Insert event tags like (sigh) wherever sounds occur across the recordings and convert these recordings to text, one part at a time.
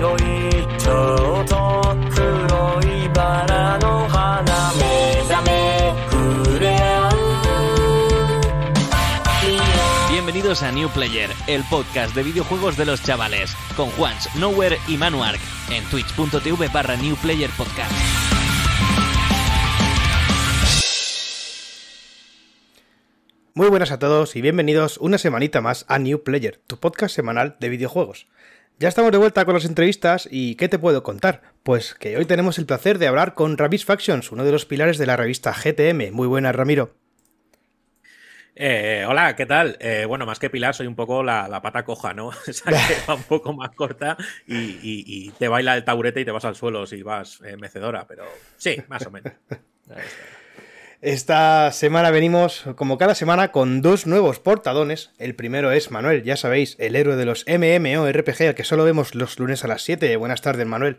色いちょうど黒いバラの花目覚め触れ合う Bienvenidos a New Player, el podcast de videojuegos de los chavales, con Juans, Nowhere y Manuark, en twitch.tv barra New Player Podcast. Muy buenas a todos y bienvenidos una semanita más a New Player, tu podcast semanal de videojuegos. Ya estamos de vuelta con las entrevistas y ¿qué te puedo contar? Pues que hoy tenemos el placer de hablar con Ravis Factions, uno de los pilares de la revista GTM. Muy buenas, Ramiro. Eh, hola, ¿qué tal? Eh, bueno, más que pilar, soy un poco la, la pata coja, ¿no? (laughs) O sea, que (laughs) va un poco más corta y, y- y te baila el taburete y te vas al suelo si vas eh, mecedora, pero sí, más o menos. (laughs) Esta semana venimos, como cada semana, con dos nuevos portadones. El primero es Manuel, ya sabéis, el héroe de los MMORPG, al que solo vemos los lunes a las 7. Buenas tardes, Manuel.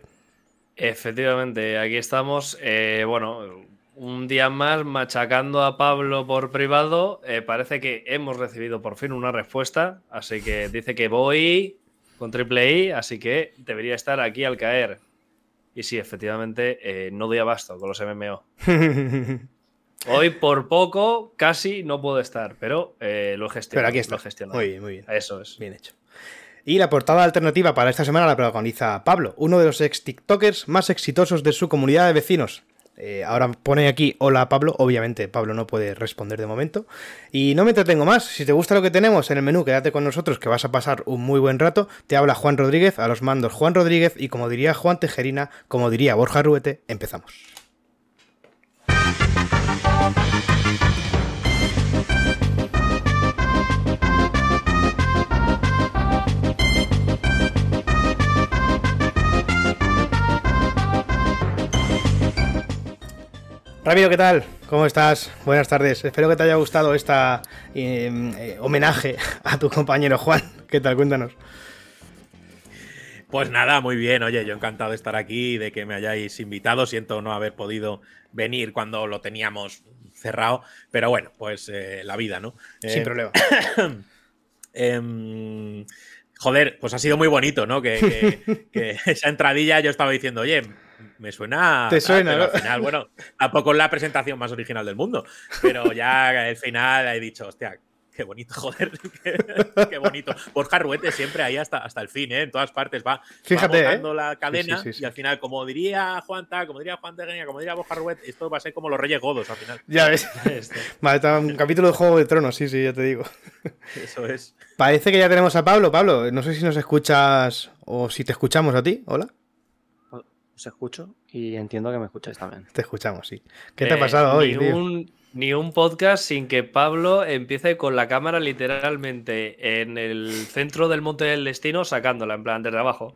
Efectivamente, aquí estamos. eh, bueno, un día más machacando a Pablo por privado. eh, parece que hemos recibido por fin una respuesta. Así que dice que voy con triple I, así que debería estar aquí al caer. Y sí, efectivamente, eh, no doy abasto con los MMO. (laughs) Hoy por poco casi no puedo estar, pero eh, lo he gestionado. Pero aquí está. Lo. Muy bien, muy bien. Eso es. Bien hecho. Y la portada alternativa para esta semana la protagoniza Pablo, uno de los ex TikTokers más exitosos de su comunidad de vecinos. Eh, ahora pone aquí hola Pablo, obviamente Pablo no puede responder de momento. Y no me entretengo más, si te gusta lo que tenemos en el menú, quédate con nosotros que vas a pasar un muy buen rato. Te habla Juan Rodríguez, a los mandos Juan Rodríguez y como diría Juan Tejerina, como diría Borja Ruete, empezamos. Ramiro, ¿qué tal? ¿Cómo estás? Buenas tardes. Espero que te haya gustado esta eh, eh, homenaje a tu compañero Juan. ¿Qué tal? Cuéntanos. Pues nada, muy bien. Oye, yo encantado de estar aquí, de que me hayáis invitado. Siento no haber podido venir cuando lo teníamos cerrado, pero bueno, pues eh, la vida, ¿no? Sin Eh, problema. (coughs) Em, joder, pues ha sido muy bonito, ¿no? Que, que- (laughs) que esa entradilla yo estaba diciendo, oye, me suena. Te suena, ¿no? al final, bueno, tampoco es la presentación más original del mundo, pero ya al final he dicho, hostia. Qué bonito, (laughs) joder, qué, qué bonito. Borja Ruete siempre ahí hasta, hasta el fin, ¿eh? En todas partes va, Fíjate, va ¿eh? la cadena Sí, sí, sí, sí. y al final, como diría Juan Ta, como diría Juan Tegenia, como diría Borja Ruete, esto va a ser como los Reyes Godos al final. Ya ves. (laughs) (laughs) Vale, está un capítulo de Juego de Tronos, sí, sí, ya te digo. Eso es. Parece que ya tenemos a Pablo. Pablo, no sé si nos escuchas o si te escuchamos a ti. Hola. Os escucho y entiendo que me escucháis también. Te escuchamos, sí. ¿Qué te ha Eh, pasado hoy, ni tío? Un, ni un podcast sin que Pablo empiece con la cámara literalmente en el centro del monte del destino, sacándola en plan desde abajo.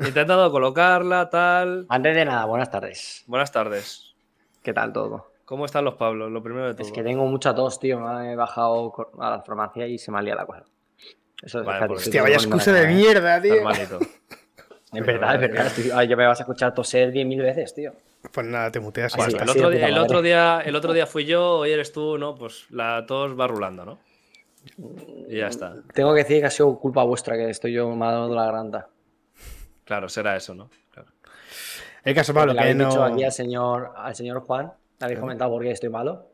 Intentando (laughs) colocarla, tal. Antes de nada, buenas tardes. Buenas tardes. ¿Qué tal todo? ¿Cómo están los Pablos? Lo primero de todo. Es que tengo mucha tos, tío. Me he bajado a la farmacia y se me ha liado la cosa. Eso es Vale, pues, Hostia, vaya excusa de mierda, tío. Normalito. (laughs) Es verdad, es verdad. ay, ya me vas a escuchar toser 10.000 veces, tío. Pues nada, te muteas. Bueno, el, otro de día, el, otro día, el otro día fui yo, hoy eres tú, ¿no? Pues la tos va rulando, ¿no? Y ya está. Tengo que decir que ha sido culpa vuestra que estoy yo me ha dado la garganta. Claro, será eso, ¿no? Claro. El caso, le que habéis dicho no. aquí al señor, al señor Juan, le habéis comentado por qué estoy malo.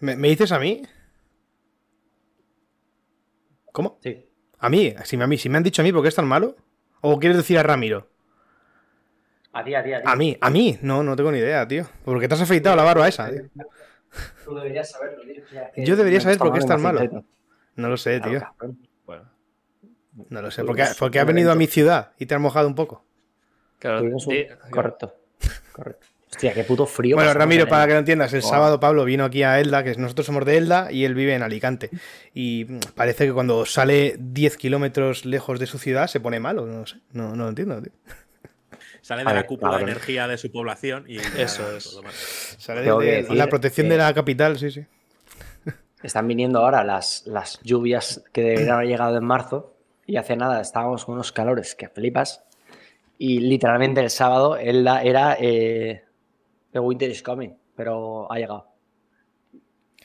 ¿Me, me dices a mí? ¿Cómo? Sí. ¿A mí? Si me, a mí? ¿Si me han dicho a mí por qué es tan malo? ¿O quieres decir a Ramiro? A ti, a ti, a ti. A mí, a mí. No, no tengo ni idea, tío. Porque te has afeitado la barba esa, tío. Tú deberías saberlo, tío. Yo debería saber por qué es tan malo. No lo sé, tío. Bueno. No lo sé. Porque, porque has venido a mi ciudad y te has mojado un poco. Claro, Correcto. Correcto. Hostia, qué puto frío. Bueno, Ramiro, para que lo entiendas, el Buah. sábado Pablo vino aquí a Elda, que nosotros somos de Elda, y él vive en Alicante. Y parece que cuando sale 10 kilómetros lejos de su ciudad se pone malo, no sé, no, no lo entiendo, tío. Sale A de la ver, cúpula de energía de su población y. Eso es. todo. Sale de- que de decir la protección de la capital, sí, sí. Están viniendo ahora las, las lluvias que deberían haber llegado en marzo y hace nada estábamos con unos calores que flipas y literalmente el sábado él da- era eh, The Winter is Coming, pero ha llegado.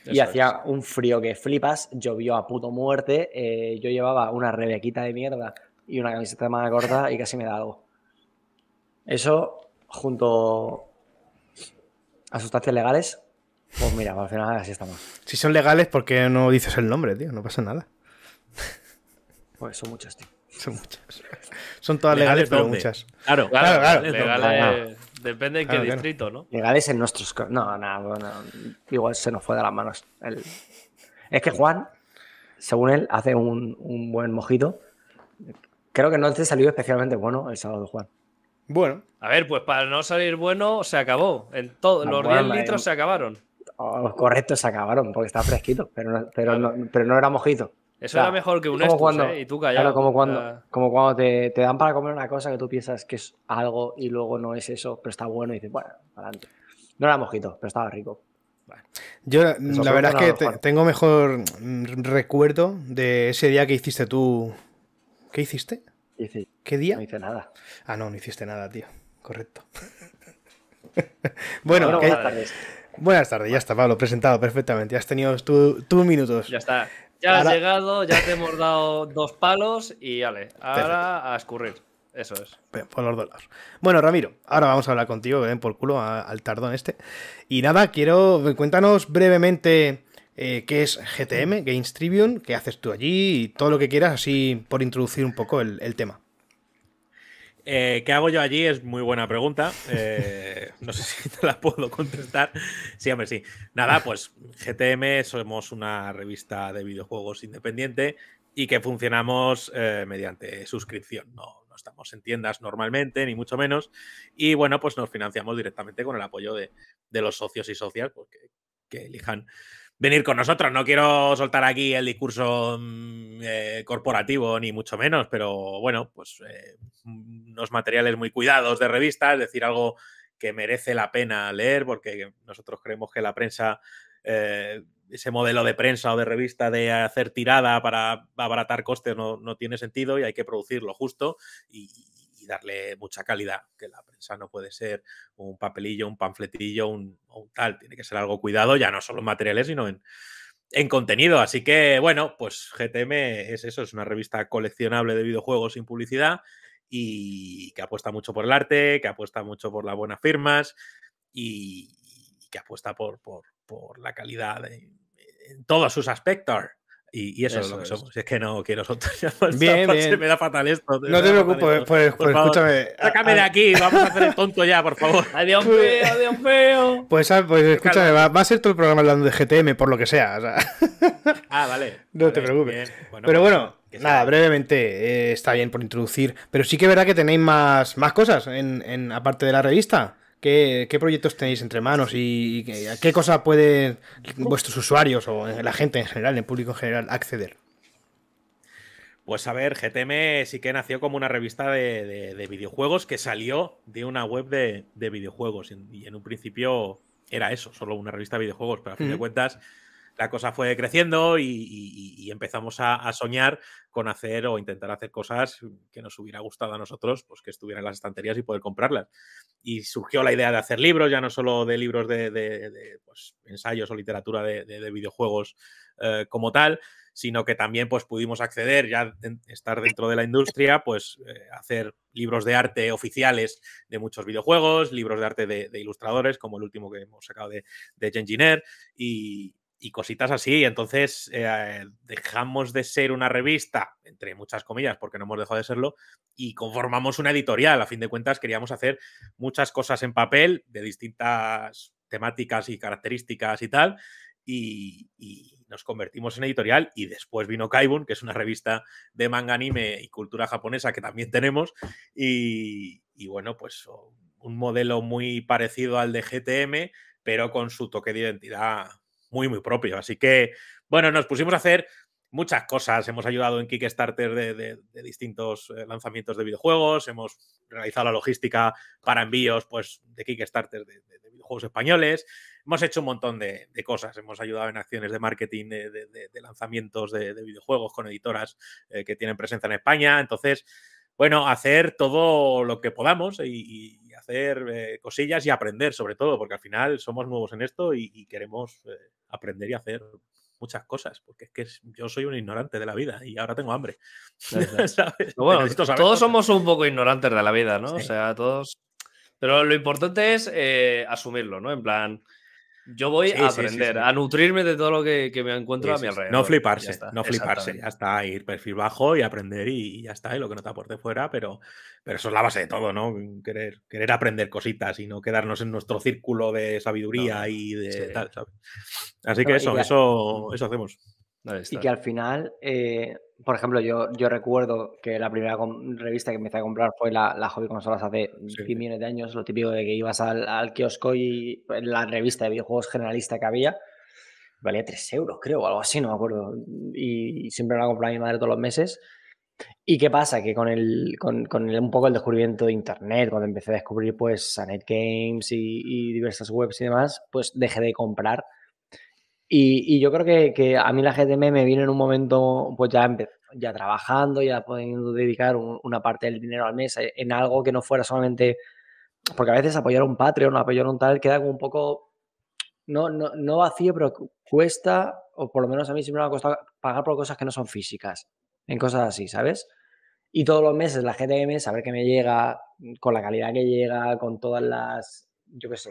y hacía un frío que flipas, llovió a puto muerte, eh, yo llevaba una rebequita de mierda y una camiseta de manga corta y casi me da algo. Eso, junto a sustancias legales, pues mira, al final así estamos. Si son legales, ¿por qué no dices el nombre, tío? No pasa nada. Pues son muchas, tío. Son muchas. Son todas legales, ¿Legales pero muchas. Claro, Claro, claro. legales, Legales, depende en qué Claro, claro. distrito, ¿no? Legales en nuestros. No, nada, bueno, igual se nos fue de las manos. El- Es que Juan, según él, hace un, un buen mojito. Creo que no te salió especialmente bueno el sábado, Juan. Bueno, A ver, pues para no salir bueno, se acabó. En todo, Ah, los bueno, 10 eh, litros se acabaron. Oh, correcto, se acabaron porque está fresquito, pero no, pero no, pero no era mojito. Eso era mejor que un como Estus, cuando- ¿eh? Y tú callado. Claro, como cuando, como cuando te, te dan para comer una cosa que tú piensas que es algo y luego no es eso, pero está bueno y dices, bueno, adelante. No era mojito, pero estaba rico. yo Eso la verdad es que te- tengo mejor mm, recuerdo de ese día que hiciste tú. ¿Qué hiciste? ¿Qué día? no hice nada. Ah, no, no hiciste nada, tío. Correcto. (laughs) bueno, Bueno, que- buenas tardes. buenas tardes, ya está, Pablo, presentado perfectamente. Ya has tenido tus tus minutos. Ya está. Ya Ahora- has llegado, ya te hemos dado dos palos y vale, ahora a escurrir. Eso es. Por los dos lados. Bueno, Ramiro, ahora vamos a hablar contigo, ven por culo a- al tardón este. Y nada, quiero. Cuéntanos brevemente eh, qué es GTM, Games Tribune, qué haces tú allí y todo lo que quieras, así por introducir un poco el, el tema. Eh, ¿Qué hago yo allí? Es muy buena pregunta. Eh, no sé (laughs) si te la puedo contestar. Sí, hombre, sí. Nada, pues GTM somos una revista de videojuegos independiente y que funcionamos eh, mediante suscripción. No, no estamos en tiendas normalmente, ni mucho menos. Y bueno, pues nos financiamos directamente con el apoyo de, de los socios y socias pues, que, que elijan venir con nosotros. No quiero soltar aquí el discurso mm, eh, corporativo, ni mucho menos, pero bueno, pues eh, unos materiales muy cuidados de revista, es decir, algo que merece la pena leer, porque nosotros creemos que la prensa, eh, ese modelo de prensa o de revista de hacer tirada para abaratar costes no, no tiene sentido y hay que producir lo justo y darle mucha calidad, que la prensa no puede ser un papelillo, un panfletillo, un, tal, tiene que ser algo cuidado, ya no solo en materiales, sino en, en contenido. Así que, bueno, pues GTM es eso, es una revista coleccionable de videojuegos sin publicidad y que apuesta mucho por el arte, que apuesta mucho por las buenas firmas y, que apuesta por, por, por la calidad en todos sus aspectos. Y, y eso, es lo que es. somos. Es que no quiero soltar (laughs) ya Bien, se bien. me da fatal esto. No te preocupes, pues, pues escúchame. Sácame de aquí, vamos a hacer el tonto ya, por favor. (laughs) Adiós, feo, adiós, feo. Pues, ah, pues escúchame, va, va a ser todo el programa hablando de GTM, por lo que sea. o sea. (laughs) Ah, vale. No te preocupes. Pero pues, bueno, nada, brevemente, eh, está bien por introducir. Pero sí que es verdad que tenéis más, más cosas, en, en- aparte de la revista. ¿Qué, qué proyectos tenéis entre manos y, qué- a qué cosa pueden vuestros usuarios o la gente en general, el público en general, acceder? Pues a ver, GTM sí que nació como una revista de, de- de videojuegos que salió de una web de, de videojuegos. Y, en un principio era eso, solo una revista de videojuegos, pero a fin de cuentas la cosa fue creciendo y, empezamos a, soñar con hacer o intentar hacer cosas que nos hubiera gustado a nosotros, pues que estuvieran en las estanterías y poder comprarlas. Y surgió la idea de hacer libros, ya no solo de libros de, pues, ensayos o literatura de, de- de videojuegos eh, como tal, sino que también pues pudimos acceder, ya estar dentro de la industria, pues eh, hacer libros de arte oficiales de muchos videojuegos, libros de arte de, ilustradores, como el último que hemos sacado de, de y, y cositas así. Entonces eh, dejamos de ser una revista, entre muchas comillas, porque no hemos dejado de serlo, y conformamos una editorial. A fin de cuentas, queríamos hacer muchas cosas en papel de distintas temáticas y características y tal, y, nos convertimos en editorial y después vino Kaibun, que es una revista de manga, anime y cultura japonesa que también tenemos y, bueno, pues un modelo muy parecido al de GTM, pero con su toque de identidad muy, muy propio. Así que, bueno, nos pusimos a hacer muchas cosas. Hemos ayudado en Kickstarter de, de- de distintos eh, lanzamientos de videojuegos, hemos realizado la logística para envíos pues, de Kickstarter de, de- de videojuegos españoles. Hemos hecho un montón de, cosas. Hemos ayudado en acciones de marketing de, lanzamientos de, de videojuegos con editoras eh, que tienen presencia en España. Entonces, bueno, hacer todo lo que podamos y hacer eh, cosillas y aprender sobre todo, porque al final somos nuevos en esto y, y queremos eh, aprender y hacer muchas cosas, porque es que yo soy un ignorante de la vida y ahora tengo hambre. (laughs) bueno, todos somos un poco ignorantes de la vida, ¿no? O sea, todos... Pero lo importante es eh, asumirlo, ¿no? En plan, yo voy a aprender, a nutrirme de todo lo que, me encuentro a mi alrededor. No fliparse, no fliparse, ya está, ir perfil bajo y aprender y, ya está, y lo que no te aporte fuera, pero, pero eso es la base de todo, ¿no? Querer, querer aprender cositas y no quedarnos en nuestro círculo de sabiduría y de tal, ¿sabes? Así que eso, eso, eso hacemos. Y que al final, eh, por ejemplo, yo, yo recuerdo que la primera revista que empecé a comprar fue la, la Hobby Consolas hace 10 millones de años, lo típico de que ibas al, kiosco y la revista de videojuegos generalista que había valía 3 euros, creo, o algo así, no me acuerdo. Y, siempre la compraba mi madre todos los meses. ¿Y qué pasa? Que con, el, con, con un poco el descubrimiento de Internet, cuando empecé a descubrir pues a Games y, y diversas webs y demás, pues dejé de comprar y, yo creo que, a mí la GTM me viene en un momento, pues ya, ya trabajando, ya pudiendo dedicar una parte del dinero al mes en algo que no fuera solamente. Porque a veces apoyar un Patreon apoyar un tal queda como un poco. No, no, no vacío, pero cuesta, o por lo menos a mí siempre me ha costado pagar por cosas que no son físicas, en cosas así, ¿sabes? Y todos los meses la GTM, saber que me llega, con la calidad que llega, con todas las, yo qué sé,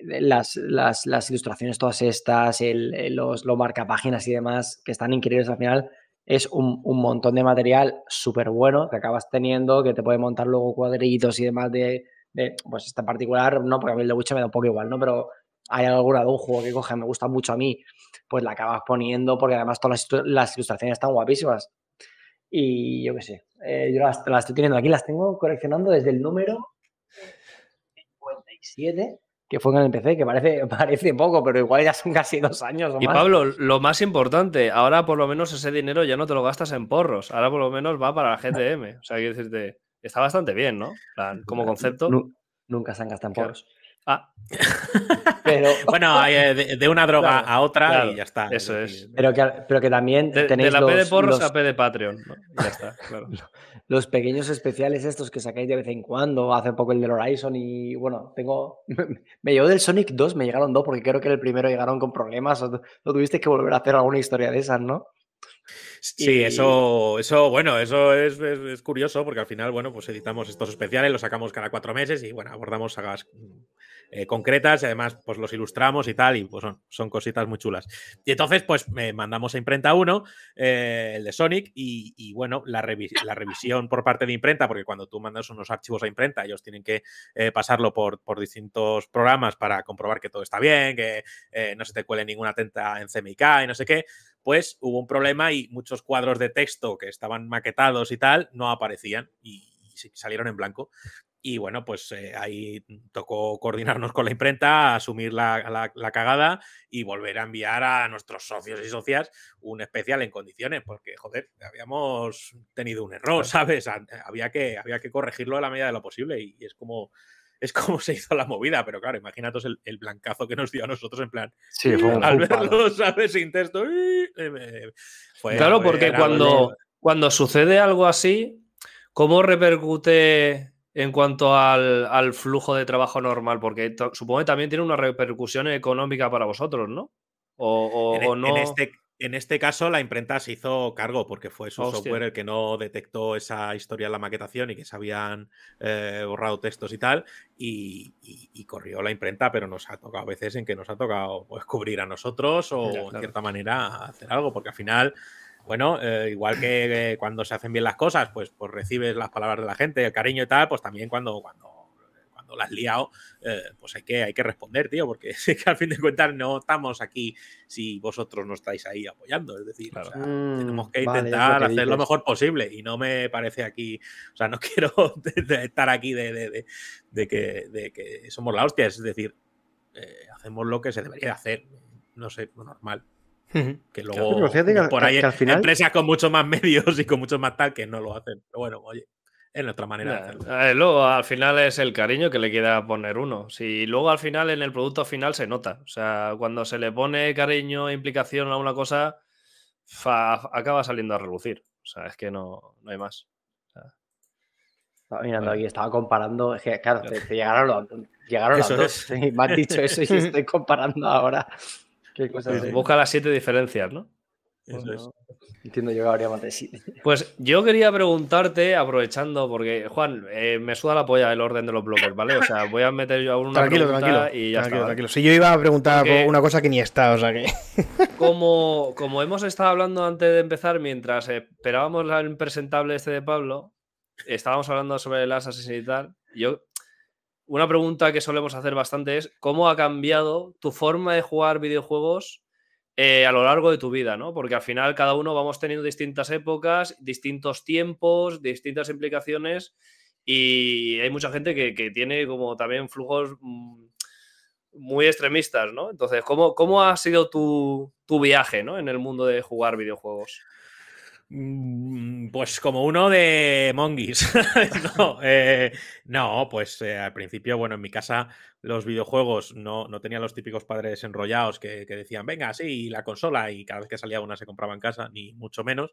las, las, ilustraciones todas estas, el, los, los marcapáginas y demás, que están increíbles al final, es un, montón de material súper bueno que acabas teniendo, que te puede montar luego cuadritos y demás de, pues este particular, no, porque a mí el de Witcher me da un poco igual, ¿no? Pero hay alguna de un juego que coge, me gusta mucho a mí, pues la acabas poniendo porque además todas las, ilustraciones están guapísimas. Y yo qué sé, eh, yo las, las, estoy teniendo aquí, las tengo coleccionando desde el número 57 que fue en el PC, que parece, (laughs) parece poco, pero igual ya son casi dos años. O y Pablo, lo más importante, ahora por lo menos ese dinero ya no te lo gastas en porros, ahora por lo menos va para la GTM. O sea, quiero decirte, está bastante bien, ¿no? Como concepto. nunca se han gastado en porros. Ah. (laughs) Pero... (laughs) bueno, (laughs) eh, de, una droga a otra y ya está. Eso es. Pero que, pero que también de, tenéis de la los, P de porros a P de Patreon. Ya está, claro. Los pequeños especiales estos que sacáis de vez en cuando, hace poco el del Horizon y bueno, tengo... Me llegó del Sonic 2, me llegaron dos porque creo que el primero llegaron con problemas o, tuviste que volver a hacer alguna historia de esas, ¿no? Sí, eso, eso, bueno, eso es, curioso porque al final, bueno, pues editamos estos especiales, los sacamos cada cuatro meses y bueno, abordamos sagas eh, concretas y además pues los ilustramos y tal y pues son, son cositas muy chulas. Y entonces pues me mandamos a imprenta uno, eh, el de Sonic y, bueno, la, la, revisión por parte de imprenta, porque cuando tú mandas unos archivos a imprenta ellos tienen que eh, pasarlo por, por, distintos programas para comprobar que todo está bien, que no se te cuele ninguna tenta en CMYK y no sé qué, pues hubo un problema y muchos cuadros de texto que estaban maquetados y tal no aparecían y salieron en blanco. Y bueno, pues eh, ahí tocó coordinarnos con la imprenta, asumir la, cagada y volver a enviar a nuestros socios y socias un especial en condiciones, porque, joder, habíamos tenido un error, ¿sabes? Había que, había que corregirlo a la medida de lo posible y, es como (laughs) es como se hizo la movida, pero claro, imagínate el, blancazo que nos dio a nosotros en plan. Sí, fue al verlo, ¿sabes? Sin texto. claro, porque cuando, cuando sucede algo así, ¿cómo repercute en cuanto al, flujo de trabajo normal? Porque supongo que también tiene una repercusión económica para vosotros, ¿no? O, e, no. En este, en este caso, la imprenta se hizo cargo porque fue su software el que no detectó esa historia en la maquetación y que se habían eh, borrado textos y tal. Y, corrió la imprenta, pero nos ha tocado a veces en que nos ha tocado pues, cubrir a nosotros o, en cierta manera, hacer algo, porque al final bueno, eh, igual que cuando se hacen bien las cosas, pues, pues recibes las palabras de la gente, el cariño y tal, pues también cuando, cuando, cuando la has liado, eh, pues hay que, hay que responder, tío, porque (laughs) que al fin de cuentas no estamos aquí si vosotros no estáis ahí apoyando. Es decir, tenemos que mm, intentar hacer lo mejor posible y no me parece aquí, o sea, no (laughs) quiero (laughs) estar aquí de, que, de, que, somos la hostia, es decir, eh, hacemos lo que se debería hacer, no sé, lo normal. Que luego por ahí al final... empresas con mucho más (laughs) medios y con mucho más tal que no lo hacen. Pero bueno, oye, es nuestra manera de hacerlo. luego al final es el cariño que le quiera poner uno. Si luego al final en el producto final se nota. O sea, cuando se le pone cariño e implicación a una cosa, acaba saliendo a relucir. O sea, es que no, no hay más. estaba mirando aquí, estaba comparando. Es que, claro, te, llegaron los, llegaron los dos. (laughs) me has dicho eso y estoy (laughs) comparando ahora. Qué cosa así. Busca las siete diferencias, ¿no? Eso es. Entiendo yo que habría más de siete. Pues yo quería preguntarte, aprovechando, porque Juan, eh, me suda la polla el orden de los bloques, ¿vale? O sea, voy a meter yo una Tranquilo, pregunta tranquilo. y ya tranquilo, está. ¿vale? tranquilo. Si yo iba a preguntar Porque- una cosa que ni está, o sea que. (laughs) Como, como hemos estado hablando antes de empezar, mientras esperábamos al impresentable este de Pablo, estábamos hablando sobre el Assassin's y tal. Yo, una pregunta que solemos hacer bastante es: ¿cómo ha cambiado tu forma de jugar videojuegos eh, a lo largo de tu vida? ¿no? Porque al final cada uno vamos teniendo distintas épocas, distintos tiempos, distintas implicaciones. Y hay mucha gente que, que tiene como también flujos mm, muy extremistas, ¿no? Entonces, ¿cómo, cómo ha sido tu, tu viaje ¿no? en el mundo de jugar videojuegos? Mm, Pues como uno de Monguis. (laughs) no, eh, no, pues eh, al principio, bueno, en mi casa los videojuegos no, no tenían los típicos padres enrollados que, que decían, venga, sí, la consola, y cada vez que salía una se compraba en casa, ni mucho menos.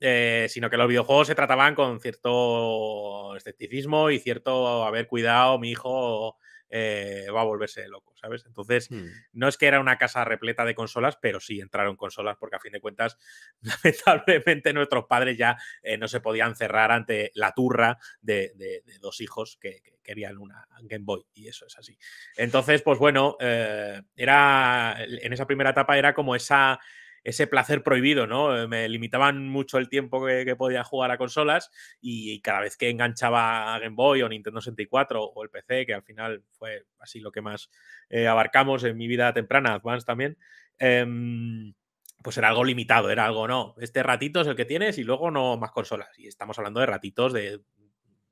eh, sino que los videojuegos se trataban con cierto escepticismo y cierto haber cuidado, mi hijo eh, va a volverse loco, ¿sabes? Entonces, no es que era una casa repleta de consolas, pero sí entraron consolas porque a fin de cuentas, (laughs) lamentablemente nuestros padres ya eh, no se podían cerrar ante la turra de, de- de dos hijos que, que querían una Game Boy y eso es así. Entonces, pues bueno, eh, era en esa primera etapa era como esa ese placer prohibido, ¿no? Eh, Me limitaban mucho el tiempo que, podía jugar a consolas y, cada vez que enganchaba a Game Boy o Nintendo 64 o el PC, que al final fue así lo que más eh, abarcamos en mi vida temprana, Advance también, em, pues era algo limitado, era algo, no, este ratito es el que tienes y luego no más consolas. Y estamos hablando de ratitos de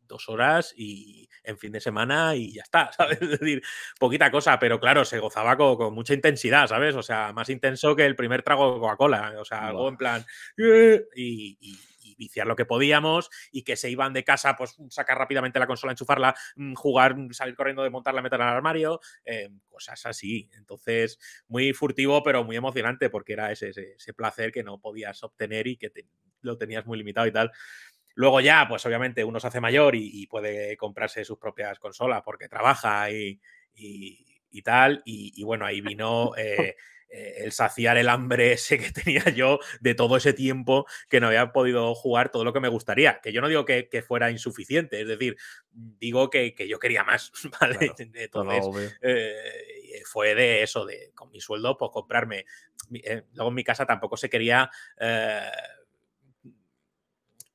dos horas y en fin de semana y ya está, (laughs) ¿sabes? Es decir, poquita cosa, pero claro, se gozaba con, con mucha intensidad, ¿sabes? O sea, más intenso que el primer trago de Coca-Cola, o sea, algo en plan "Eh", y, y- viciar lo que podíamos y que se iban de casa, pues sacar rápidamente la consola, enchufarla, mm, jugar, mm, salir corriendo, de montarla, meterla en el armario, eh, cosas así. Entonces, muy furtivo, pero muy emocionante porque era ese, ese, ese placer que no podías obtener y que te- lo tenías muy limitado y tal. Luego ya, pues obviamente uno se hace mayor y, y puede comprarse sus propias consolas porque trabaja y, y- y tal. Y, bueno, ahí vino eh, eh, el saciar el hambre (laughs) ese que tenía yo de todo ese tiempo que no había podido jugar todo lo que me gustaría. Que yo no digo que, que fuera insuficiente, es decir, digo que, que yo quería más, (laughs) ¿vale? Claro, (laughs) Entonces, eh, fue de eso, de con mi sueldo, pues comprarme. eh, luego en mi casa tampoco se quería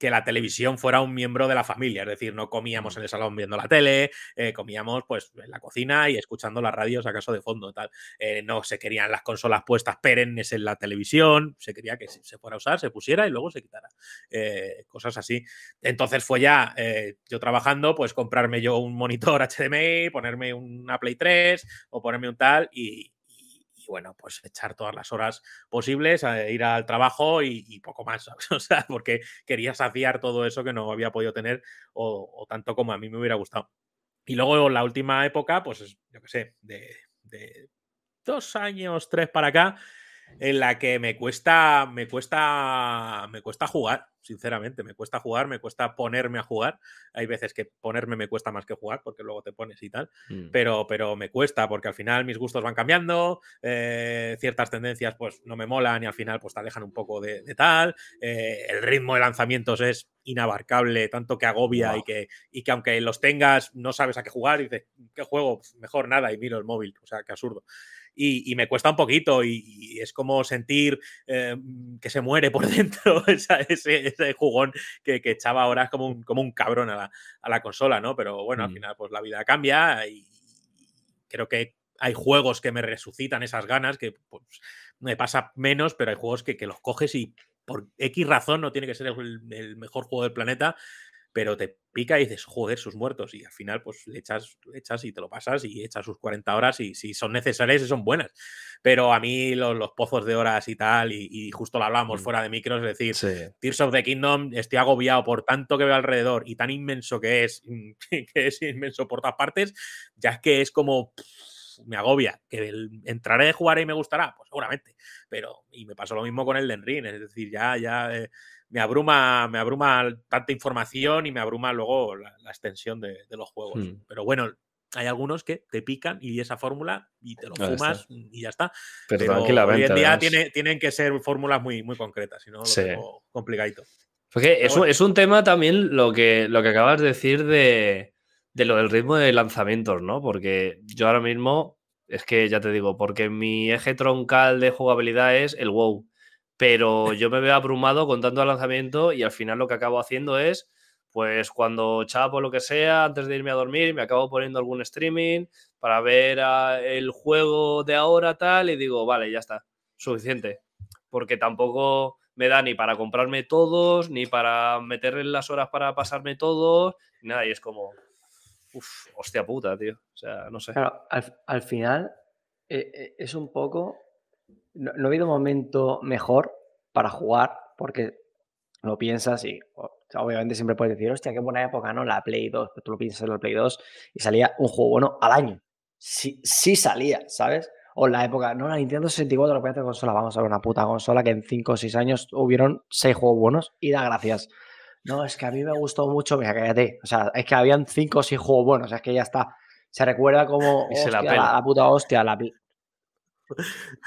que la televisión fuera un miembro de la familia, es decir, no comíamos en el salón viendo la tele, eh, comíamos pues en la cocina y escuchando las radios acaso de fondo, tal. Eh, no se querían las consolas puestas perennes en la televisión, se quería que se fuera a usar, se pusiera y luego se quitara. Eh, cosas así. Entonces fue ya yo trabajando, pues comprarme yo un monitor (laughs) HDMI, ponerme una Play 3 o ponerme un tal y, y- bueno, pues echar todas las horas posibles, a ir al trabajo y, poco más, ¿sabes? (laughs) O sea, porque quería saciar todo eso que no había podido tener o, tanto como a mí me hubiera gustado. Y luego la última época, pues es, yo qué sé, de, de dos años, tres para acá, en la que me cuesta, me cuesta, me cuesta jugar, sinceramente, me cuesta jugar, me cuesta ponerme a jugar. Hay veces que ponerme me cuesta más que jugar, porque luego te pones y tal, Mm. pero, pero me cuesta, porque al final mis gustos van cambiando, eh, ciertas tendencias pues no me molan y al final pues te alejan un poco de, de tal, eh, el ritmo de lanzamientos es inabarcable, tanto que agobia y, que, y que aunque los tengas no sabes a qué jugar y dices, ¿qué juego? Pf, Mejor nada y miro el móvil, o sea, qué absurdo. Y, y me cuesta un poquito y, y es como sentir eh, que se muere por (laughs) dentro esa- ese, ese jugón que, que echaba horas como un, como un cabrón a la, a la consola, ¿no? Pero bueno, al Mm. final pues la vida cambia y creo que hay juegos que me resucitan esas ganas, que pues, me pasa menos, pero hay juegos que, que los coges y por X razón no tiene que ser el, el mejor juego del planeta, pero te pica y dices, joder, sus muertos. Y al final, pues le echas, le echas y te lo pasas y echas sus 40 horas y si son necesarias y son buenas. Pero a mí los, los pozos de horas y tal, y, y justo lo hablábamos Mm. fuera de micros, es decir, Sí. Tears of the Kingdom, estoy agobiado por tanto que veo alrededor y tan inmenso que es, (laughs) que es inmenso por todas partes, ya es que es como me agobia. Que el- entraré a jugar y me gustará, pues seguramente. Pero, y me pasó lo mismo con el Den Ring, es decir, ya, ya eh, me abruma, me abruma tanta información y me abruma luego la, la extensión de, de los juegos. Hmm. Pero bueno, hay algunos que te pican y esa fórmula y te lo Ahí está. fumas y ya está. Pero, Pero hoy en día tiene- tienen que ser fórmulas muy, muy concretas, si no lo Sí. tengo complicadito. Porque es, bueno. un, es un tema también lo que, lo que acabas de decir de, de lo del ritmo de lanzamientos, ¿no? Porque yo ahora mismo, es que ya te digo, porque mi eje troncal de jugabilidad es el WoW, pero yo me veo abrumado con tanto lanzamiento y al final lo que acabo haciendo es, pues cuando chapo lo que sea, antes de irme a dormir, me acabo poniendo algún streaming para ver el juego de ahora tal y digo, vale, ya está, suficiente. Porque tampoco me da ni para comprarme todos, ni para meterle las horas para pasarme todos, nada. Y es como, uff, hostia puta, tío. O sea, no sé. Claro, al, al final eh, eh, es un poco. No, no ha habido momento mejor para jugar, porque lo piensas y o- obviamente siempre puedes decir, hostia, qué buena época, ¿no? La Play 2, pero tú lo piensas en la Play 2 y salía un juego bueno al año. Sí, sí salía, ¿sabes? O la época, no, la Nintendo 64, la de consola, vamos a ver una puta consola que en 5 o 6 años hubieron 6 juegos buenos y da gracias. No, es que a mí me gustó mucho, mira, cállate. O sea, es que habían 5 o 6 juegos buenos, es que ya está. Se recuerda como, Y se la pela. la, la puta hostia, la...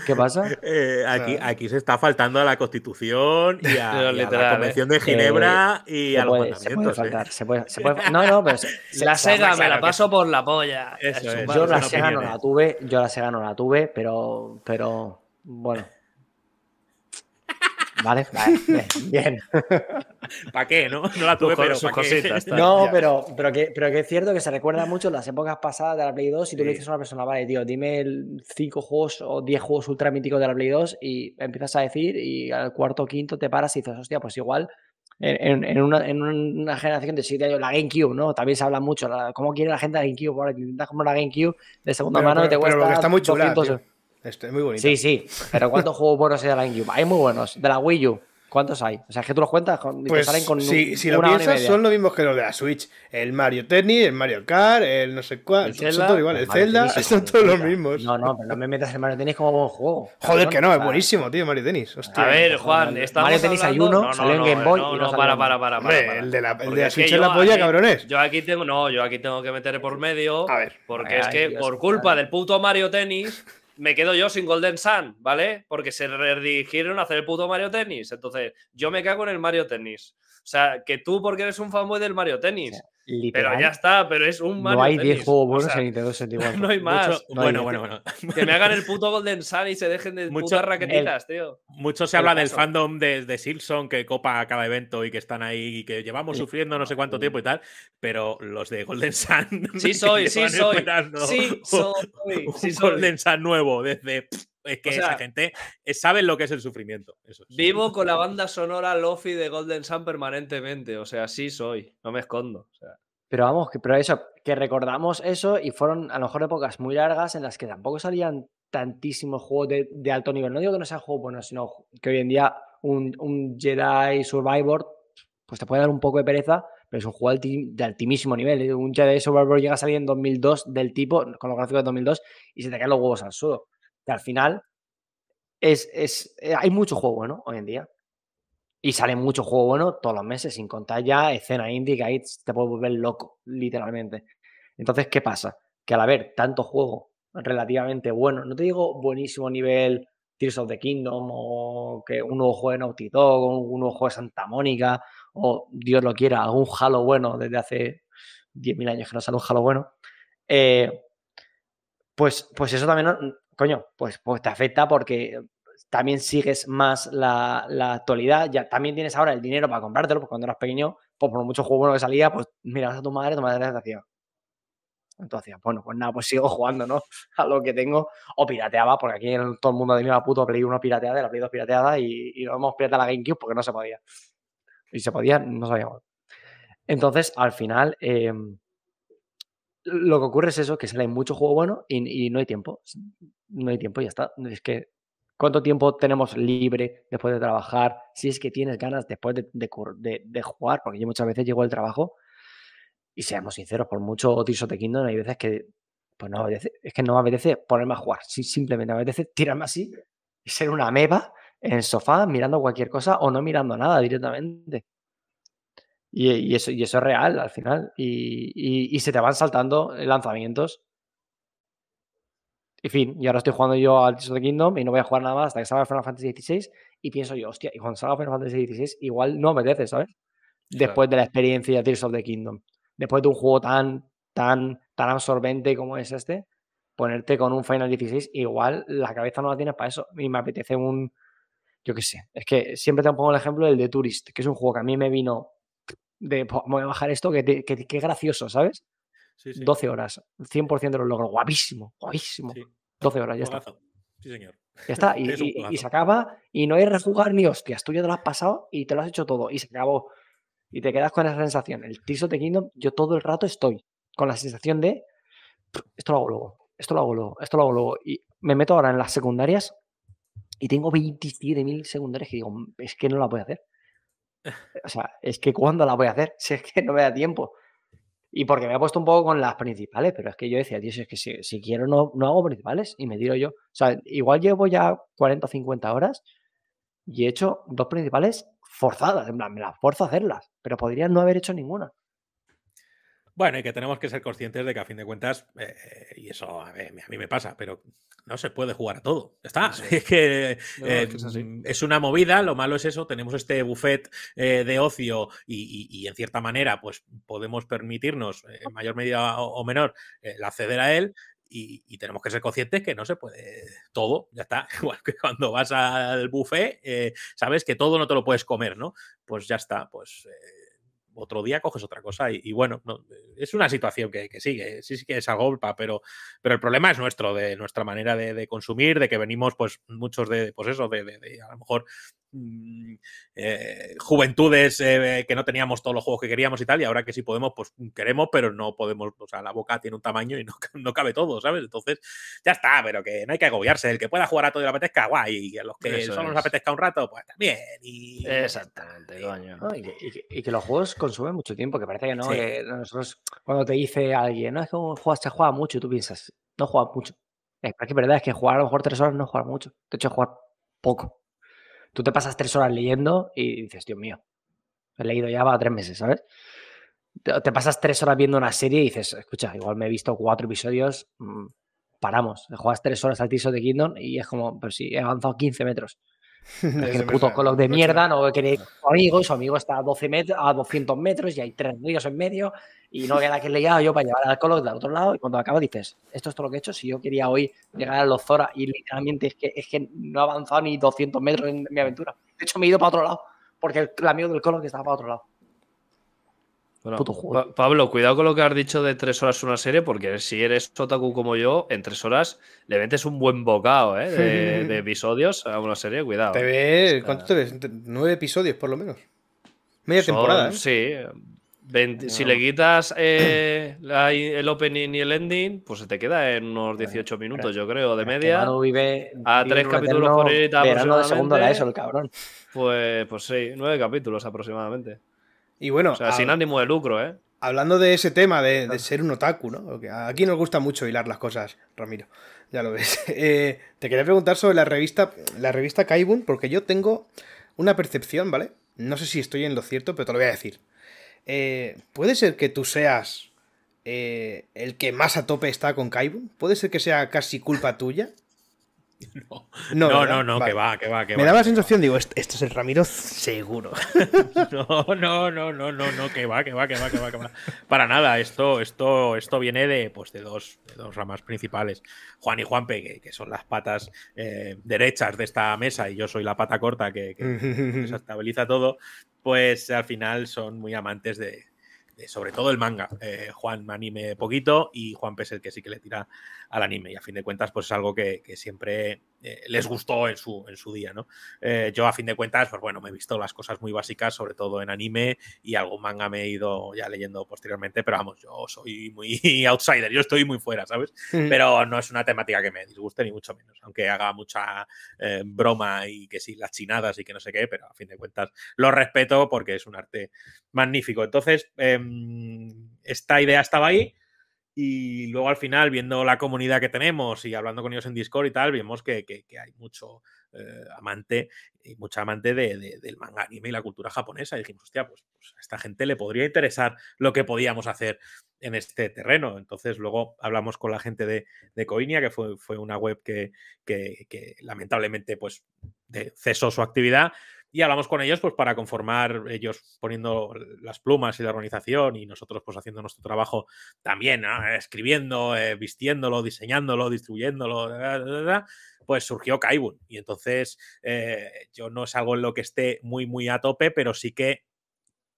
¿Qué pasa? Eh, aquí, Claro. aquí se está faltando a la Constitución y a, Pero y a la. Convención de Ginebra y a los puede, se puede mandamientos. ¿eh? faltar, se puede, se puede- No, no, pero... se- (laughs) La se- Sega me la que paso por la polla. Eso Eso. Yo la Sega no la tuve, yo la Sega no la tuve, pero, pero, bueno. Vale, vale, bien. (laughs) ¿Para qué? No, no la tuve, pero sus cositas. No, pero, pero, que, pero que es cierto que se recuerda mucho las épocas pasadas de la Play 2 y tú le Sí. dices a una persona, vale, tío, dime 5 juegos o 10 juegos ultra míticos de la Play 2 y empiezas a decir y al cuarto o quinto te paras y dices, hostia, pues igual en, en- una, en una generación de 7 años, la GameCube, ¿no? También se habla mucho, la- ¿cómo quiere la gente la GameCube? Ahora, que intentas comprar la GameCube de segunda Pero, mano y te pero- pero cuesta lo que está muy chula, 200 tío. Esto es muy bonito. Sí, sí, pero ¿cuántos (laughs) juegos buenos hay de la GameCube? Hay muy buenos. De la Wii U, ¿cuántos hay? O sea, es que tú los cuentas con, Pues salen con si, un- si lo piensas, son los mismos que los de la Switch. El Mario Tennis, el Mario Kart, el no sé cuál. El Son Zelda. todos iguales. El Mario Zelda, son todos los mismos. No, no, pero no me metas el Mario Tennis como buen juego. (laughs) Joder, que no, es buenísimo, tío, Mario Tennis. Hostia. A ver, Juan, Mario estamos Tennis hay uno, salió en Game Boy no, y no no, para, para, para, para, Hombre, para. el de la, el de Switch es la polla, aquí- cabrones. Yo aquí tengo, no, yo aquí tengo que meter por medio. A ver. Porque Ay, es que por culpa del puto Mario Tennis me quedo yo sin Golden Sun, ¿vale? Porque se redirigieron a hacer el puto Mario Tennis. Entonces, yo me cago en el Mario Tennis. O sea, que tú porque eres un fanboy del Mario Tennis. Pero ya está, pero es un Mario no hay Tennis. 10 juegos O buenos sea, en Nintendo 64. (laughs) no hay más. Mucho- No hay bueno, bueno, bueno. Que me hagan el puto Golden Sun y se dejen de Mucho- putas raquetitas, tío. Mucho se El habla del fandom de, de Silson que copa a cada evento y que están ahí y que llevamos Sí. sufriendo no sé cuánto tiempo y tal, pero los de Golden Sun. Sí (laughs) (laughs) soy, sí soy. Sí soy, Un sí soy. Golden Sun nuevo desde. pff, Es que O sea- esa gente eh, saben lo que es el sufrimiento. Eso es. Vivo con la banda sonora Lofi de Golden Sun permanentemente. O sea, sí soy. No me escondo. O sea, Pero vamos, que, pero eso, que recordamos eso y fueron a lo mejor épocas muy largas en las que tampoco salían tantísimos juegos de, de alto nivel. No digo que no sean juegos buenos, sino que hoy en día un, un Jedi Survivor pues te puede dar un poco de pereza, pero es un juego alti- de altísimo nivel. ¿eh? Un Jedi Survivor llega a salir en 2002 del tipo, con los gráficos de 2002, y se te caen los huevos al suelo. Que al final es, es, eh, hay mucho juego bueno hoy en día. Y sale mucho juego bueno todos los meses, sin contar ya escena indie que ahí te puedes volver loco, literalmente. Entonces, ¿qué pasa? Que al haber tanto juego relativamente bueno, no te digo buenísimo nivel Tears of the Kingdom o que un nuevo juego de Naughty Dog o un nuevo juego de Santa Mónica o Dios lo quiera, algún Halo bueno desde hace 10.000 años que no sale un Halo bueno, eh, pues, pues eso también, coño, pues, pues te afecta porque también sigues más la, la actualidad, ya también tienes ahora el dinero para comprártelo, porque cuando eras pequeño, pues por mucho juego bueno que salía, pues mirabas a tu madre, tu madre te hacía. Entonces, bueno, pues nada, pues sigo jugando, ¿no? (laughs) A lo que tengo, o pirateaba, porque aquí todo el mundo tenido la puta Play 1 pirateada, la Play 2 pirateada, y, y no hemos pirateado la GameCube porque no se podía. Y se podía, no sabíamos. Entonces, al final, eh, lo que ocurre es eso, que sale mucho juego bueno y, no hay tiempo. No hay tiempo y ya está. Es que, ¿cuánto tiempo tenemos libre después de trabajar? Si es que tienes ganas después de, de de- de jugar, porque yo muchas veces llego al trabajo y seamos sinceros, por mucho Tears the Kingdom, hay veces que, pues no apetece, es que no me apetece ponerme a jugar. Simplemente me apetece tirarme así y ser una meba en el sofá mirando cualquier cosa o no mirando nada directamente. Y, y eso, y eso es real al final. Y, y- y se te van saltando lanzamientos. Y fin, y ahora estoy jugando yo al Tears of the Kingdom y no voy a jugar nada más hasta que salga Final Fantasy XVI. Y pienso yo, hostia, y cuando salga Final Fantasy XVI, igual no apetece, ¿sabes? Después de la experiencia de Tears of the Kingdom. Después de un juego tan, tan, tan absorbente como es este, ponerte con un Final 16, igual la cabeza no la tienes para eso. Y me apetece un. Yo qué sé. Es que siempre te pongo el ejemplo del de Tourist, que es un juego que a mí me vino de. "Po, Voy a bajar esto, que, te- que, que gracioso, ¿sabes? Sí, sí. 12 horas, 100% de los logros. Guapísimo, guapísimo. Sí. 12 horas, ya está. Sí, señor. Ya está. (laughs) Y, y- y se acaba y no hay rejugar ni hostias. Tú ya te lo has pasado y te lo has hecho todo y se acabó. Y te quedas con esa sensación. El Tears the Kingdom, yo todo el rato estoy con la sensación de esto lo hago luego, esto lo hago luego, esto lo hago luego. Y me meto ahora en las secundarias y tengo 27.000 secundarias que digo, "Mm, es que no la voy a hacer. O sea, es que ¿cuándo la voy a hacer? (laughs) Si es que no me da tiempo. Y porque me he puesto un poco con las principales, pero es que yo decía, si es que si, si quiero no, no hago principales y me tiro yo. O sea, igual llevo ya 40 o 50 horas y he hecho dos principales forzadas, me las forzo a hacerlas, pero podría no haber hecho ninguna. Bueno, y que tenemos que ser conscientes de que a fin de cuentas, eh, y eso a, ver, a mí me pasa, pero no se puede jugar a todo. Ya está. (laughs) Es que, No, eh, es que es una movida, lo malo es eso, tenemos este buffet eh, de ocio y, y- y en cierta manera pues podemos permitirnos eh, en mayor medida o, o menor eh, el acceder a él. Y, y tenemos que ser conscientes que no se puede todo, ya está. (laughs) Igual que cuando vas al buffet, eh, sabes que todo no te lo puedes comer, ¿no? Pues ya está, pues eh, otro día coges otra cosa. Y, bueno, no, es una situación que, sigue, sí, sí que es agolpa, pero, pero el problema es nuestro, de nuestra manera de, consumir, de que venimos, pues, muchos de, pues eso, de, a lo mejor eh, juventudes eh, que no teníamos todos los juegos que queríamos y tal, y ahora que sí podemos, pues queremos, pero no podemos, o sea, la boca tiene un tamaño y no, (laughs) no cabe todo, ¿sabes? Entonces, ya está, pero que no hay que agobiarse, el que pueda jugar a todo y le apetezca, guay, y a los que Eso solo nos es. apetezca un rato, pues también. Y Exactamente, y- coño. ¿no? Y, que, y que- y que los juegos consumen mucho tiempo, que parece que no. Sí. que nosotros, cuando te dice alguien, no, es que un juego se juega mucho, y tú piensas, no juega mucho. Es que es verdad, es que jugar a lo mejor tres horas no es jugar mucho. De hecho, es jugar poco. Tú te pasas tres horas leyendo y dices, Dios mío, he leído ya va tres meses, ¿sabes? Te, te pasas tres horas viendo una serie y dices, escucha, igual me he visto cuatro episodios, mm, paramos. Juegas tres horas al Tears of the Kingdom y es como, pero sí, he avanzado 15 metros. (laughs) Es que el puto Call of de mierda, no quiere su amigo, su amigo está a, 12 metros, a 200 metros y hay tres ríos en medio y no queda que le yo para llevar al Call of del otro lado y cuando acaba dices, esto es todo lo que he hecho, si yo quería hoy llegar a los Zora y literalmente es que, es que no he avanzado ni 200 metros en mi aventura. De hecho me he ido para otro lado porque el, el amigo del Call of estaba para otro lado. Bueno, Puto juego. Pa- Pablo, cuidado con lo que has dicho de tres horas una serie, porque si eres otaku como yo, en tres horas le metes un buen bocado ¿eh? de, de (laughs) episodios a una serie, cuidado. Te ves, ¿cuánto te ves? Nueve episodios, por lo menos. Media Son- temporada, ¿eh? Sí. 20 si le quitas eh, la- el opening y el ending, pues se te queda en unos 18 minutos, yo creo, de Pero es que media. Manu vive, a vive tres capítulos por horita verano de segundo la aproximadamente. ESO, el cabrón. Pues, pues sí, nueve capítulos aproximadamente. Y bueno, O sea, sin ánimo de lucro, ¿eh? hablando de ese tema de, de ser un otaku, ¿no? Porque aquí nos gusta mucho hilar las cosas, Ramiro. Ya lo ves. (laughs) Eh, te quería preguntar sobre la revista, la revista Kaibun, porque yo tengo una percepción, ¿vale? No sé si estoy en lo cierto, pero te lo voy a decir. Eh, ¿Puede ser que tú seas eh, el que más a tope está con Kaibun? ¿Puede ser que sea casi culpa tuya? (laughs) No, No, no, no, no, Vale. que va, que va, que Me va. daba la sensación, digo, este, este es el Ramiro seguro. (laughs) No, no, no, no, no, no, que va, que va, que va, que va, que va. Para nada, esto, esto, esto viene de, pues, de dos, de dos ramas principales. Juan y Juanpe, que, que son las patas eh, derechas de esta mesa, y yo soy la pata corta que, que- (laughs) que se estabiliza todo, pues al final son muy amantes de, sobre todo el manga. Eh, Juan anime poquito y Juanpe es el que sí que le tira al anime. Y a fin de cuentas, pues es algo que, que siempre eh, les gustó en su, en su día, ¿no? Eh, yo, a fin de cuentas, pues bueno, me he visto las cosas muy básicas, sobre todo en anime, y algún manga me he ido ya leyendo posteriormente, pero vamos, yo soy muy (laughs) outsider, yo estoy muy fuera, ¿sabes? Pero no es una temática que me disguste, ni mucho menos, aunque haga mucha eh, broma y que sí, las chinadas y que no sé qué, pero a fin de cuentas lo respeto porque es un arte magnífico. Entonces, em, esta idea estaba ahí Y luego al final, viendo la comunidad que tenemos y hablando con ellos en Discord y tal, vemos que, que- hay mucho eh, amante y mucha amante de- de- del manga anime y la cultura japonesa. Y dijimos, hostia, pues, pues a esta gente le podría interesar lo que podíamos hacer en este terreno. Entonces luego hablamos con la gente de, de Coinia, que fue, fue una web que, que- que lamentablemente pues cesó su actividad. Y hablamos con ellos pues para conformar, ellos poniendo las plumas y la organización y nosotros pues haciendo nuestro trabajo también, escribiendo, eh, vistiéndolo, diseñándolo, distribuyéndolo, pues surgió Kaibun. Y entonces eh, yo no es algo en lo que esté muy, muy a tope, pero sí que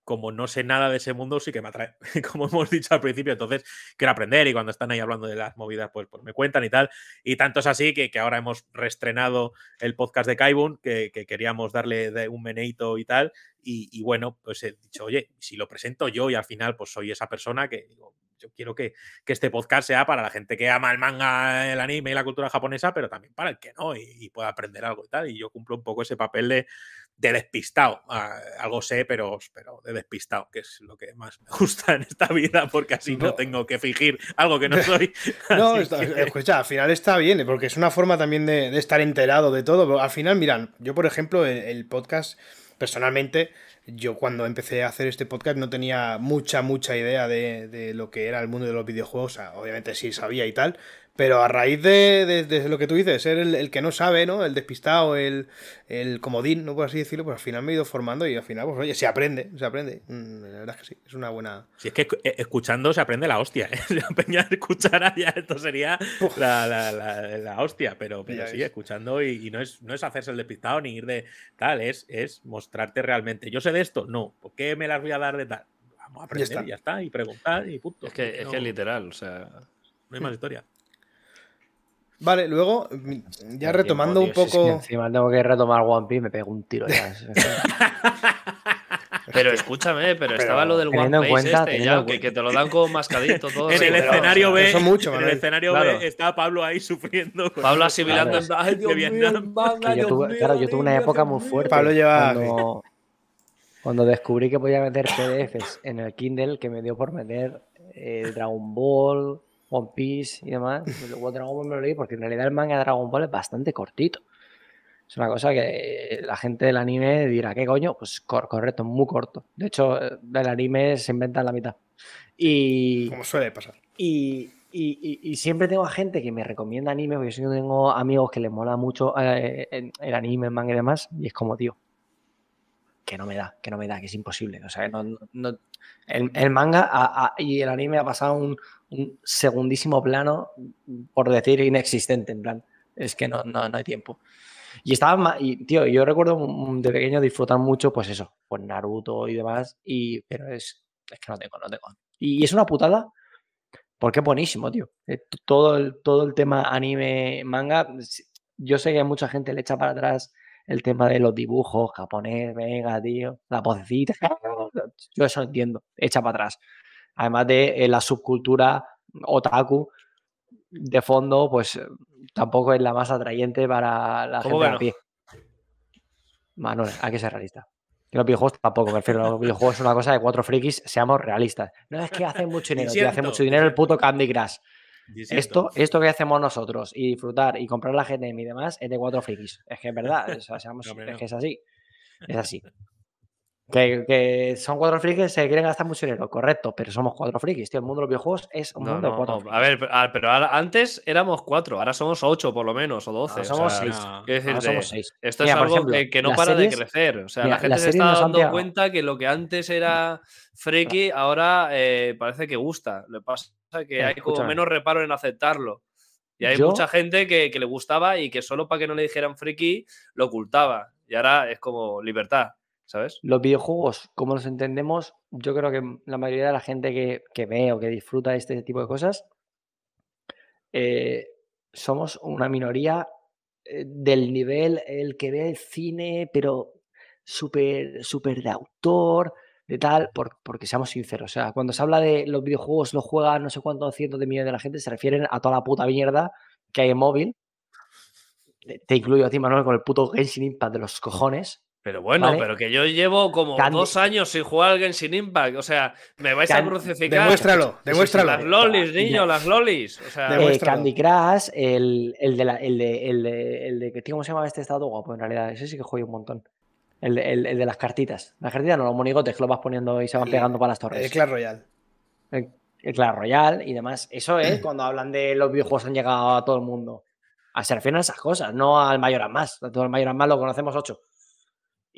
como no sé nada de ese mundo, sí que me atrae, (laughs) como hemos dicho al principio, entonces quiero aprender y cuando están ahí hablando de las movidas, pues, pues me cuentan y tal. Y tanto es así que, que ahora hemos reestrenado el podcast de Kaibun, que, que queríamos darle de un meneito y tal. Y, y bueno, pues he dicho, oye, si lo presento yo y al final pues soy esa persona que digo, yo quiero que, que este podcast sea para la gente que ama el manga, el anime y la cultura japonesa, pero también para el que no y, y pueda aprender algo y tal. Y yo cumplo un poco ese papel de, de despistado. Ah, algo sé, pero, pero de despistado, que es lo que más me (laughs) gusta en esta vida, porque así no No. tengo que fingir algo que no (laughs) soy. No, está- que- escucha, al final está bien, porque es una forma también de, de estar enterado de todo. Pero al final, miran, yo por ejemplo, el, el podcast, personalmente, yo cuando empecé a hacer este podcast no tenía mucha, mucha idea de, de lo que era el mundo de los videojuegos. O sea, obviamente sí sabía y tal, pero a raíz de, de- de lo que tú dices, ser el, el que no sabe, ¿no? El despistado, el, el comodín, ¿no? Por así decirlo, pues al final me he ido formando y al final, pues oye, se aprende, se aprende. Mm, La verdad es que sí, es una buena... Si es que eh, escuchando se aprende la hostia, ¿eh? (laughs) Si la peña escuchara ya esto sería la, la- la- la hostia, pero, pero Ya sí, escuchando y, y no, es, no es hacerse el despistado ni ir de tal, es, es mostrarte realmente. Yo sé de esto, no, ¿por qué me las voy a dar de tal? Vamos a aprender está. y ya está, y preguntar y punto. Es que, es que literal, o sea. no hay más historia. Vale, luego, mm, ya retomando tiempo, un si poco... encima tengo que retomar One Piece, me pego un tiro ya. (laughs) Pero escúchame, pero, estaba lo del One Piece cuenta- este, teniendo ya, en que, cuenta. que te lo dan como mascadito todo. (laughs) en el pero, escenario o sea, B, eso mucho, en el escenario Claro. B está Pablo ahí sufriendo. con Pablo asimilando en Claro. ay, Dios de mío, Vietnam. el manga, (laughs) que yo Dios tuve- mío, claro, yo tuve una época muy fuerte. Pablo lleva- Cuando, cuando descubrí que podía meter PDFs en el Kindle, que me dio por meter eh, Dragon Ball, One Piece y demás. Luego Dragon Ball me lo leí porque en realidad el manga de Dragon Ball es bastante cortito. Es una cosa que la gente del anime dirá, ¿qué coño? Pues cor- correcto, muy corto. De hecho, eh, el anime se inventa en la mitad. Y, Como suele pasar. y, y- y- y siempre tengo a gente que me recomienda anime, porque yo tengo amigos que les mola mucho eh, el anime, el manga y demás, y es como, tío, que no me da, que no me da, que es imposible. O sea, no, no- el, el manga a- a- y el anime ha pasado un, un segundísimo plano, por decir inexistente, en plan, es que no, no, no hay tiempo. Y estaba, y tío, yo recuerdo de pequeño disfrutar mucho, pues eso, pues Naruto y demás, y, pero es, es que no tengo, no tengo. Y es una putada, porque es buenísimo, tío. Eh, Todo el, todo el tema anime, manga, yo sé que mucha gente le echa para atrás el tema de los dibujos japonés, venga, tío, la vocecita. (laughs) Yo eso entiendo, echa para atrás. Además de eh, la subcultura otaku de fondo, pues eh, tampoco es la más atrayente para la ¿Cómo gente que a pie. Manuel, hay que ser realista. Que los videojuegos tampoco, me refiero. Los videojuegos es una cosa de cuatro frikis, seamos realistas. No es que hace mucho (laughs) dinero, tío, hace mucho dinero el puto Candy Crush. Esto, esto que hacemos nosotros y disfrutar y comprar la GTM y demás es de cuatro frikis. Es que es verdad, o sea, seamos- (laughs) No, hombre, es que es así. Es así. Que, que son cuatro frikis que se quieren gastar mucho dinero, correcto, pero somos cuatro frikis, tío. El mundo de los videojuegos es un No, mundo de cuatro no. A ver, pero, ah, antes éramos cuatro, ahora somos ocho por lo menos, o doce. Ahora o somos sea, seis. Ahora somos seis. Esto Mira, es algo ejemplo, que, que no para series- de crecer. O sea, mira, la gente se está han dando cuenta que lo que antes era friki ahora eh, parece que gusta. Lo que pasa es que hay como escúchame. menos reparo en aceptarlo. Y hay Yo- mucha gente que, que le gustaba y que solo para que no le dijeran friki lo ocultaba. Y ahora es como libertad, ¿sabes? Los videojuegos, como los entendemos, yo creo que la mayoría de la gente que, ve o que disfruta de este tipo de cosas, eh, somos una minoría eh, del nivel el que ve el cine, pero súper súper de autor, de tal, por- porque seamos sinceros. O sea, cuando se habla de los videojuegos, los juega no sé cuántos cientos de millones de la gente, se refieren a toda la puta mierda que hay en móvil. Te incluyo a ti, Manuel, con el puto Genshin Impact de los cojones. Pero bueno, ¿Vale? pero que yo llevo como Candy- dos años sin jugar al Genshin Impact. O sea, me vais a crucificar. Demuéstralo, demuéstralo. Las lolis, niño, las lolis. O sea, Eh, Demuéstralo. Candy Crush, el, el de la, el de, el de, el de ¿cómo se llama este estado guapo en realidad? Ese sí que juega un montón. El de, el- el de las cartitas. Las cartitas no, los monigotes que los vas poniendo y se van pegando para las torres. El Clash Royale. El, el Clash Royale y demás. Eso es (clears throat) cuando hablan de los videojuegos han llegado a todo el mundo. A se refieren a esas cosas, no al Mayoras más. Todo el Mayoras más lo conocemos ocho.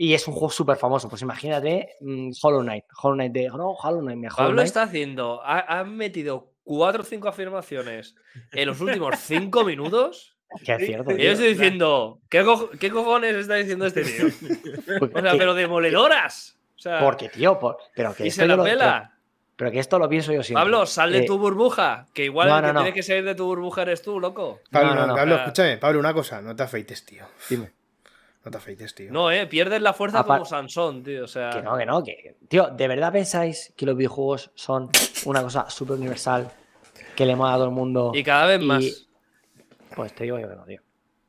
Y es un juego súper famoso. Pues imagínate mm, Hollow Knight. Hollow Knight de. No, Hollow Knight, mejor. Pablo está haciendo. Ha, ha metido cuatro o cinco afirmaciones en los últimos cinco minutos. (laughs) Que es cierto. Y tío. yo estoy diciendo, ¿qué, co- qué cojones está diciendo este tío? (laughs) O sea, pero demoledoras. O sea, Porque, tío, por- pero que y esto se la lo- pela. Pero que esto lo pienso yo siempre. Pablo, sal de Eh, tu burbuja. Que igual no, el que no, no. tiene que salir de tu burbuja eres tú, loco. Pablo, no, no. Pablo, escúchame, Pablo, una cosa, no te afeites, tío. Dime. No te afeites, tío. No, eh, pierdes la fuerza Apar- como Sansón, tío. O sea, Que no, que no, que. Tío, ¿de verdad pensáis que los videojuegos son una cosa súper universal que le mola a todo el mundo? y cada vez y- más. Pues te digo yo que no, tío.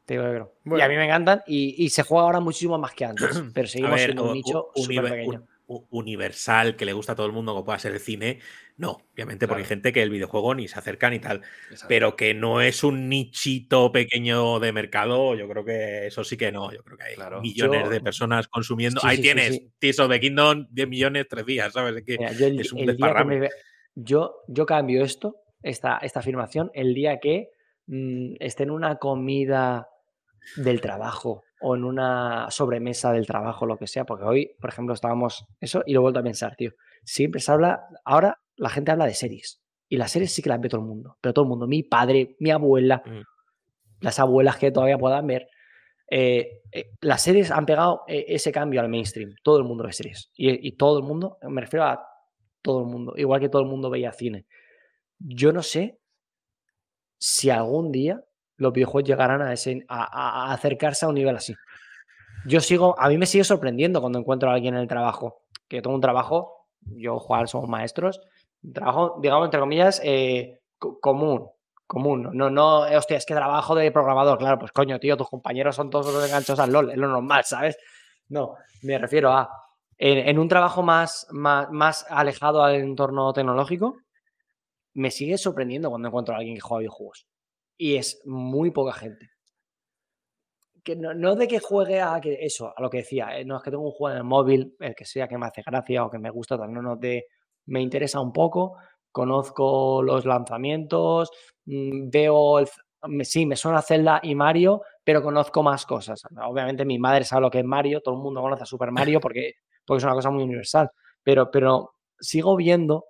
Te digo yo que no. Y a mí me encantan y, y se juega ahora muchísimo más que antes. Pero seguimos ver, siendo un nicho súper pequeño. Universal que le gusta a todo el mundo, como pueda ser el cine. No, obviamente, porque hay Claro. gente que el videojuego ni se acercan y tal. Exacto. Pero que no es un nichito pequeño de mercado, yo creo que eso sí que no. Yo creo que hay Claro. millones Yo- de personas consumiendo. Sí, Ahí sí, tienes, sí. Tears of the Kingdom, 10 millones, 3 días, ¿sabes? Es que Mira, yo el, es un el desparrame. me yo, yo cambio esto, esta, esta afirmación, el día que mm, esté en una comida del trabajo o en una sobremesa del trabajo, lo que sea, porque hoy, por ejemplo, estábamos eso y lo he vuelto a pensar, tío. Siempre se habla, ahora la gente habla de series y las series sí que las ve todo el mundo, pero todo el mundo, mi padre, mi abuela, Mm. las abuelas que todavía puedan ver. eh, eh, las series han pegado eh, ese cambio al mainstream. Todo el mundo ve series. Y, y todo el mundo, me refiero a todo el mundo, igual que todo el mundo veía cine. Yo no sé si algún día los videojuegos llegarán a, ese, acercarse a un nivel así. Yo sigo, a mí me sigue sorprendiendo cuando encuentro a alguien en el trabajo, que tengo un trabajo, yo, Juan, somos maestros, un trabajo, digamos, entre comillas, eh, co- común, común, no, no, eh, hostia, es que trabajo de programador, claro, pues coño, tío, tus compañeros son todos los enganchos al LOL, es lo normal, ¿sabes? No, me refiero a, en, en un trabajo más, más, más alejado al entorno tecnológico, me sigue sorprendiendo cuando encuentro a alguien que juega videojuegos. Y es muy poca gente. Que no, no de que juegue a que eso, a lo que decía, eh, no es que tengo un juego en el móvil, el que sea que me hace gracia o que me gusta, tal, no, no, de me interesa un poco, conozco los lanzamientos, mm, veo, me- sí, me suena Zelda y Mario, pero conozco más cosas. Obviamente mi madre sabe lo que es Mario, todo el mundo conoce a Super Mario porque, porque es una cosa muy universal, pero, pero sigo viendo,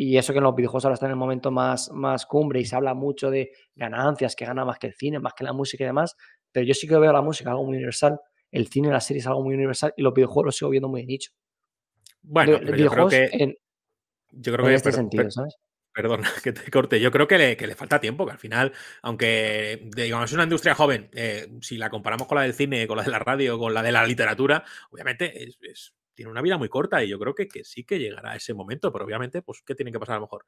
y eso que en los videojuegos ahora está en el momento más, más cumbre y se habla mucho de ganancias, que gana más que el cine, más que la música y demás, pero yo sí que veo la música algo muy universal, el cine la serie es algo muy universal y los videojuegos los sigo viendo muy de nicho. Bueno, pero yo creo que. en, Yo creo en que este per- sentido, per- ¿sabes? Perdona (laughs) que te corte. Yo creo que le, que le falta tiempo, que al final, aunque digamos es una industria joven, eh, si la comparamos con la del cine, con la de la radio, con la de la literatura, obviamente es, es- tiene una vida muy corta y yo creo que, que sí que llegará a ese momento, pero obviamente, pues, ¿qué tiene que pasar a lo mejor?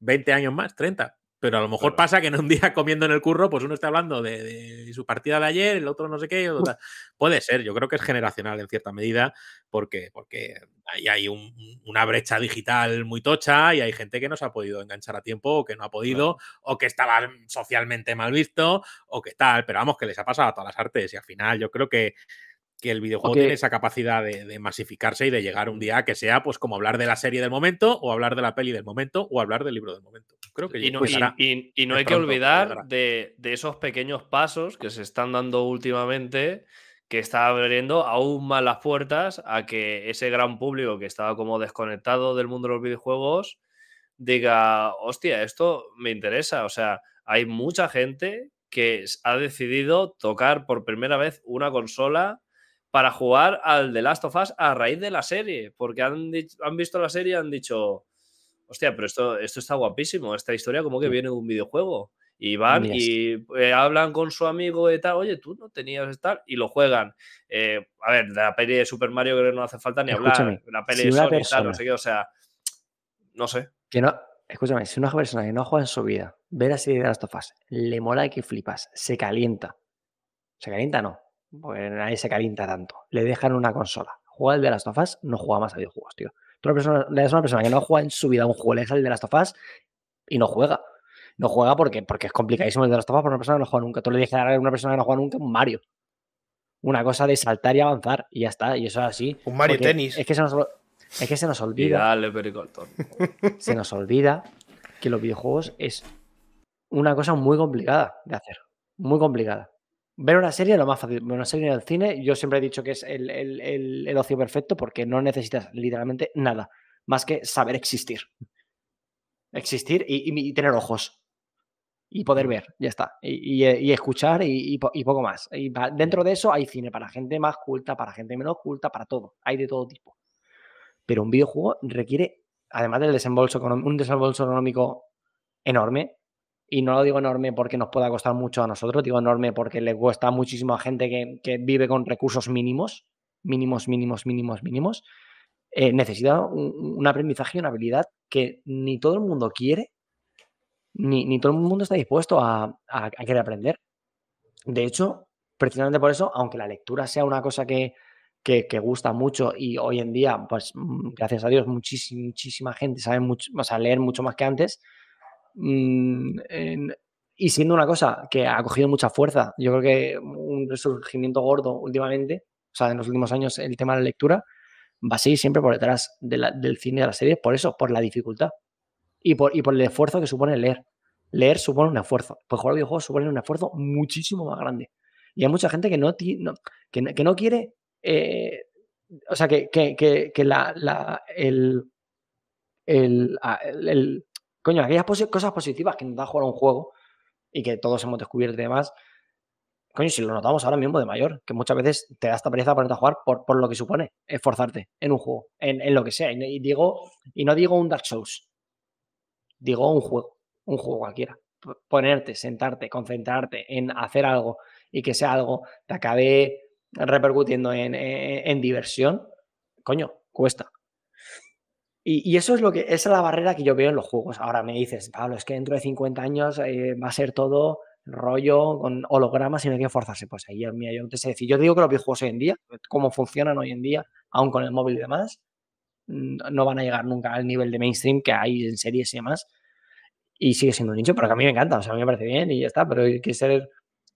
¿20 años más? ¿30? Pero a lo mejor Claro. pasa que en un día comiendo en el curro, pues uno está hablando de, de su partida de ayer, el otro no sé qué. otro. Puede ser, yo creo que es generacional en cierta medida, porque, porque ahí hay un- una brecha digital muy tocha y hay gente que no se ha podido enganchar a tiempo o que no ha podido o que estaba socialmente mal visto o que tal, pero vamos, que les ha pasado a todas las artes y al final yo creo que, que el videojuego tiene esa capacidad de, de masificarse y de llegar un día que sea pues como hablar de la serie del momento o hablar de la peli del momento o hablar del libro del momento. Creo que Y no, llegará. y- y- y no hay que olvidar de, de esos pequeños pasos que se están dando últimamente, que está abriendo aún más las puertas a que ese gran público que estaba como desconectado del mundo de los videojuegos diga, hostia, esto me interesa. O sea, hay mucha gente que ha decidido tocar por primera vez una consola para jugar al The Last of Us a raíz de la serie, porque han, han visto la serie y han dicho, hostia, pero esto, esto está guapísimo, esta historia como que viene de un videojuego. Y van y eh, hablan con su amigo y tal, oye, tú no tenías tal, y lo juegan. Eh, a ver, de la peli de Super Mario creo que no hace falta ni Escúchame, hablar. La peli si de Sony y tal, persona- no sé qué, o sea, no sé. Que no, escúchame, si una persona que no juega en su vida, ve la serie de Last of Us, le mola que flipas, se calienta. Se calienta, no. Pues nadie se calienta tanto. Le dejan una consola. Juega el de las tofas, no juega más a videojuegos, tío. Tú eres una persona, eres una persona que no juega en su vida un juego, le dejas el de las tofas y no juega. No juega porque, porque es complicadísimo el de las tofas para una persona que no juega nunca. Tú le dejas a una persona que no juega nunca un Mario. Una cosa de saltar y avanzar y ya está. Y eso es así. Un Mario Tennis. Es que se nos, es que se nos Y olvida dale, pericoltón. (laughs) se nos olvida que los videojuegos es una cosa muy complicada de hacer. Muy complicada. Ver una serie es lo más fácil. Ver una serie en el cine, yo siempre he dicho que es el, el- el- el ocio perfecto porque no necesitas literalmente nada más que saber existir. Existir y, y- y tener ojos. Y poder Mm. ver, ya está. Y, y- y escuchar y, y po- y poco más. Y pa- dentro de eso hay cine para gente más culta, para gente menos culta, para todo. Hay de todo tipo. Pero un videojuego requiere, además del desembolso, un desembolso económico enorme, y no lo digo enorme porque nos pueda costar mucho a nosotros, digo enorme porque le cuesta muchísimo a gente que, que vive con recursos mínimos, mínimos, mínimos, mínimos, mínimos, eh, necesita un, un aprendizaje y una habilidad que ni todo el mundo quiere, ni, ni todo el mundo está dispuesto a, a- a querer aprender. De hecho, precisamente por eso, aunque la lectura sea una cosa que, que, que gusta mucho y hoy en día, pues mm, gracias a Dios, muchísima, muchísima gente sabe mucho, o sea, leer mucho más que antes. Mm, y siendo una cosa que ha cogido mucha fuerza, yo creo que un resurgimiento gordo últimamente, o sea, en los últimos años, el tema de la lectura va a seguir siempre por detrás del cine de las series, por eso, por la dificultad y por, y por el esfuerzo que supone leer. Leer supone un esfuerzo, pues jugar videojuegos supone un esfuerzo muchísimo más grande. Y hay mucha gente que no, que, no- quiere, eh, o sea, que, que- que- la, el- el- coño, aquellas cosas positivas que nos da jugar un juego y que todos hemos descubierto y demás, coño, si lo notamos ahora mismo de mayor, que muchas veces te da esta pereza ponerte a jugar por, lo que supone esforzarte en un juego, en, lo que sea. Y, digo, y no digo un Dark Souls, digo un juego, un juego cualquiera. Ponerte, sentarte, concentrarte en hacer algo y que sea algo te acabe repercutiendo en, en- en diversión, coño, cuesta. Y, y eso es lo que, esa es la barrera que yo veo en los juegos. Ahora me dices, Pablo, es que dentro de 50 años eh, va a ser todo rollo con hologramas y no hay que forzarse. Pues ahí, mira, yo te sé decir. Yo digo que los videojuegos hoy en día, cómo funcionan hoy en día, aún con el móvil y demás, mm, no van a llegar nunca al nivel de mainstream que hay en series y demás. Y sigue siendo un nicho, pero que a mí me encanta, o sea, a mí me parece bien y ya está, pero hay que ser,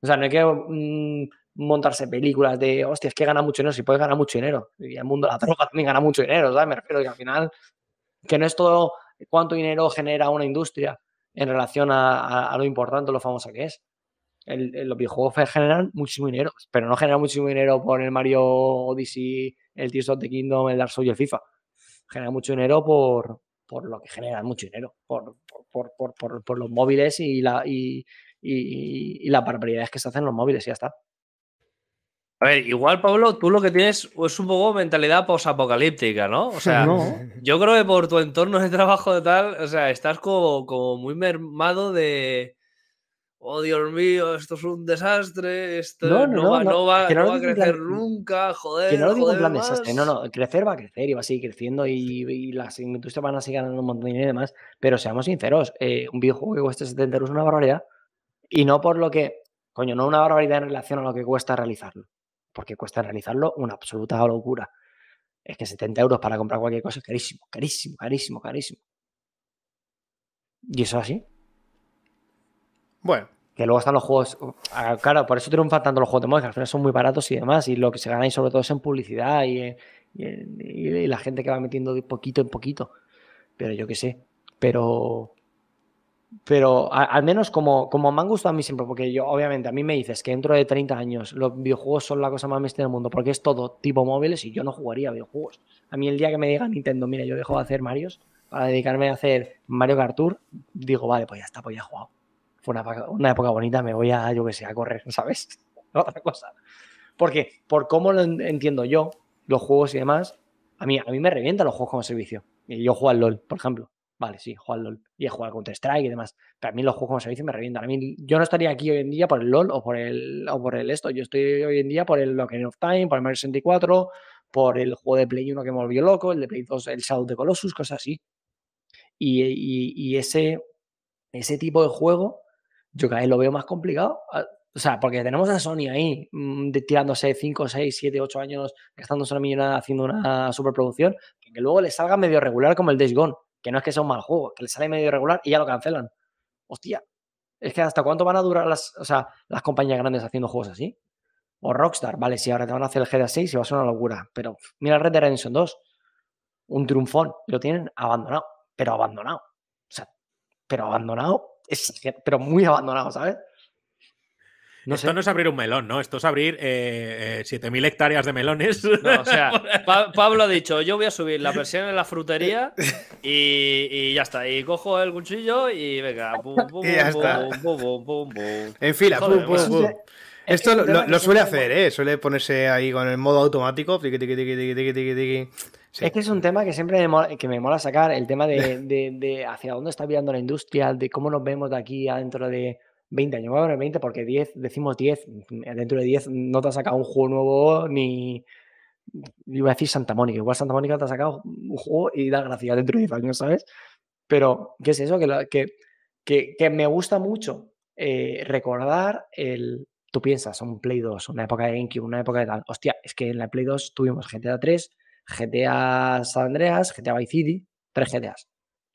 o sea, no hay que mm, montarse películas de, hostia, es que gana mucho dinero, si puedes ganar mucho dinero. Y el mundo de la droga también gana mucho dinero, ¿sabes? Me refiero que al final, que no es todo cuánto dinero genera una industria en relación a, lo importante, lo famosa que es. El- los videojuegos generan muchísimo dinero, pero no generan muchísimo dinero por el Mario Odyssey, el Tears of the Kingdom, el Dark Souls y el FIFA. Generan mucho dinero por, por lo que generan mucho dinero, por, por, por- por- por los móviles y, la, y, y, y las barbaridades que se hacen en los móviles y ya está. A ver, igual, Pablo, tú lo que tienes es un poco mentalidad posapocalíptica, ¿no? O sea, No. yo creo que por tu entorno de trabajo de tal, o sea, estás como, como muy mermado de. Oh, Dios mío, esto es un desastre, esto No, no, no, va, no, va- a crecer plan- nunca, joder. Que no lo digo en plan desastre, no, no, crecer va a crecer y va a seguir creciendo y, y las industrias van a seguir ganando un montón de dinero y demás, pero seamos sinceros, eh, un videojuego que cueste 70 euros es una barbaridad y no por lo que, coño, no una barbaridad en relación a lo que cuesta realizarlo, porque cuesta realizarlo una absoluta locura. Es que 70 euros para comprar cualquier cosa es carísimo, carísimo, carísimo, carísimo. Y eso es así. Bueno, Que luego están los juegos. ah, Claro, por eso triunfan tanto los juegos de móvil, que al final son muy baratos y demás. Y lo que se gana ahí sobre todo es en publicidad y, en- y en- y la gente que va metiendo de poquito en poquito. Pero yo qué sé. Pero. Pero al menos como, como me han gustado a mí siempre, porque yo, obviamente, a mí me dices que dentro de 30 años los videojuegos son la cosa más bestia del mundo, porque es todo tipo móviles y yo no jugaría a videojuegos. A mí el día que me diga Nintendo, mira, yo dejo de hacer Marios para dedicarme a hacer Mario Kart Tour, digo, vale, pues ya está, pues ya he jugado. Fue una, una época bonita, me voy a, yo que sé, a correr, (laughs) ¿sabes? (laughs) Otra cosa. Porque, por cómo lo en- entiendo yo, los juegos y demás, a mí, a mí me revientan los juegos como servicio. Yo juego al LOL, por ejemplo. Vale, sí, juego al LOL. Y he jugado al Counter-Strike y demás. Pero a mí los juegos como servicio me revientan. A mí, yo no estaría aquí hoy en día por el LOL o por el, o por el esto. Yo estoy hoy en día por el Ocarina of Time, por el Mario 64, por el juego de Play 1 que me volvió loco, el de Play 2, el Shadow the Colossus, cosas así. Y, ese, ese tipo de juego, yo cada vez lo veo más complicado. Ah, O sea, porque tenemos a Sony ahí mm, de- tirándose 5, 6, 7, 8 años, gastándose una millonada haciendo una superproducción, que luego le salga medio regular como el Days Gone, que no es que sea un mal juego, que le sale medio regular y ya lo cancelan. Hostia, es que hasta cuánto van a durar las, o sea, las compañías grandes haciendo juegos así. O Rockstar, vale, si ahora te van a hacer el GTA 6 y va a ser una locura, pero mira Red Dead Redemption 2, un triunfón, lo tienen abandonado, pero abandonado. O sea, pero abandonado, es, pero muy abandonado, ¿sabes? No Esto sé. no es abrir un melón, ¿no? Esto es abrir eh, eh, 7.000 hectáreas de melones. No, o sea, (laughs) Pa- Pablo ha dicho, yo voy a subir la versión en la frutería (laughs) y, y ya está. Y cojo el cuchillo y venga. pum, pum, (laughs) pum, pum, pum. En fila, Joder, pum, pum, pum. es Esto lo, suele hacer, ¿eh? Suele ponerse ahí con el modo automático. tiqui, tiqui, tiqui. Sí. Es que es un tema que siempre me mola, que me mola sacar, el tema de, de- de hacia dónde está virando la industria, de cómo nos vemos de aquí a dentro de 20 años. Voy a poner 20 porque 10, decimos 10, dentro de 10 no te ha sacado un juego nuevo ni... Iba a decir Santa Mónica, igual Santa Mónica te ha sacado un juego y da gracia dentro de 10 años, ¿sabes? Pero, ¿qué es eso? Que, que, que me gusta mucho eh, recordar el... Tú piensas, un Play 2, una época de GameCube, una época de tal. Hostia, es que en la Play 2 tuvimos GTA 3, GTA San Andreas, GTA Vice City, tres GTAs.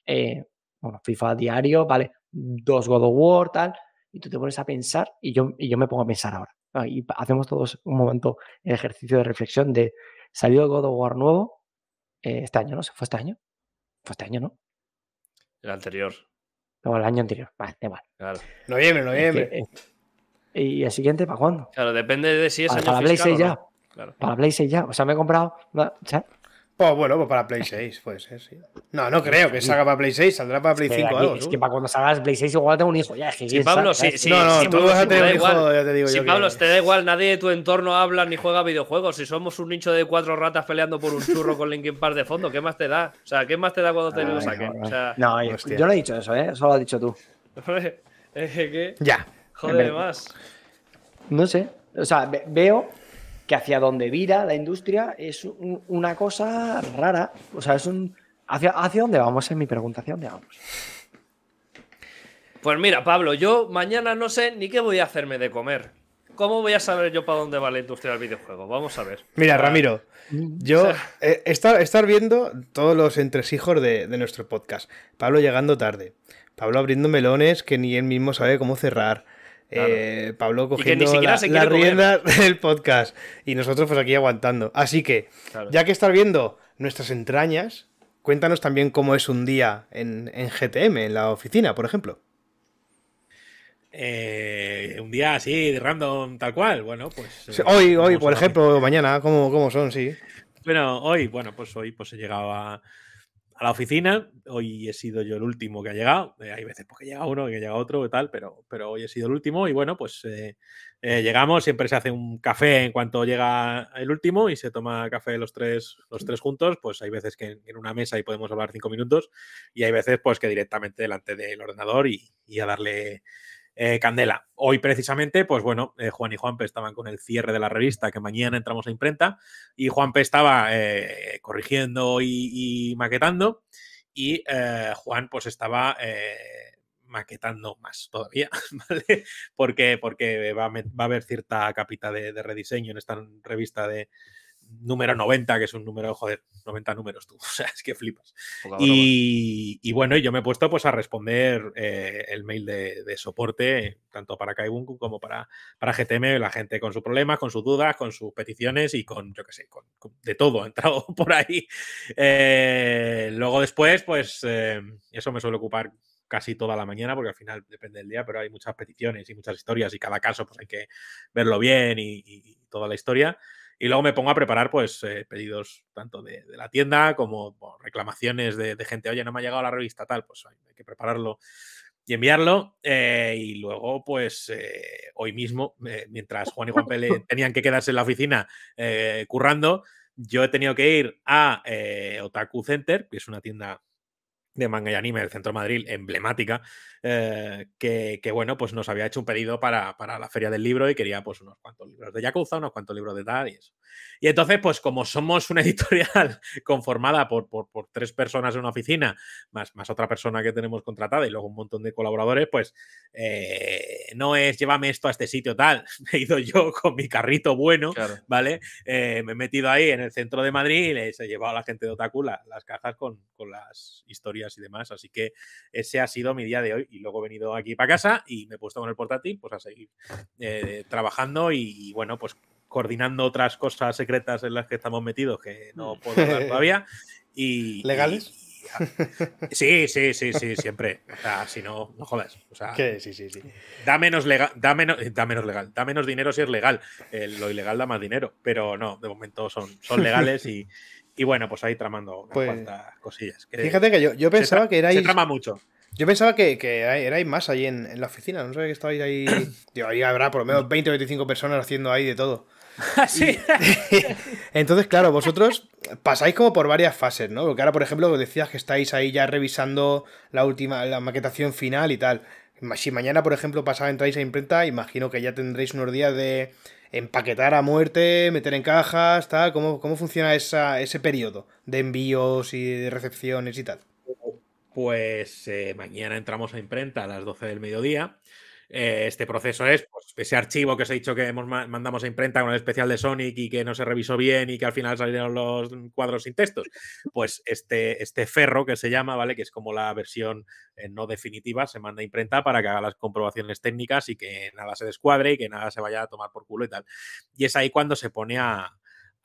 Eh, bueno, FIFA diario, vale, dos God of War, tal. Y tú te pones a pensar, y yo, y yo me pongo a pensar ahora. ah, Y hacemos todos un momento el ejercicio de reflexión de salió el God of War nuevo eh, este año, ¿no? ¿Fue este año? Fue este año, ¿no? El anterior. No, el año anterior. Vale, igual. Claro. Noviembre, noviembre. eh, ¿Y el siguiente para cuándo? Claro, depende de si es Para, año para Play fiscal 6 o ya. Claro. Para la Play 6 ya. O sea, me he comprado. Pues bueno, pues para Play (laughs) 6, puede ser, sí. No, no creo que salga para Play 6, saldrá para Play Que 5 aquí- algo. es que para cuando salgas Play 6 igual tengo un hijo. Ya, es que Sí, Pablo, sí, sí. no, no, sí, tú vas a sí, tener da un hijo, igual. ya te digo Si yo. Pablo, que- te da igual, nadie de tu entorno habla ni juega videojuegos. Si somos un nicho de cuatro ratas peleando por un churro con Linkin Park de fondo, ¿qué más te da? O sea, ¿qué más te da cuando te lo Ay, saquen? O sea, No, yo, Hostia. yo no he dicho eso, ¿eh? Eso lo has dicho tú. (laughs) que, Ya. joder, más. No sé. O sea, ve- veo que hacia donde vira la industria es un- una cosa rara. O sea, es un. ¿Hacia, hacia dónde vamos? Es mi pregunta. ¿Hacia dónde vamos? Pues mira, Pablo, yo mañana no sé ni qué voy a hacerme de comer. ¿Cómo voy a saber yo para dónde va la industria del videojuego? Vamos a ver. Mira, Ah, Ramiro, yo (laughs) eh, estar, estar viendo todos los entresijos de, de nuestro podcast. Pablo llegando tarde. Pablo abriendo melones que ni él mismo sabe cómo cerrar. Eh, Pablo cogiendo la- las riendas (laughs) del podcast. Y nosotros pues aquí aguantando. Así que, Claro. ya que estás viendo nuestras entrañas, cuéntanos también cómo es un día en, en GTM, en la oficina, por ejemplo. Eh, un día así, random, tal cual. Bueno, pues. eh, Hoy, hoy, ¿cómo por ejemplo, mañana, ¿cómo, cómo son? Sí. Bueno, hoy, bueno, pues hoy pues he llegado a, a la oficina. Hoy he sido yo el último que ha llegado. Eh, hay veces porque llega uno, que llega otro y tal, pero, pero hoy he sido el último. Y bueno, pues eh, eh, llegamos, siempre se hace un café en cuanto llega el último y se toma café los tres, los tres juntos. Pues hay veces que en, una mesa y podemos hablar cinco minutos y hay veces pues que directamente delante del ordenador y a darle eh, candela. Hoy precisamente, pues bueno, eh, Juan y Juanpe estaban con el cierre de la revista, que mañana entramos a imprenta, y Juanpe estaba eh, corrigiendo y, maquetando, y Juan pues estaba maquetando más todavía, (laughs) ¿vale? Porque, porque va, a, haber cierta capita de rediseño en esta revista de número 90, que es un número, joder, 90 números tú, (laughs) o sea, es que flipas. Y, y bueno, y yo me he puesto pues a responder eh, el mail de, de soporte, tanto para Kaibun como para, para GTM, la gente con sus problemas, con sus dudas, con sus peticiones y con, yo qué sé, con, con- de todo ha entrado (laughs) por ahí. Eh, luego después, pues eh, eso me suele ocupar casi toda la mañana, porque al final depende del día, pero hay muchas peticiones y muchas historias y cada caso pues hay que verlo bien y toda la historia. Y luego me pongo a preparar pues eh, pedidos tanto de, de la tienda como bueno, reclamaciones de, de gente, oye, no me ha llegado la revista tal, pues hay hay que prepararlo y enviarlo. eh, y luego, pues eh, hoy mismo, mientras Juan y Juan Pele (laughs) tenían que quedarse en la oficina currando, yo he tenido que ir a Otaku Center, que es una tienda de manga y anime del Centro Madrid, emblemática, eh, que, que, bueno, pues nos había hecho un pedido para, para, la Feria del Libro y quería pues unos cuantos libros de Yakuza, unos cuantos libros de tal y eso. Y entonces, pues como somos una (laughs) editorial conformada por, por, por, tres personas en una oficina, más, más otra persona que tenemos contratada y luego un montón de colaboradores, pues eh, no es llévame esto a este sitio tal. (laughs) Me he ido yo con mi carrito bueno, claro. ¿vale? Eh, me he metido ahí en el centro de Madrid y les he llevado a la gente de Otaku la, las cajas con, con las historias y demás. Así que ese ha sido mi día de hoy y luego he venido aquí para casa y me he puesto con el portátil pues a seguir eh, trabajando y, y, bueno, pues coordinando otras cosas secretas en las que estamos metidos que no puedo hablar (laughs) todavía. Y, ¿Legales? Y, sí, sí, sí, sí, siempre. O sea, si no, no jodas. O sea. Sí, sí, sí. Da menos, legal, da, menos, da menos legal, da menos dinero si es legal. Eh, lo ilegal da más dinero, pero no, de momento son, son legales y, y bueno, pues ahí tramando unas Pues, cuantas cosillas. Que Fíjate que yo, yo pensaba que erais. Se trama mucho. Yo pensaba que, que erais más ahí en, en la oficina. No sabía que estabais ahí. (clears throat) Tío, ahí habrá por lo menos 20 o 25 personas haciendo ahí de todo. (laughs) sí. (laughs) Entonces, claro, vosotros pasáis como por varias fases, ¿no? Porque ahora, por ejemplo, decías que estáis ahí ya revisando la última, la maquetación final y tal. Si mañana, por ejemplo, pasada entráis a imprenta, imagino que ya tendréis unos días de empaquetar a muerte, meter en cajas, tal. ¿Cómo, cómo funciona esa, ese periodo de envíos y de recepciones y tal? Pues eh, mañana entramos a imprenta a las 12 del mediodía. Eh, este proceso es pues, ese archivo que os he dicho que hemos ma mandamos a imprenta con el especial de Sonic y que no se revisó bien y que al final salieron los cuadros sin textos. (laughs) Pues este, este ferro que se llama, ¿vale? Que es como la versión eh, no definitiva, se manda a imprenta para que haga las comprobaciones técnicas y que nada se descuadre y que nada se vaya a tomar por culo y tal. Y es ahí cuando se pone a,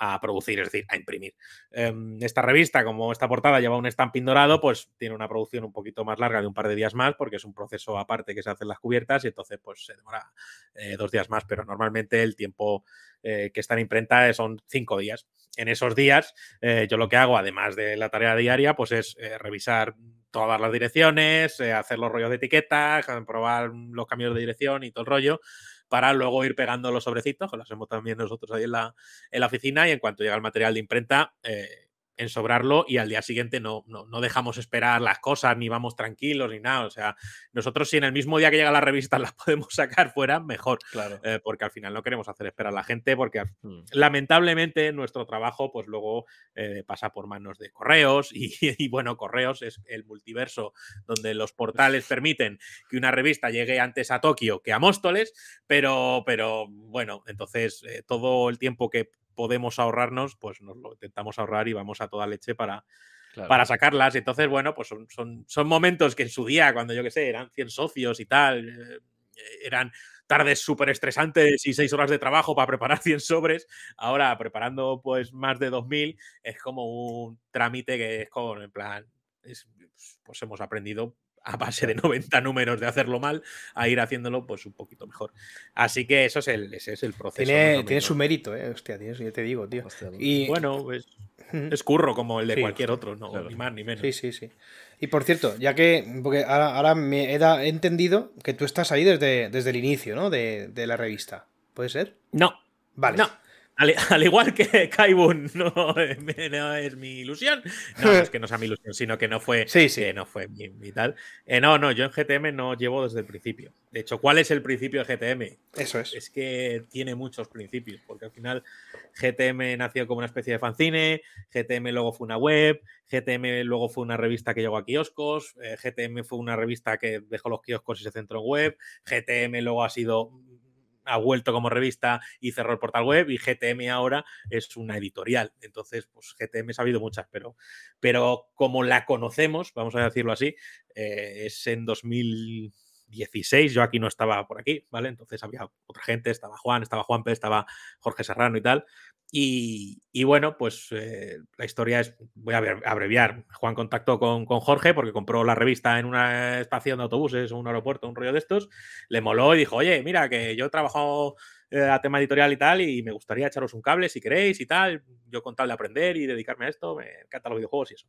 a producir, es decir, a imprimir. Eh, esta revista, como esta portada lleva un stamping dorado, pues tiene una producción un poquito más larga de un par de días más, porque es un proceso aparte que se hacen las cubiertas y entonces pues se demora eh, dos días más, pero normalmente el tiempo eh, que está en imprenta son cinco días. En esos días, eh, yo lo que hago, además de la tarea diaria, pues es eh, revisar todas las direcciones, eh, hacer los rollos de etiquetas, probar los cambios de dirección y todo el rollo para luego ir pegando los sobrecitos, que los hacemos también nosotros ahí en la, en la oficina, y en cuanto llega el material de imprenta, eh, ensobrarlo y al día siguiente no, no, no, dejamos esperar las cosas, ni vamos tranquilos, ni nada. O sea, nosotros si en el mismo día que llega la revista (laughs) las podemos sacar fuera, mejor. Claro. Eh, porque al final no queremos hacer esperar a la gente, porque Mm. lamentablemente nuestro trabajo, pues luego eh, pasa por manos de correos, y, (laughs) y, bueno, correos es el multiverso donde los portales permiten que una revista llegue antes a Tokio que a Móstoles, pero, pero bueno, entonces eh, todo el tiempo que podemos ahorrarnos, pues nos lo intentamos ahorrar y vamos a toda leche para, claro. para sacarlas. Entonces, bueno, pues son, son, son, momentos que en su día, cuando yo que sé, eran 100 socios y tal, eh, eran tardes súper estresantes y seis horas de trabajo para preparar (laughs) 100 sobres. Ahora, preparando pues más de 2000, es como un trámite que es con, en plan, es, pues hemos aprendido a base de (laughs) 90 números de hacerlo mal, a ir haciéndolo pues un poquito mejor. Así que eso es el, ese es el proceso. Tiene, tiene su mérito, eh. Hostia, tío, yo te digo, tío. Hostia, y bueno, pues, es curro como el de sí, cualquier otro, no, claro. ni más ni menos. Sí, sí, sí. Y por cierto, ya que, porque ahora, ahora me he, da, he, entendido que tú estás ahí desde, desde el inicio, ¿no? De, de la revista. ¿Puede ser? No. Vale. No. Al, al, igual que (laughs) Kaibun no, no, es mi ilusión, no, es que no sea mi ilusión, sino que no fue, (laughs) sí, sí. Que no fue mi, mi tal. Eh, no, no, yo en GTM no llevo desde el principio. De hecho, ¿cuál es el principio de GTM? Eso es. Es que tiene muchos principios, porque al final GTM nació como una especie de fanzine, GTM luego fue una web, GTM luego fue una revista que llegó a kioscos, eh, GTM fue una revista que dejó los kioscos y se centró en web, GTM luego ha sido ha vuelto como revista y cerró el portal web y GTM ahora es una editorial. Entonces, pues GTM ha habido muchas, pero, pero como la conocemos, vamos a decirlo así, eh, es en 2016, yo aquí no estaba por aquí, ¿vale? Entonces había otra gente, estaba Juan, estaba Juanpe, estaba Jorge Serrano y tal. Y, y, bueno, pues eh, la historia es, voy a abreviar, Juan contactó con, con, Jorge porque compró la revista en una estación de autobuses o un aeropuerto, un rollo de estos, le moló y dijo, oye, mira, que yo he trabajado eh, a tema editorial y tal y me gustaría echaros un cable si queréis y tal, yo con tal de aprender y dedicarme a esto, me encantan los videojuegos y eso.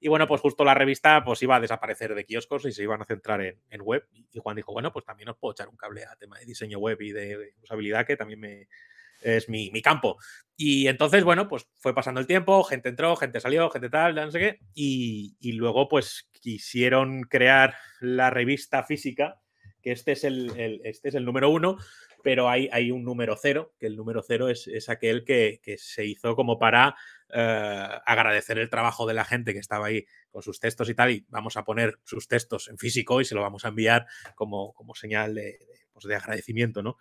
Y bueno, pues justo la revista pues iba a desaparecer de kioscos y se iban a centrar en, en web y Juan dijo, bueno, pues también os puedo echar un cable a tema de diseño web y de, usabilidad que también me es mi, mi campo. Y entonces, bueno, pues fue pasando el tiempo, gente entró, gente salió, gente tal, no sé qué, y, y luego pues quisieron crear la revista física, que este es el- este es el número uno, pero hay, hay un número cero, que el número cero es, es aquel que, que se hizo como para eh, agradecer el trabajo de la gente que estaba ahí con sus textos y tal, y vamos a poner sus textos en físico y se lo vamos a enviar como, como señal de, de, pues, de agradecimiento, ¿no?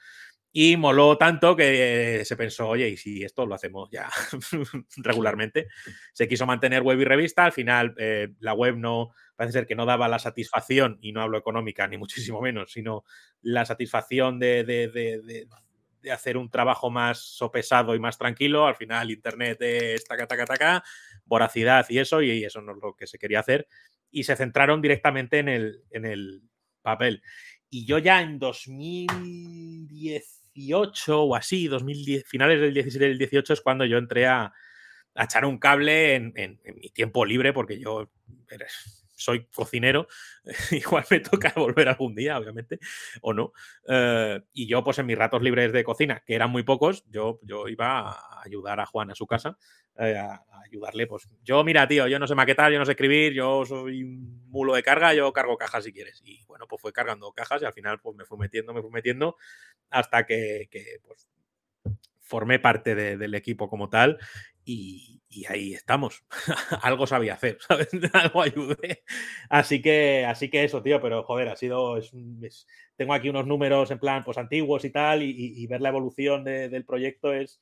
Y moló tanto que se pensó, oye, ¿y si esto lo hacemos ya (laughs) regularmente? Se quiso mantener web y revista, al final eh, la web no, parece ser que no daba la satisfacción, y no hablo económica ni (laughs) muchísimo menos, sino la satisfacción de, de- de- de- hacer un trabajo más sopesado y más tranquilo. Al final Internet es taca, taca, taca, voracidad y eso, y eso no es lo que se quería hacer. Y se centraron directamente en el, en el papel. Y yo ya en 2018 o así, 2010, finales del 17 y del 18 es cuando yo entré a, a echar un cable en, en- en mi tiempo libre, porque yo soy cocinero, (laughs) igual me toca (laughs) volver algún día, obviamente, o no. Eh, y yo, pues en mis ratos libres de cocina, que eran muy pocos, yo, yo iba a ayudar a Juan a su casa, eh, a, ayudarle, pues yo, mira, tío, yo no sé maquetar, yo no sé escribir, yo soy un mulo de carga, yo cargo cajas si quieres. Y bueno, pues fue cargando cajas y al final pues me fui metiendo, me fui metiendo hasta que, que, pues, formé parte de- del equipo como tal y, ahí estamos. (laughs) Algo sabía hacer, (laughs) ¿sabes? (laughs) Algo ayudé. Así que, así que eso, tío, pero joder, ha sido. tengo aquí unos números en plan pues antiguos y tal, y, ver la evolución de- del proyecto es,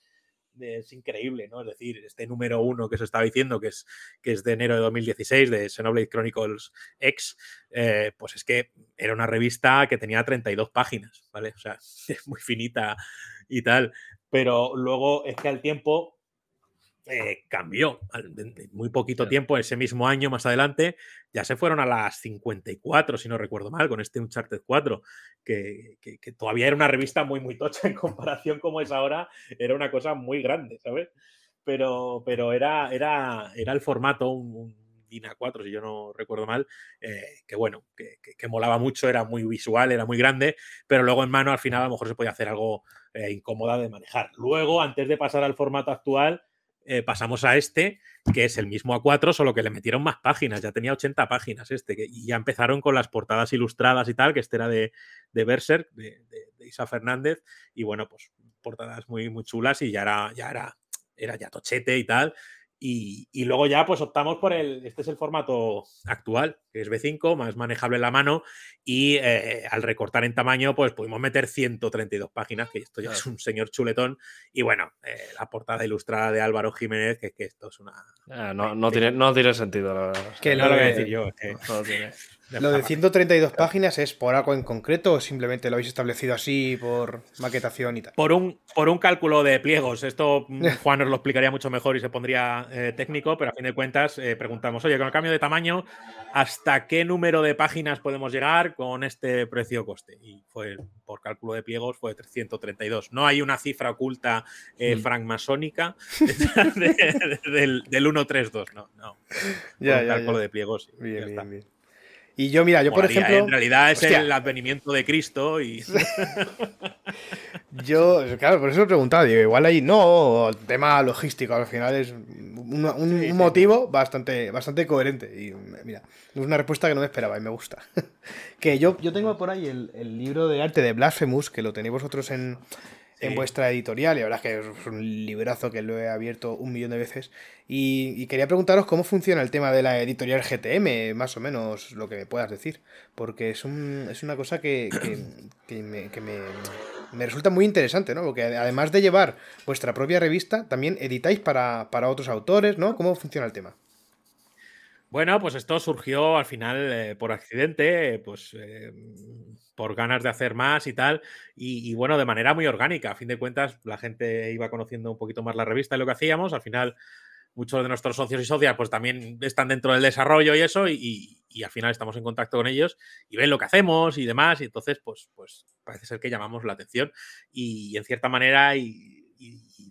es increíble, ¿no? Es decir, este número uno que se estaba diciendo, que es, que es de enero de 2016, de Xenoblade Chronicles X, eh, pues es que era una revista que tenía 32 páginas, ¿vale? O sea, es muy finita y tal. Pero luego es que al tiempo eh, cambió. Muy poquito tiempo, ese mismo año más adelante, ya se fueron a las 54, si no recuerdo mal, con este Uncharted 4, que, que- que todavía era una revista muy, muy tocha en (laughs) comparación como es ahora, era una cosa muy grande, ¿sabes? Pero, pero era, era, era el formato, un, un DIN A4, si yo no recuerdo mal, eh, que bueno, que, molaba mucho, era muy visual, era muy grande, pero luego en mano al final a lo mejor se podía hacer algo eh, incómoda de manejar. Luego, antes de pasar al formato actual, eh, pasamos a este, que es el mismo A4, solo que le metieron más páginas, ya tenía 80 páginas este, que, y ya empezaron con las portadas ilustradas y tal, que este era de, de Berserk, de, de- de Isa Fernández, y bueno, pues portadas muy, muy chulas y ya era, ya era, era ya tochete y tal. Y, y luego ya pues optamos por el, este es el formato actual, que es B5, más manejable en la mano, y eh, al recortar en tamaño pues pudimos meter 132 páginas, que esto ya es un señor chuletón, y bueno, eh, la portada ilustrada de Álvaro Jiménez, que, que esto es una... Ah, no, no, tiene, no tiene sentido, la verdad. Que no lo lo voy a de- decir yo, es que... No tiene. ¿Lo de 132 páginas es por algo en concreto o simplemente lo habéis establecido así por maquetación y tal? Por un, por un cálculo de pliegos. Esto mm, (laughs) Juan nos lo explicaría mucho mejor y se pondría eh, técnico, pero a fin de cuentas eh, preguntamos, oye, con el cambio de tamaño, ¿hasta qué número de páginas podemos llegar con este precio-coste? Y fue, por cálculo de pliegos, fue 332. No hay una cifra oculta eh, Mm. francmasónica (laughs) (laughs) de- de- del, del 132, no, no. Por Ya, ya, cálculo ya. de pliegos. Bien, ya está. bien. Y yo, mira, yo por Molaría, ¿eh? ejemplo. En realidad es Hostia. el advenimiento de Cristo y. (laughs) Yo, claro, por eso he preguntado, digo, igual ahí no, tema logístico, al final es un, un- Sí, sí, un motivo bastante, bastante coherente. Y mira, es una respuesta que no me esperaba y me gusta. (laughs) que yo, yo tengo por ahí el, el libro de arte de Blasphemous, que lo tenéis vosotros en, en vuestra editorial, y la verdad es que es un librazo que lo he abierto un millón de veces. Y, y quería preguntaros cómo funciona el tema de la editorial GTM, más o menos lo que me puedas decir, porque es, un, es una cosa que, que- (coughs) que me, que me- me resulta muy interesante, ¿no? Porque además de llevar vuestra propia revista, también editáis para, para otros autores, ¿no? ¿Cómo funciona el tema? Bueno, pues esto surgió al final eh, por accidente, pues eh, por ganas de hacer más y tal, y, bueno, de manera muy orgánica. A fin de cuentas, la gente iba conociendo un poquito más la revista y lo que hacíamos. Al final, muchos de nuestros socios y socias pues también están dentro del desarrollo y eso, y, y- al final estamos en contacto con ellos y ven lo que hacemos y demás, y entonces pues, pues parece ser que llamamos la atención y, en cierta manera y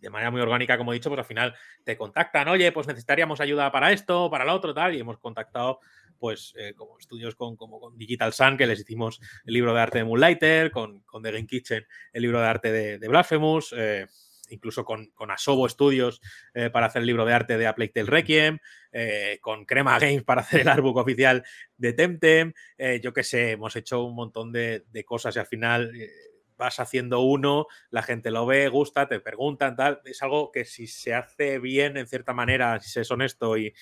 de manera muy orgánica, como he dicho, pues al final te contactan, oye, pues necesitaríamos ayuda para esto, para lo otro, tal, y hemos contactado pues eh, como estudios con, como con Digital Sun, que les hicimos el libro de arte de Moonlighter, con, con The Game Kitchen el libro de arte de, de Blasphemous, eh, incluso con, con Asobo Studios eh, para hacer el libro de arte de A Plague Tale Requiem, con Crema Games para hacer el artbook oficial de Temtem, yo qué sé, hemos hecho un montón de, cosas y al final vas haciendo uno, la gente lo ve, gusta, te preguntan, tal. Es algo que si se hace bien, en cierta manera, si se es honesto y,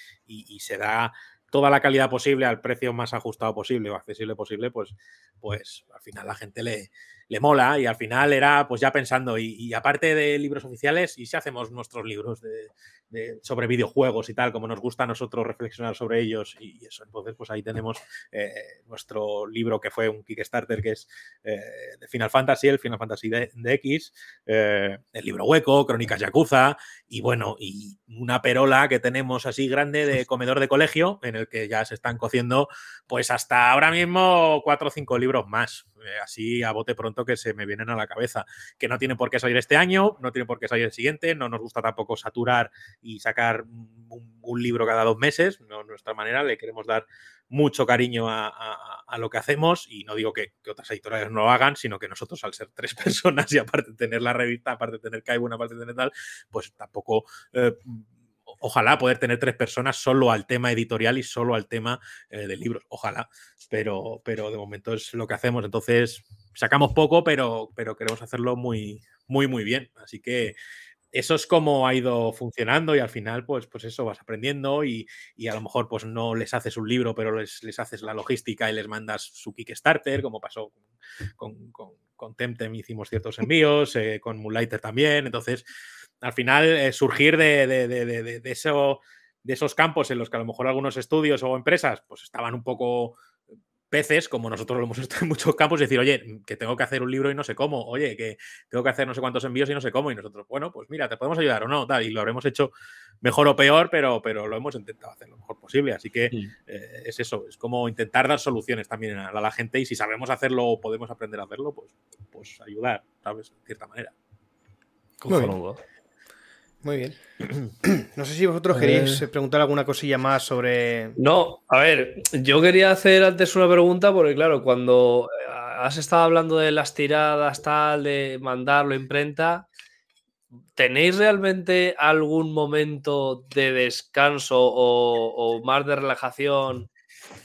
se da toda la calidad posible al precio más ajustado posible o accesible posible, pues, pues al final la gente le, le mola y al final era pues ya pensando. Y, y aparte de libros oficiales y si hacemos nuestros libros de, de- sobre videojuegos y tal como nos gusta a nosotros reflexionar sobre ellos y, y eso entonces pues ahí tenemos eh, nuestro libro que fue un Kickstarter que es eh, de Final Fantasy el Final Fantasy de, X eh, el libro hueco Crónicas Yakuza y bueno y una perola que tenemos así grande de (laughs) comedor de colegio en el que ya se están cociendo pues hasta ahora mismo cuatro o cinco libros más, así a bote pronto que se me vienen a la cabeza, que no tienen por qué salir este año, no tienen por qué salir el siguiente, no nos gusta tampoco saturar y sacar un, libro cada dos meses, no nuestra manera, le queremos dar mucho cariño a, lo que hacemos y no digo que, otras editoriales no lo hagan, sino que nosotros al ser tres (laughs) personas y aparte de tener la revista, aparte de tener Kaibun, aparte de tener tal, pues tampoco... eh, Ojalá poder tener tres personas solo al tema editorial y solo al tema eh, de libros. Ojalá, pero, pero de momento es lo que hacemos. Entonces, sacamos poco, pero, pero queremos hacerlo muy, muy, muy bien. Así que eso es como ha ido funcionando y al final, pues, pues eso, vas aprendiendo y, y a lo mejor pues no les haces un libro, pero les, les haces la logística y les mandas su Kickstarter, como pasó con, con, con Temtem, hicimos ciertos envíos, eh, con Moonlighter también. Entonces, al final, eh, surgir de, de, de, de, eso, de esos campos en los que a lo mejor algunos estudios o empresas pues estaban un poco peces, como nosotros lo hemos (laughs) estado en muchos campos, y decir, oye, que tengo que hacer un libro y no sé cómo, oye, que tengo que hacer no sé cuántos envíos y no sé cómo, y nosotros, bueno, pues mira, te podemos ayudar o no, tal, y lo habremos hecho mejor o peor, pero, pero lo hemos intentado hacer lo mejor posible, así que eh, es eso, es como intentar dar soluciones también a, a la gente, y si sabemos hacerlo o podemos aprender a hacerlo, pues, pues ayudar, ¿sabes? De cierta manera. Muy bien. Muy bien. (clears throat) No sé si vosotros queréis eh, preguntar alguna cosilla más sobre. No, a ver, yo quería hacer antes una pregunta porque, claro, cuando eh, has estado hablando de las tiradas, tal, de mandarlo a imprenta, ¿tenéis realmente algún momento de descanso o, o más de relajación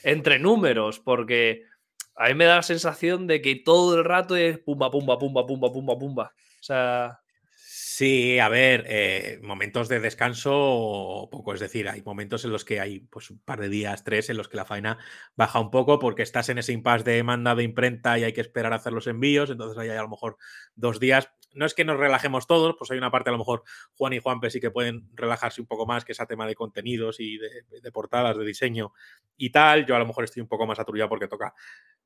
entre números? Porque a mí me da la sensación de que todo el rato es pumba, pumba, pumba, pumba, pumba, pumba. O sea, Sí, a ver, eh, momentos de descanso poco, es decir, hay momentos en los que hay pues un par de días, tres, en los que la faena baja un poco porque estás en ese impasse de manda de imprenta y hay que esperar a hacer los envíos, entonces ahí hay a lo mejor dos días. No es que nos relajemos todos, pues hay una parte a lo mejor Juan y Juanpe sí que pueden relajarse un poco más, que es a tema de contenidos y de, de portadas, de diseño y tal. Yo a lo mejor estoy un poco más atrullado porque toca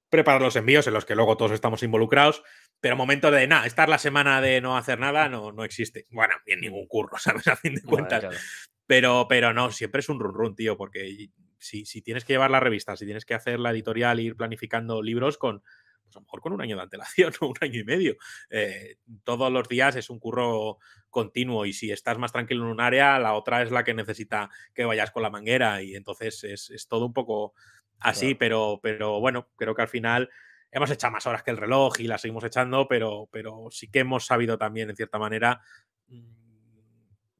preparar los envíos en los que luego todos estamos involucrados, pero momento de nada, estar la semana de no hacer nada no, no existe. Bueno, ni en ningún curro, (laughs) ¿sabes? A fin de cuentas. claro. Pero, pero no, siempre es un run run, tío, porque si, si tienes que llevar la revista, si tienes que hacer la editorial e ir planificando libros con, pues a lo mejor con un año de antelación (laughs) o un año y medio, eh, todos los días es un curro continuo y si estás más tranquilo en un área, la otra es la que necesita que vayas con la manguera y entonces es, es todo un poco así, Claro. pero, pero bueno, creo que al final hemos echado más horas que el reloj y las seguimos echando, pero, pero sí que hemos sabido también, en cierta manera, mm,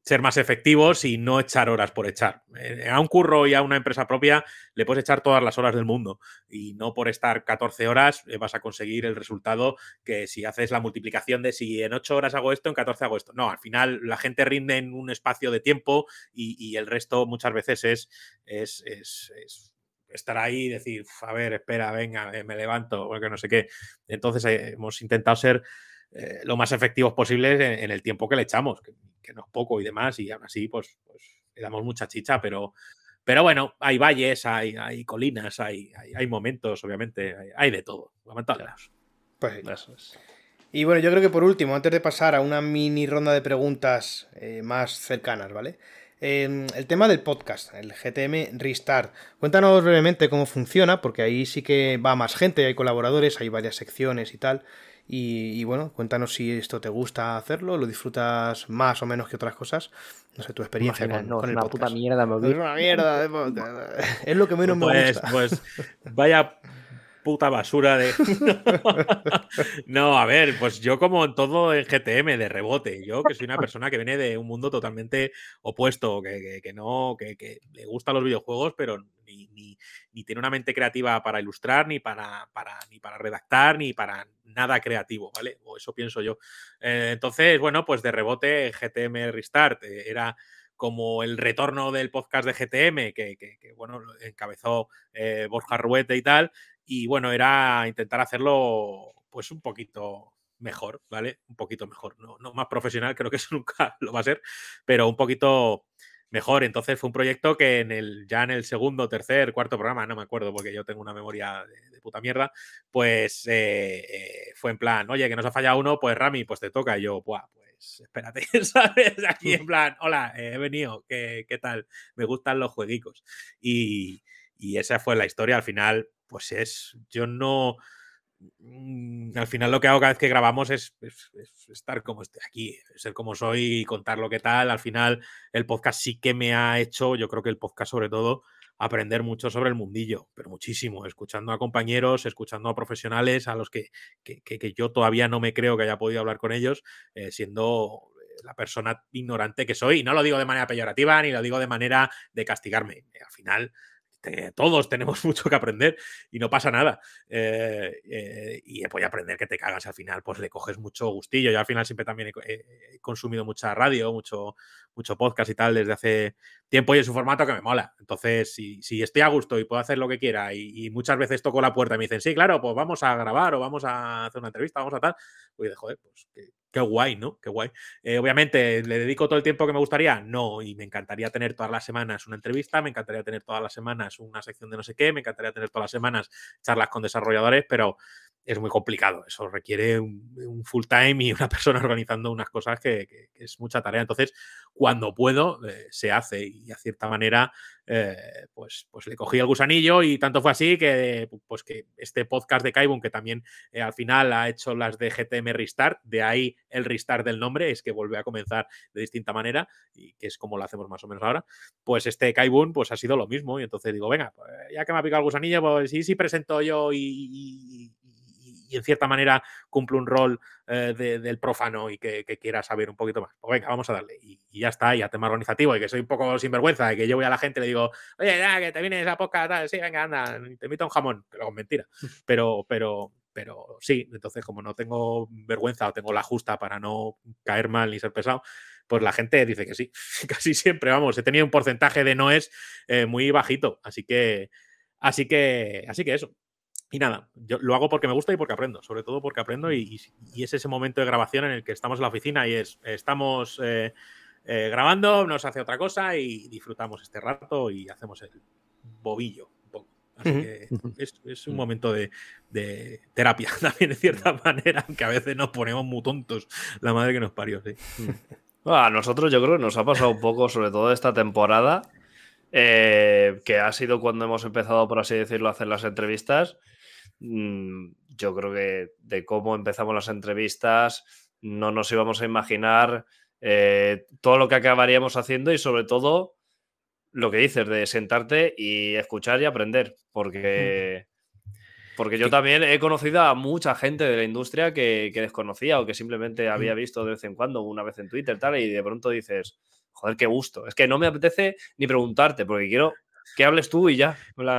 ser más efectivos y no echar horas por echar. Eh, a un curro y a una empresa propia le puedes echar todas las horas del mundo y no por estar 14 horas eh, vas a conseguir el resultado que si haces la multiplicación de si en 8 horas hago esto, en 14 hago esto. No, al final la gente rinde en un espacio de tiempo y, el resto muchas veces es, es, es, es estar ahí y decir, "Uf, a ver, espera, venga, eh, me levanto, porque no sé qué. Entonces hemos intentado ser eh, lo más efectivos posibles en, en el tiempo que le echamos, que, que no es poco y demás, y aún así, pues, pues le damos mucha chicha, pero, pero bueno, hay valles, hay, hay colinas, hay, hay, hay momentos, obviamente, hay, hay de todo, lados. Pues sí. Eso es. Y bueno, yo creo que por último, antes de pasar a una mini ronda de preguntas eh, más cercanas, ¿vale? Eh, el tema del podcast, el GTM Restart. Cuéntanos brevemente cómo funciona, porque ahí sí que va más gente, hay colaboradores, hay varias secciones y tal. Y, y bueno, cuéntanos si esto te gusta hacerlo, lo disfrutas más o menos que otras cosas. No sé, tu experiencia Imagina, con, no, con el una podcast. puta mierda, me Es una mierda de podcast. (laughs) Es lo que menos me Pues, gusta. pues vaya, puta basura de. (laughs) no, a ver, pues yo como en todo en GTM de rebote, yo que soy una (laughs) persona que viene de un mundo totalmente opuesto, que, no, que, le gustan los videojuegos, pero ni, tiene una mente creativa para ilustrar, ni para, para, ni para redactar, ni para nada creativo, ¿vale? O eso pienso yo. Eh, entonces, bueno, pues de rebote GTM Restart eh, era como el retorno del podcast de GTM, que, bueno, encabezó eh, Borja Ruete y tal, y bueno, era intentar hacerlo pues un poquito mejor, ¿vale? Un poquito mejor, no, no más profesional, creo que eso (laughs) nunca lo va a ser, pero un poquito mejor. Entonces fue un proyecto que en el, ya en el segundo, tercer, cuarto programa, no me acuerdo porque yo tengo una memoria de, puta mierda, pues eh, eh, fue en plan, oye, que nos ha fallado uno, pues Rami, pues te toca. Y yo, pues espérate, (laughs) ¿sabes? (laughs) Aquí en plan, hola, he venido, ¿qué, ¿qué, tal? Me gustan los jueguicos. Y, y esa fue la historia. Al final, pues es, yo no, mm, al final lo que hago cada vez que grabamos es, estar como estoy aquí, ser como soy y contar lo que tal. Al final el podcast sí que me ha hecho, yo creo que el podcast sobre todo, aprender mucho sobre el mundillo, pero muchísimo, escuchando a compañeros, escuchando a profesionales a los que, que, yo todavía no me creo que haya podido hablar con ellos, eh, siendo la persona ignorante que soy. Y no lo digo de manera peyorativa ni lo digo de manera de castigarme. Al final todos tenemos (laughs) mucho que aprender y no pasa nada. Eh, eh, y voy a aprender que te cagas al final, pues le coges mucho gustillo. Yo al final siempre también he, consumido mucha radio, mucho, mucho podcast y tal desde hace tiempo y es un formato que me mola. Entonces, si, si estoy a gusto y puedo hacer lo que quiera y, muchas veces toco la puerta y me dicen, sí, claro, pues vamos a grabar o vamos a hacer una entrevista, vamos a tal, pues joder, pues Qué guay, ¿no? Qué guay. Eh, obviamente, ¿le dedico todo el tiempo que me gustaría? No, y me encantaría tener todas las semanas una entrevista, me encantaría tener todas las semanas una sección de no sé qué, me encantaría tener todas las semanas charlas con desarrolladores, pero es muy complicado. Eso requiere un, full time y una (laughs) persona organizando unas cosas que, es mucha tarea. Entonces, cuando puedo, eh, se hace y a cierta manera, eh, pues, pues le cogí el gusanillo y tanto fue así que, pues que este podcast de Kaibun, que también eh, al final ha hecho las de GTM Restart, de ahí el restart del nombre, es que vuelve a comenzar de distinta manera y que es como lo hacemos más o menos ahora, pues este Kaibun pues ha sido lo mismo y entonces digo, venga, pues, ya que me ha picado el gusanillo, pues sí, sí presento yo y y en cierta manera cumple un rol eh, del profano y que, quiera saber un poquito más. Pues venga, vamos a darle. Y, ya está, y a tema organizativo, y que soy un poco sinvergüenza, y que yo voy a la gente y le digo, oye, ya, que te viene esa poca, tal, sí, venga, anda, te invito a un jamón, pero con mentira. (laughs) Pero, pero, pero sí, entonces como no tengo vergüenza o tengo la justa para no caer mal ni ser pesado, pues la gente dice que sí, (laughs) casi siempre, vamos, he tenido un porcentaje de noes eh, muy bajito, así que, así que, así que eso. Y nada, yo lo hago porque me gusta y porque aprendo, sobre todo porque aprendo y, es ese momento de grabación en el que estamos en la oficina y es, estamos eh, eh, grabando, nos hace otra cosa y disfrutamos este rato y hacemos el bobillo un poco. Así que es, un momento de, terapia (laughs) también, de cierta manera, aunque a veces nos ponemos muy tontos, la madre que nos parió, sí. A nosotros yo creo que nos ha pasado un poco, sobre todo esta temporada, eh, que ha sido cuando hemos empezado, por así decirlo, a hacer las entrevistas Mm, yo creo que de cómo empezamos las entrevistas no nos íbamos a imaginar eh, todo lo que acabaríamos haciendo y sobre todo lo que dices de sentarte y escuchar y aprender, porque, porque yo también he conocido a mucha gente de la industria que, desconocía o que simplemente había visto de vez en cuando, una vez en Twitter, tal, y de pronto dices, joder, qué gusto. Es que no me apetece ni preguntarte, porque quiero que hables tú y ya.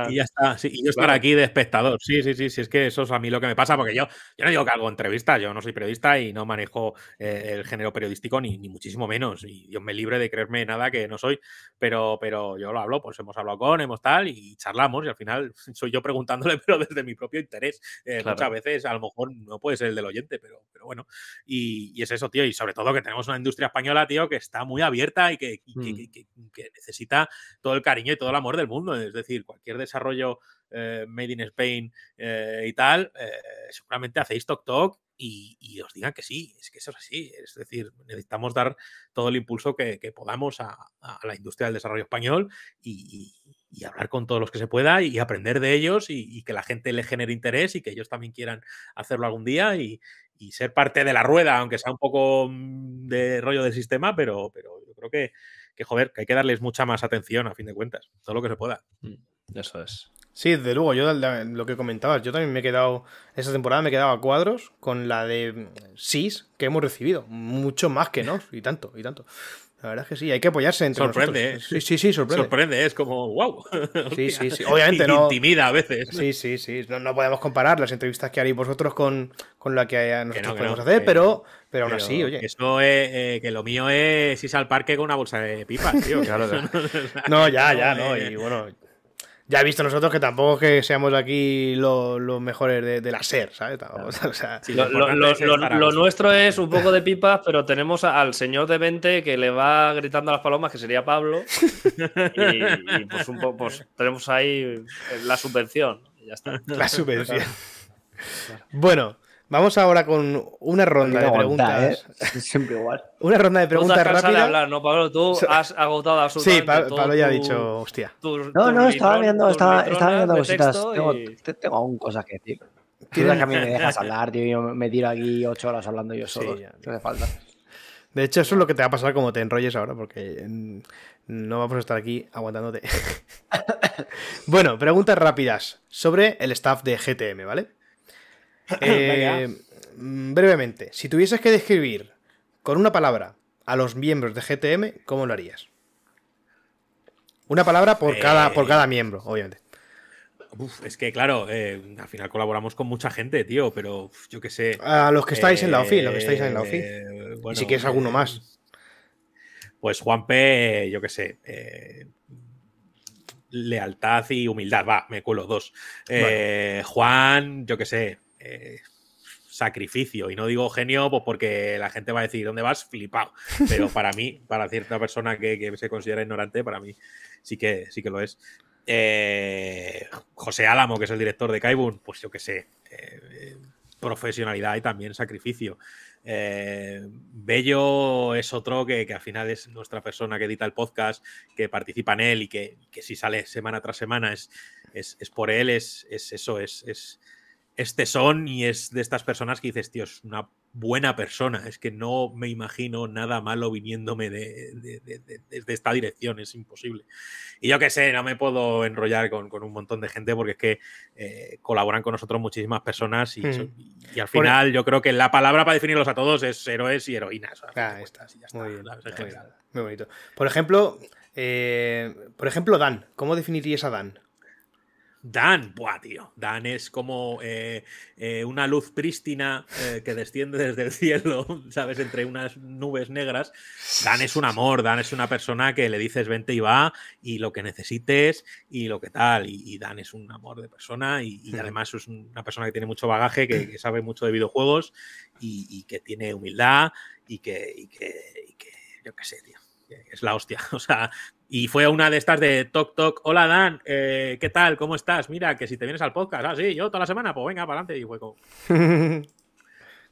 Y ya está. y yo estar aquí de espectador. Sí, sí, sí, sí. Es que eso es a mí lo que me pasa, porque yo, yo no digo que hago entrevista, yo no soy periodista y no manejo eh, el género periodístico, ni, ni, muchísimo menos. Y yo me libre de creerme nada que no soy, pero, pero yo lo hablo, pues hemos hablado con, hemos tal, y charlamos, y al final (laughs) soy yo preguntándole, pero desde mi propio interés. Eh, muchas veces a lo mejor no puede ser el del oyente, pero, pero bueno. Y, es eso, tío. Y sobre todo que tenemos una industria española, tío, que está muy abierta y que, mm. que, que necesita todo el cariño y todo el amor del mundo. Es decir, cualquier desarrollo eh, made in Spain eh, y tal, eh, seguramente hacéis Tok Tok y, os digan que sí, es que eso es así. Es decir, necesitamos dar todo el impulso que, podamos a, la industria del desarrollo español y, hablar con todos los que se pueda y aprender de ellos y, que la gente le genere interés y que ellos también quieran hacerlo algún día y, ser parte de la rueda, aunque sea un poco mm, de rollo del sistema, pero, pero yo creo que, que, joder, que hay que darles mucha más atención a fin de cuentas, todo lo que se pueda. Eso es. Sí, desde luego, yo lo que comentabas, yo también me he quedado, esta temporada me he quedado a cuadros con la de SIS que hemos recibido, mucho más que no, y tanto, y tanto. La verdad es que sí, hay que apoyarse entre sorprende, nosotros. ¿eh? Sí, sí, sí, sorprende. Sorprende, es como, wow. Sí, sí, sí. (laughs) Obviamente no. Intimida a veces. Sí, sí, sí. No, podemos comparar las entrevistas que haréis vosotros con, con la que nosotros podemos hacer, pero, pero aún así, oye. Eso es, eh, que lo mío es irse al parque con una bolsa de pipas, tío. (laughs) claro, no, ya, ya, no. Y bueno, ya he visto nosotros que tampoco es que seamos aquí los mejores de, la SER, ¿sabes? lo, nuestro es un poco de pipas, pero tenemos al señor de 20 que le va gritando a las palomas, que sería Pablo. y, pues, un poco, pues tenemos ahí la subvención. Ya está. (laughs) La subvención. Bueno, Vamos ahora con una ronda de preguntas. ¿eh? Siempre igual. (laughs) Una ronda de preguntas rápidas. hablar, ¿no, Pablo? Tú has agotado absolutamente Sí, Pablo ya ha dicho, hostia. no, no, estaba viendo, estaba, estaba viendo cositas. Tengo, tengo, aún cosas que decir. Tú que a mí me dejas (laughs) hablar, tío. Yo me tiro aquí ocho horas hablando yo solo. Sí, ¿Qué hace falta? De hecho, eso es lo que te va a pasar como te enrolles ahora, porque no vamos a estar aquí aguantándote. (laughs) bueno, preguntas rápidas sobre el staff de GTM, ¿vale? (laughs) Eh, mm, brevemente, si tuvieses que describir con una palabra a los miembros de GTM, ¿cómo lo harías? Una palabra por, cada, por cada eh, miembro, obviamente. es que claro, eh, al final colaboramos con mucha gente, tío, pero yo qué sé. A los que estáis en la OFI, los que estáis en la OFI. y si quieres alguno más. Pues Juanpe, yo qué sé. lealtad y humildad, va, me cuelo dos. Juan, yo qué sé. Eh, sacrificio. Y no digo genio, pues porque la gente va a decir, ¿dónde vas? Flipado. Pero (laughs) para mí, para cierta persona que, se considera ignorante, para mí sí que, sí que lo es. Eh, José Álamo, que es el director de Kaibun, pues yo qué sé, eh, profesionalidad y también sacrificio. Bello es otro que, al final es nuestra persona que edita el podcast, que participa en él y que, si sale semana tras semana es, es, por él, es, es eso, es, es este son y es de estas personas que dices, tío, es una buena persona. Es que no me imagino nada malo viniéndome de, esta dirección, es imposible. Y yo qué sé, no me puedo enrollar con, un montón de gente porque es que eh, colaboran con nosotros muchísimas personas y, hmm. al final yo creo que la palabra para definirlos a todos es héroes y heroínas. muy, bonito. Por ejemplo, eh, por ejemplo, Dan, ¿cómo definirías a Dan? Dan, buah, tío. Dan es como eh, eh, una luz prístina eh, que desciende desde el (laughs) cielo, ¿sabes? Entre unas nubes negras. Dan es un amor, Dan es una persona que le dices vente y va, y lo que necesites, y lo que tal. Y, Dan es un amor de persona, y, además es una persona que tiene mucho bagaje, que, sabe mucho de videojuegos, y, que tiene humildad, y que, y que, yo qué sé, tío es la hostia. (laughs) O sea, y fue una de estas de Toc Toc, hola Dan, eh, ¿qué tal? ¿Cómo estás? Mira, que si te vienes al podcast, ah, sí, yo toda la semana, pues venga, para adelante y hueco. (laughs)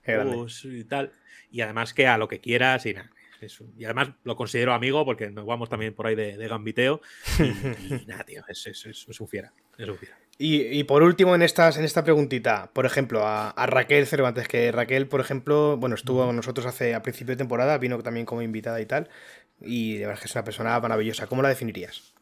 pues, y tal. Y además que a lo que quieras y nada. y además lo considero amigo porque nos vamos también por ahí de, gambiteo. Y, (laughs) nada, tío, es, un fiera. Es un fiera. Y, por último, en, estas, en esta preguntita, por ejemplo, a, Raquel Cervantes, que Raquel, por ejemplo, bueno, estuvo con nosotros hace a principio de temporada, vino también como invitada y tal y de verdad es que es una persona maravillosa. ¿Cómo la definirías?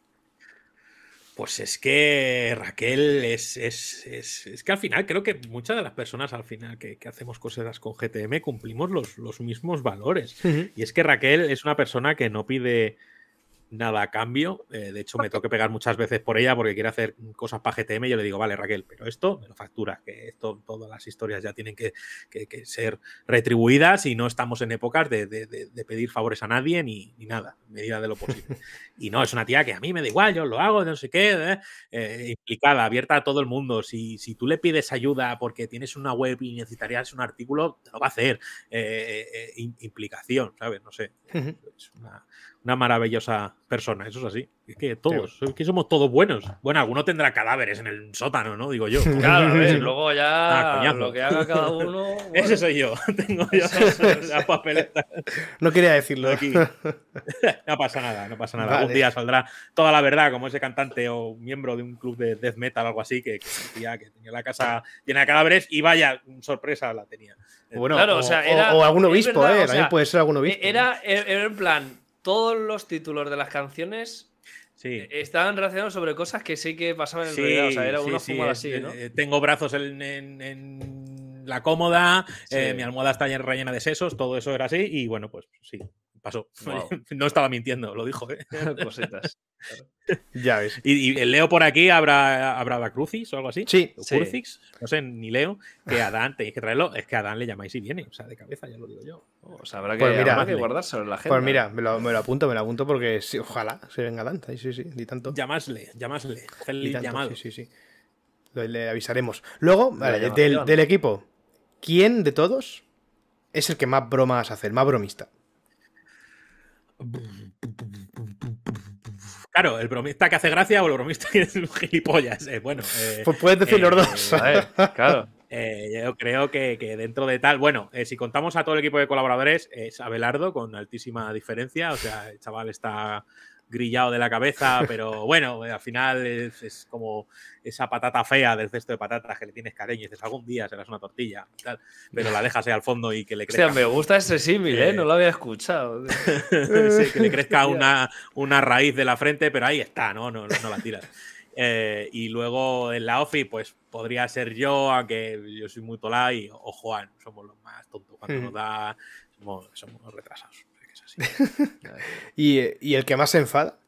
Pues es que Raquel es, es, que al final creo que muchas de las personas al final que, hacemos cosas con GTM cumplimos los, los mismos valores. Y es que Raquel es una persona que no pide nada a cambio. Eh, de hecho, me tengo que pegar muchas veces por ella porque quiere hacer cosas para GTM y yo le digo, vale, Raquel, pero esto me lo factura, que esto, todas las historias ya tienen que, ser retribuidas y no estamos en épocas de, pedir favores a nadie ni, nada, medida de lo posible. (laughs) y no, es una tía que a mí me da igual, yo lo hago, no sé qué, ¿eh? Eh, implicada, abierta a todo el mundo. Si, si, tú le pides ayuda porque tienes una web y necesitarías un artículo, te lo va a hacer. implicación, ¿sabes? No sé. Es una, una maravillosa persona, eso es así. Es que todos, es que somos todos buenos. Bueno, alguno tendrá cadáveres en el sótano, ¿no? Digo yo. (laughs) Claro, luego ya ah, lo que haga cada (laughs) uno. Ese soy yo. (laughs) Tengo yo la papeleta. No quería decirlo. Aquí. No pasa nada, no pasa nada. Un día saldrá toda la verdad, como ese cantante o miembro de un club de death metal o algo así, que, que, que tenía la casa llena de cadáveres y vaya, sorpresa la tenía. Bueno, o, sea, era, o, algún obispo, ¿eh? También puede ser algún obispo. Era, era en plan todos los títulos de las canciones Sí. estaban relacionados sobre cosas que sí que pasaban en Sí, realidad. O sea, era sí, una fumada así, ¿no? eh, Tengo brazos en, en- en la cómoda, eh, mi almohada está llena- rellena de sesos, todo eso era así y bueno, pues sí, pasó. (laughs) (laughs) No estaba mintiendo, lo dijo. ¿eh? (laughs) Cositas. Ya ves. Y, y leo por aquí, habrá, habrá la Crucis o algo así. Sí. o Sí. Crucix, no sé, ni leo, que a Adán tenéis que traerlo, es que a Adán le llamáis y viene, o sea, de cabeza, ya lo digo yo. O sea, habrá que, Pues mira, que guardárselo en la agenda. Pues mira, me lo, me lo apunto, me lo apunto porque sí, ojalá se venga Dante. Sí, sí, sí, ni tanto. Llamasle, llamasle, ni feliz tanto, llamado. Sí, sí, sí. Lo- le avisaremos. Luego, vale, del, del equipo, ¿quién de todos es el que más bromas hace, el más bromista? Claro, el bromista que hace gracia o el bromista que es un gilipollas. eh, bueno, eh, Pues puedes decir los eh, dos. A ver, claro. Eh, yo creo que, que dentro de tal, bueno, eh, si contamos a todo el equipo de colaboradores, es Abelardo con altísima diferencia, o sea, el chaval está grillado de la cabeza, (laughs) pero bueno, eh, al final es, es como esa patata fea del cesto de patatas que le tienes cariño y dices, algún día serás una tortilla, tal, pero la dejas ahí al fondo y que le crezca, me gusta ese símil, ¿eh? Eh, No lo había escuchado. (laughs) (laughs) sí, que le crezca una, una raíz de la frente, pero ahí está, ¿no? No, no la tiras. Eh, y luego en la OFI, pues podría ser yo, aunque yo soy muy tolá, y, o Juan, somos los más tontos. Cuando nos da, somos, somos retrasados. (laughs) ¿Y, y el que más se enfada?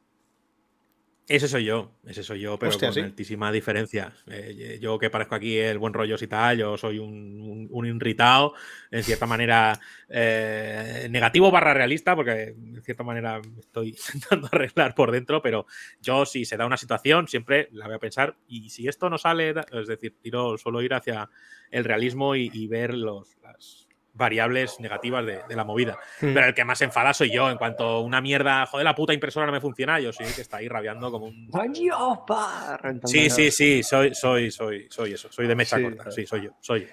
Ese soy yo, ese soy yo, pero Hostia, con ¿sí? altísima diferencia. Eh, yo que parezco aquí el buen rollo y tal, yo soy un, un, un irritado, en cierta manera eh, negativo barra realista, porque en cierta manera me estoy (laughs) intentando arreglar por dentro, pero yo si se da una situación siempre la voy a pensar y si esto no sale, es decir, tiro, suelo ir hacia el realismo y, y ver los, las variables negativas de, de la movida. Mm. Pero el que más enfada soy yo. En cuanto una mierda, joder, la puta impresora no me funciona, yo soy el que está ahí rabiando como un. Sí, sí, sí, soy, soy, soy, soy eso, soy de mecha Sí, corta, sí, soy yo, soy yo.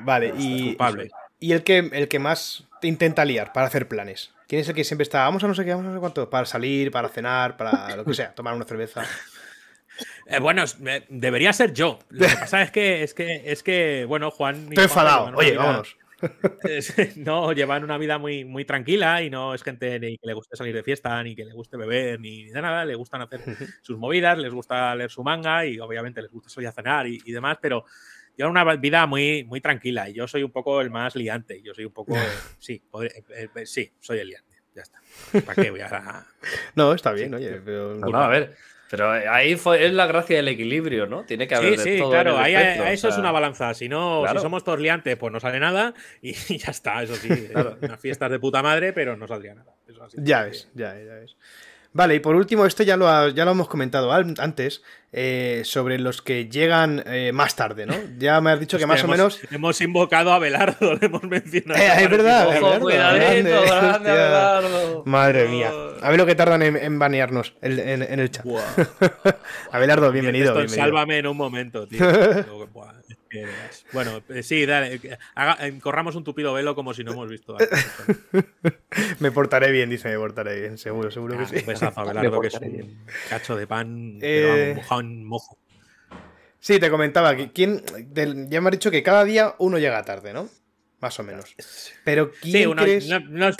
Vale, y, culpable. y el que, el que más te intenta liar para hacer planes. ¿Quién es el que siempre está, vamos a no sé qué, vamos a no sé cuánto, para salir, para cenar, para (laughs) lo que sea, tomar una cerveza? Eh, bueno, debería ser yo. Lo que (laughs) pasa es que, es que, es que, bueno, Juan. Estoy enfadado. Oye, vámonos. (laughs) no, llevan una vida muy, muy tranquila y no es gente ni que le guste salir de fiesta, ni que le guste beber, ni de nada. Le gustan hacer (laughs) sus movidas, les gusta leer su manga y obviamente les gusta salir a cenar y, y demás, pero llevan una vida muy, muy tranquila y yo soy un poco el más liante. Yo soy un poco. (laughs) eh, sí, podría- eh, eh, sí, soy el liante. Ya está. ¿Para qué voy a.? No, está bien, oye, pero... No, no, a ver. Pero ahí fue, es la gracia del equilibrio, ¿no? Tiene que haber Sí, de sí, todo claro, ahí, espectro, ahí o eso es una balanza. Si no, Claro. si somos todos liantes, pues no sale nada y, (laughs) ya está, eso sí. Claro, unas fiestas de puta madre, pero no saldría nada. Eso así. Ya ves, ya, ya ves. Vale, y por último, esto ya lo, ha- ya lo hemos comentado antes, eh, sobre los que llegan eh, más tarde, ¿no? (laughs) Ya me has dicho que más o menos... hemos, invocado a Belardo, (laughs) le hemos mencionado. Eh, es verdad, grande, grande, (laughs) hostia. Abelardo. Madre mía. A ver lo que tardan en, en banearnos en, en- en el chat. Buah. Abelardo, bienvenido. Bienvenido. Sálvame en un momento, tío. Bueno, eh, sí, dale. eh, haga- eh, corramos un tupido velo como si no hemos visto. (laughs) Me portaré bien, dice, me portaré bien, seguro, seguro que sí. Un besazo a que es un bien. cacho de pan, Eh, mojado en mojo. Sí, te comentaba que quién, del- ya me has dicho que cada día uno llega tarde, ¿no? Más o menos. Pero ¿quién Sí, una- crees? no- no es-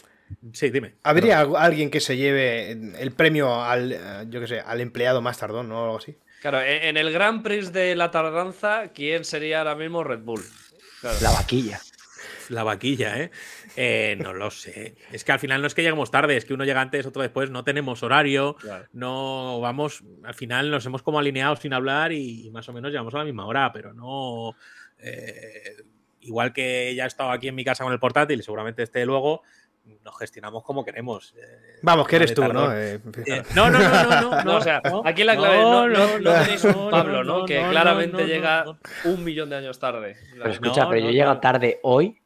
sí, dime. ¿Habría algu- alguien que se lleve el premio al, yo qué sé, al empleado más tardón, ¿no? O algo así. Claro, en en el Grand Prix de la tardanza, ¿quién sería ahora mismo Red Bull? Claro. La vaquilla. La vaquilla, ¿eh? Eh, No lo sé. Es que al final no es que lleguemos tarde, es que uno llega antes, otro después, no tenemos horario, Claro. no vamos, al final nos hemos como alineado sin hablar y, y más o menos llegamos a la misma hora, pero no... eh, igual que ya he estado aquí en mi casa con el portátil y seguramente esté luego, nos gestionamos como queremos. eh, Vamos, que eres de tú. ¿no? Eh, Eh, no, no, no, no, no, (laughs) No, o sea, aquí la clave no, no, no no, tenéis un Pablo, ¿no? no, que no, claramente no, no, llega no. un millón de años tarde. Pero escucha, No, pero no, yo llego no. tarde hoy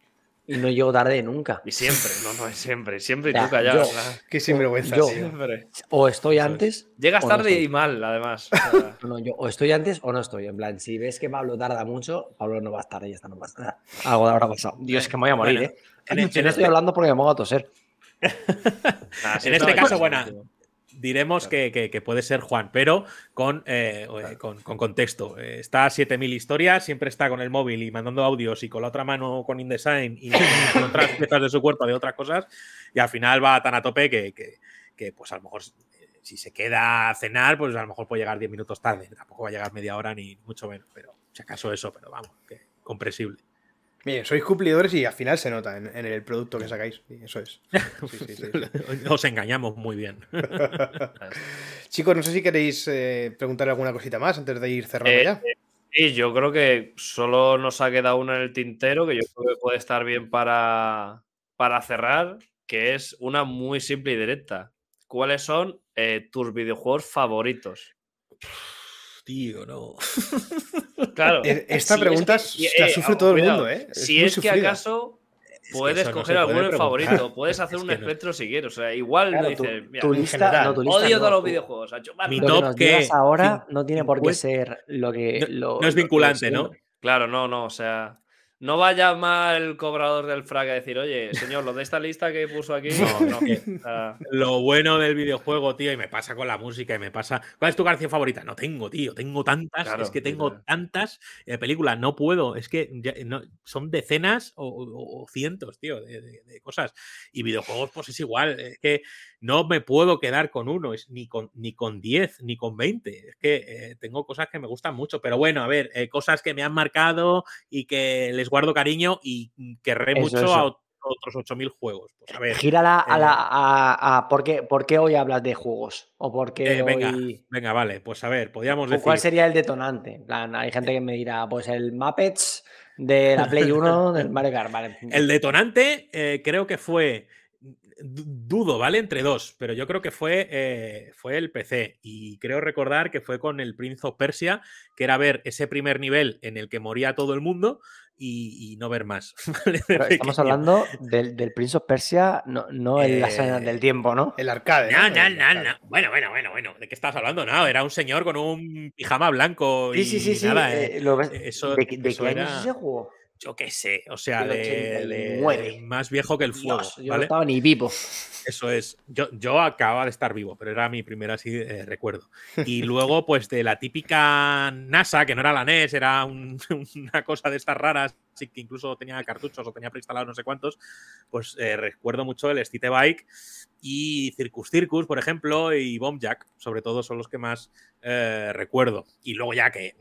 y no llego tarde nunca. Y siempre, no, no, siempre, siempre y Ya, tú callado. yo- o sea, Qué sinvergüenza. Yo- siempre. O estoy es. antes. Llegas no tarde y mal, además. o sea, (laughs) No, no, yo o estoy antes o no estoy. En plan, si ves que Pablo tarda mucho, Pablo no va a estar, ya está, no pasa nada. Algo habrá pasado. Dios, que me voy a morir, Bueno, ¿eh? En- estoy este- hablando porque me pongo a toser. (laughs) En este no caso, buena. diremos que, que- que puede ser Juan, pero con, eh, eh, con, con contexto. Eh, está a 7000 historias, siempre está con el móvil y mandando audios y con la otra mano con InDesign y (laughs) con otras piezas de su cuerpo de otras cosas. Y al final va tan a tope que, que- que pues a lo mejor si se queda a cenar, pues a lo mejor puede llegar 10 minutos tarde. Tampoco va a llegar media hora ni mucho menos, pero si acaso eso, pero vamos, que comprensible. Bien, sois cumplidores y al final se nota en, en el producto que sacáis. y eso es. (laughs) Sí, sí, sí, sí. (laughs) Os engañamos muy bien. (laughs) Chicos, no sé si queréis eh, preguntar alguna cosita más antes de ir cerrando Eh, ya. Sí, yo creo que solo nos ha quedado una en el tintero que yo creo que puede estar bien para, para cerrar, que es una muy simple y directa. ¿Cuáles son eh, tus videojuegos favoritos? Tío, no. Claro. Eh, Esta si es pregunta que- la sufre todo el mundo, ¿eh? Es si es que acaso Es que puedes no coger se alguno puede en favorito, puedes (laughs) hacer Es un no. espectro si quieres. O sea, igual Claro, dices, tu, mira, tu lista, general. no, tu lista odio no, todos los videojuegos. a chupar Mi Lo top que nos que digas ahora no tiene por qué 50 ser lo que. No- lo- no es vinculante, lo ¿no? Claro, no, no, o sea, no va a llamar el cobrador del frac a decir, oye, señor, lo de esta lista que puso aquí, No, no, (laughs) que- Lo bueno del videojuego, tío, y me pasa con la música, y me pasa. ¿Cuál es tu canción favorita? No tengo, tío. Tengo tantas. Claro, es que tengo tantas eh, películas. No puedo. Es que ya- no- son decenas o, o- o cientos, tío, de, de- de cosas. Y videojuegos, pues es igual. Es que no me puedo quedar con uno, es ni con ni con 10, ni con 20. Es que eh, tengo cosas que me gustan mucho. Pero bueno, a ver, eh, cosas que me han marcado y que les guardo cariño y mm, querré Eso, mucho eso. a ot- otros 8000 juegos. Pues a ver. Gírala a eh, la. A, a- ¿por, qué, ¿Por qué hoy hablas de juegos? ¿O por qué Eh, venga, hoy- venga, vale, pues a ver, podríamos ¿cu- decir. ¿Cuál sería el detonante? Plan, hay gente que me dirá, pues el Muppets de la Play 1 del (laughs) Mario Kart. Vale. El detonante eh, creo que fue. Du- Dudo, ¿vale? Entre dos, pero yo creo que fue, eh, fue el PC. Y creo recordar que fue con el Prince of Persia, que era ver ese primer nivel en el que moría todo el mundo y, y no ver más. (laughs) estamos hablando del, del Prince of Persia, no, no en las arenas Eh, del tiempo, ¿no? El arcade. No, ¿no? no, El no, arcade. no. Bueno, bueno, bueno, bueno. ¿De qué estás hablando? No, era un señor con un pijama blanco. Sí, y sí, sí, sí. nada, eh, eh, lo ves- eso- ¿De, qué- de eso qué año es era- ese juego? Yo qué sé, o sea, de, de- 89. de más viejo que el fuego. Dios, yo no ¿vale? estaba ni vivo. Eso es. Yo, yo acababa de estar vivo, pero era mi primer así eh, recuerdo. Y (laughs) luego, pues de la típica NASA, que no era la NES, era un- (laughs) una cosa de estas raras, sí que incluso tenía cartuchos o tenía preinstalados no sé cuántos, pues eh, recuerdo mucho el Stite Bike y Circus Circus, por ejemplo, y Bomb Jack, sobre todo son los que más eh, recuerdo. Y luego ya que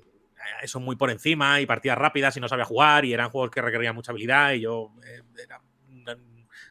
son muy por encima y partidas rápidas y no sabía jugar y eran juegos que requerían mucha habilidad y yo eh, era una,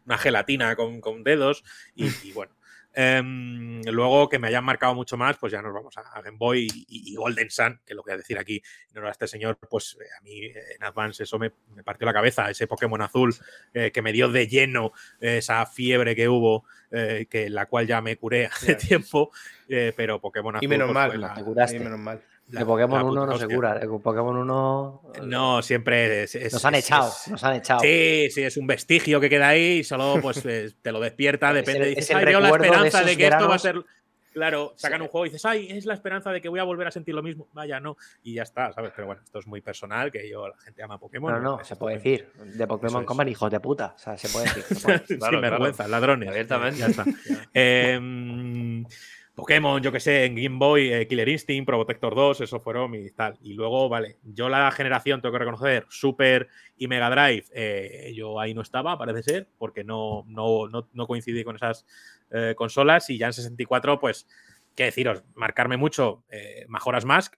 una gelatina con, con dedos y, (laughs) y bueno. Em, luego que me hayan marcado mucho más, pues ya nos vamos a, a Game Boy y, y Golden Sun, que lo voy a decir aquí, no era este señor, pues eh, a mí eh, en Advance eso me, me partió la cabeza, ese Pokémon azul eh, que me dio de lleno eh, esa fiebre que hubo, eh, que la cual ya me curé hace (laughs) tiempo, eh, pero Pokémon azul Y menos pues, mal, la- te curaste. y menos mal. La- de Pokémon la 1 puta no se hostia. cura. De Pokémon 1. No, siempre es, es- Nos han es- echado. es- Nos han echado. Sí, sí, es un vestigio que queda ahí y solo pues (laughs) eh, te lo despierta, Es depende. el- dices, es el "Ay, veo la de esperanza de, que esto va a veranos". ser. Claro, sacan Sí. un juego y dices, ay, es la esperanza de que voy a volver a sentir lo mismo. Vaya, no. Y ya está, ¿sabes? Pero bueno, esto es muy personal, que yo, la gente ama Pokémon. No, no, parece se puede decir. De Pokémon. Company, hijos de puta. O sea, se puede decir. se puede (laughs) decir. Claro, Sin vergüenza, ladrones. Abiertamente. Ya está. (laughs) Em, Pokémon, yo que sé, en Game Boy, eh, Killer Instinct, Pro Protector 2, eso fueron mis tal. Y luego, vale, yo la generación, tengo que reconocer, Super y Mega Drive, eh, yo ahí no estaba, parece ser, porque no, no, no, no coincidí con esas eh, consolas. Y ya en 64, pues, qué deciros, marcarme mucho Majora's Mask.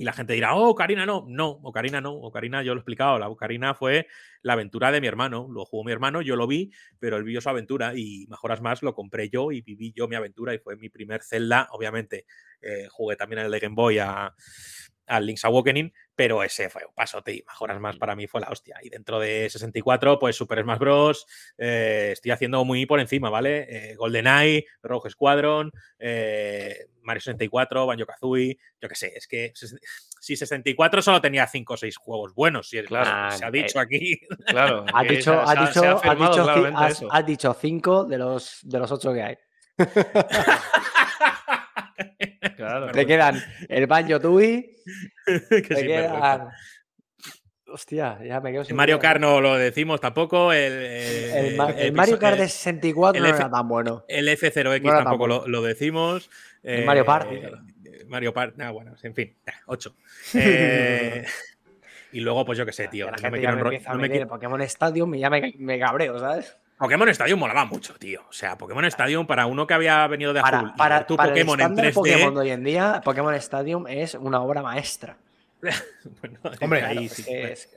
Y la gente dirá, oh, Ocarina no. No, Ocarina no. Ocarina, yo lo he explicado. La Ocarina fue la aventura de mi hermano. Lo jugó mi hermano, yo lo vi, pero él vio su aventura y Mejoras Más lo compré yo y viví yo mi aventura y fue mi primer Zelda. Obviamente, eh, jugué también en el de Game Boy a, al Link's Awakening, pero ese fue un pasote y Mejoras Más para mí fue la hostia. Y dentro de 64, pues Super Smash Bros. eh, estoy haciendo muy por encima, ¿vale? Eh, GoldenEye, Rogue Squadron, eh, Mario 64, Banjo Kazooie, yo qué sé, es que si 64 solo tenía 5 o 6 juegos buenos, si es Claro. se ha dicho aquí. (laughs) Claro. Has que dicho, ha- ha- dicho, ha dicho, has- eso. has dicho cinco de los, de los ocho que hay. (laughs) (laughs) Claro. Te quedan el Banjo Tui, (laughs) que te quedan. Hostia, ya me quedo sin El Mario. Kart no lo decimos tampoco. El, eh, El, ma- el episo- Mario Kart eh, de 64 el no F- era tan bueno. El F0X No tampoco bueno. lo, lo decimos. El Mario Party. eh, Mario Party. nah, bueno, en fin, 8. (laughs) y luego, pues yo qué sé, tío. la No gente me ya me empieza a no me meter quiero- Pokémon Stadium y ya me, me cabreo, ¿sabes? Pokémon Stadium molaba mucho, tío. O sea, Pokémon Stadium para uno que había venido de azul Para, y para, tu para Pokémon el en estándar 3D. Pokémon de hoy en día, Pokémon Stadium es una obra maestra. (laughs) bueno, (laughs) Hombre, ahí sí. es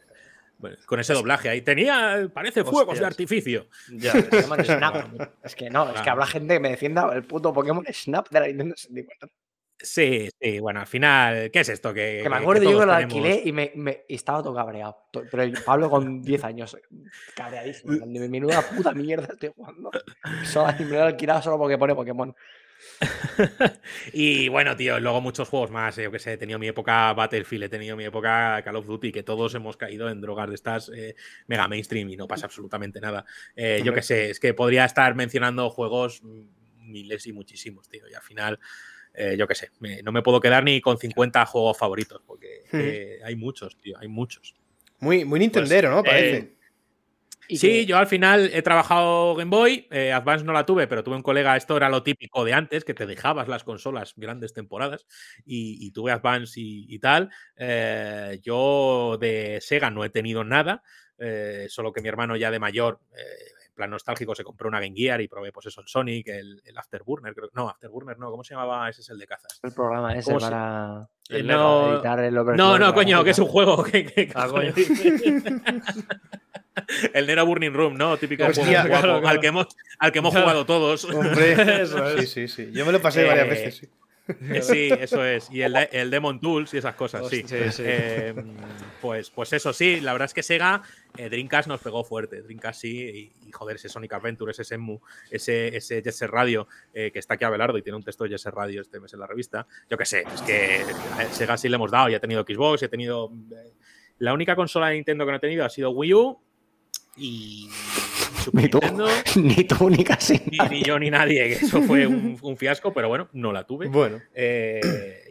Bueno, con ese doblaje ahí. Tenía, parece fuegos de Hostias. artificio. Ya. (laughs) Es que no, es que habrá gente que me defienda el puto Pokémon Snap de la Nintendo 64. Sí, sí, bueno, al final, ¿qué es esto? Que, Que me que acuerdo yo que lo tenemos- alquilé y, me, me- y estaba todo cabreado. Pero el Pablo con 10 años, cabreadísimo. (laughs) de, Menuda puta mierda estoy jugando. Solo, y me lo he alquilado solo porque pone Pokémon. (laughs) Y bueno, tío, luego muchos juegos más. eh, Yo que sé, he tenido mi época Battlefield, he tenido mi época Call of Duty, que todos hemos caído en drogas de estas eh, mega mainstream y no pasa absolutamente nada. Eh, yo que sé, es que podría estar mencionando juegos miles y muchísimos, tío. Y al final, eh, yo que sé, me- no me puedo quedar ni con 50 juegos favoritos, porque (laughs) eh, hay muchos, tío, hay muchos. Muy, muy Nintendero, ¿no? Parece. eh, Y Sí, yo al final he trabajado Game Boy, eh, Advance no la tuve, pero tuve un colega, esto era lo típico de antes, que te dejabas las consolas grandes temporadas y, y tuve Advance y, y tal. Eh, yo de Sega no he tenido nada, eh, solo que mi hermano ya de mayor, eh, plan nostálgico, se compró una Game Gear y probé pues eso, el Sonic, el, el Afterburner, creo, no, Afterburner no, ¿cómo se llamaba? Ese es el de cazas. el programa ese ¿Cómo se- para, Eh, para no, editar el no, no, la coño, que es un juego que, que- Ah, coño. (laughs) El Nero Burning Room, ¿no? Típico Hostia, juego guapo, claro, claro. Al, que hemos, al que hemos jugado todos. Hombre, (laughs) Eso sí, es. sí, sí. Yo me lo pasé varias Eh, veces. sí. Eh, Sí, eso es. Y el, de- el Demon Tools y esas cosas, sí. Sí, sí. Eh, pues, pues eso sí, la verdad es que Sega, eh, Dreamcast nos pegó fuerte. Dreamcast sí, y, y, joder, ese Sonic Adventure, ese Shenmue, ese, ese Jet Set Radio, eh, que está aquí Abelardo y tiene un texto de Jet Set Radio este mes en la revista. Yo qué sé, es que a Sega sí le hemos dado, y ha tenido Xbox, y ha tenido. eh, la única consola de Nintendo que no he tenido ha sido Wii U y Ni tú. (laughs) Ni tú ni casi. Ni, ni yo ni nadie, que eso fue un, un fiasco, pero bueno, no la tuve. Bueno, Eh,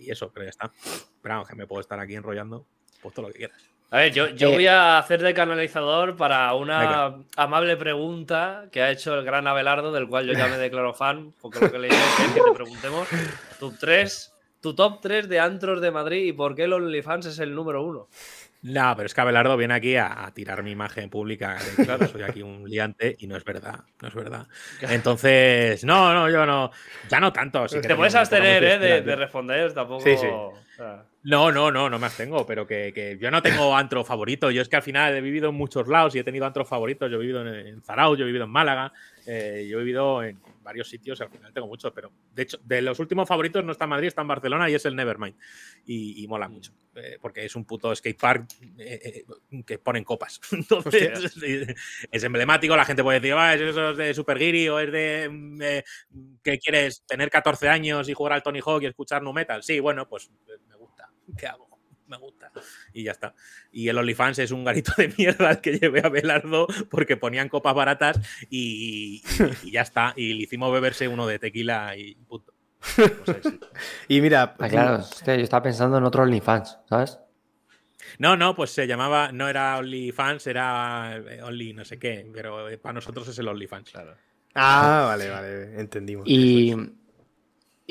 y eso, creo que ya está. Pero vamos, que me puedo estar aquí enrollando, pues todo lo que quieras. A ver, yo, yo Eh, voy a hacer de canalizador para una Venga. amable pregunta que ha hecho el gran Abelardo, del cual yo ya me declaro fan, porque lo que le digo es que te preguntemos tu, tres, tu top 3 de antros de Madrid y por qué el OnlyFans es el número uno. No, pero es que Abelardo viene aquí a, a tirar mi imagen pública. de Claro, soy aquí un liante y no es verdad. No es verdad. (laughs) Entonces, no, no, yo no. Ya no tanto. sí que Te puedes abstener ¿eh? de, responder, tampoco. Sí, sí. No, no, no, no me abstengo, pero que, que yo no tengo (laughs) antro favorito. Yo es que al final he vivido en muchos lados y he tenido antros favoritos. Yo he vivido en, en Zarao, yo he vivido en Málaga, eh, yo he vivido en varios sitios al final tengo muchos, pero de hecho, de los últimos favoritos no está en Madrid, está en Barcelona y es el Nevermind. Y, y mola mucho, eh, porque es un puto skatepark eh, eh, que ponen copas. (laughs) Entonces, es, (laughs) es emblemático, la gente puede decir, "Ah, eso es de Super Giri o es de mm, eh, que quieres tener 14 años y jugar al Tony Hawk y escuchar nu metal. Sí, bueno, pues eh, me gusta. (laughs) ¿Qué hago? Me gusta. Y ya está. Y el OnlyFans es un garito de mierda al que llevé a Belardo porque ponían copas baratas y, y- y ya está. Y le hicimos beberse uno de tequila y punto. Pues (laughs) sí. y mira, Ah, claro, hostia, yo estaba pensando en otro OnlyFans, ¿sabes? No, no, pues se llamaba, no era OnlyFans, era eh, Only no sé qué, pero eh, para nosotros es el OnlyFans. Claro. Ah, vale, vale, entendimos. Y,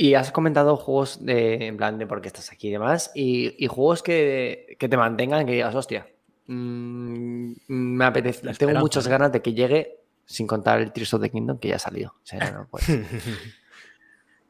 y has comentado juegos de, en plan, de por qué estás aquí y demás, y, y juegos que, que te mantengan, que digas, hostia, mm, me apetece, La tengo muchas ganas de que llegue, sin contar el Tears of the Kingdom, que ya ha salido. O sea, no puede ser. (laughs) (laughs)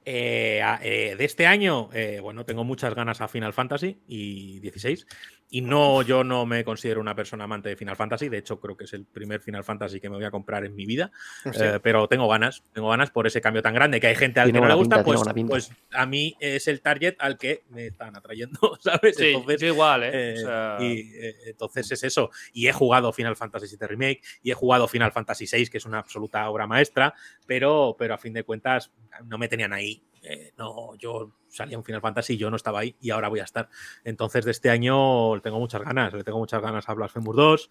Eh, a- eh, de este año, eh, bueno, tengo muchas ganas a Final Fantasy y 16. Y no, yo no me considero una persona amante de Final Fantasy. De hecho, creo que es el primer Final Fantasy que me voy a comprar en mi vida. Hostia. Eh, pero tengo ganas, tengo ganas por ese cambio tan grande que hay gente al Tiene que no le gusta, pinta, pues, pues a mí es el target al que me están atrayendo, (laughs) ¿sabes? Sí, Entonces, yo igual, ¿eh? eh, O sea, y eh, entonces es eso. Y he jugado Final Fantasy VII Remake y he jugado Final Fantasy VI, que es una absoluta obra maestra, pero, pero a fin de cuentas no me tenían ahí. Eh, no, yo salía un Final Fantasy yo no estaba ahí y ahora voy a estar. Entonces de este año le tengo muchas ganas, le tengo muchas ganas a Blasphemous 2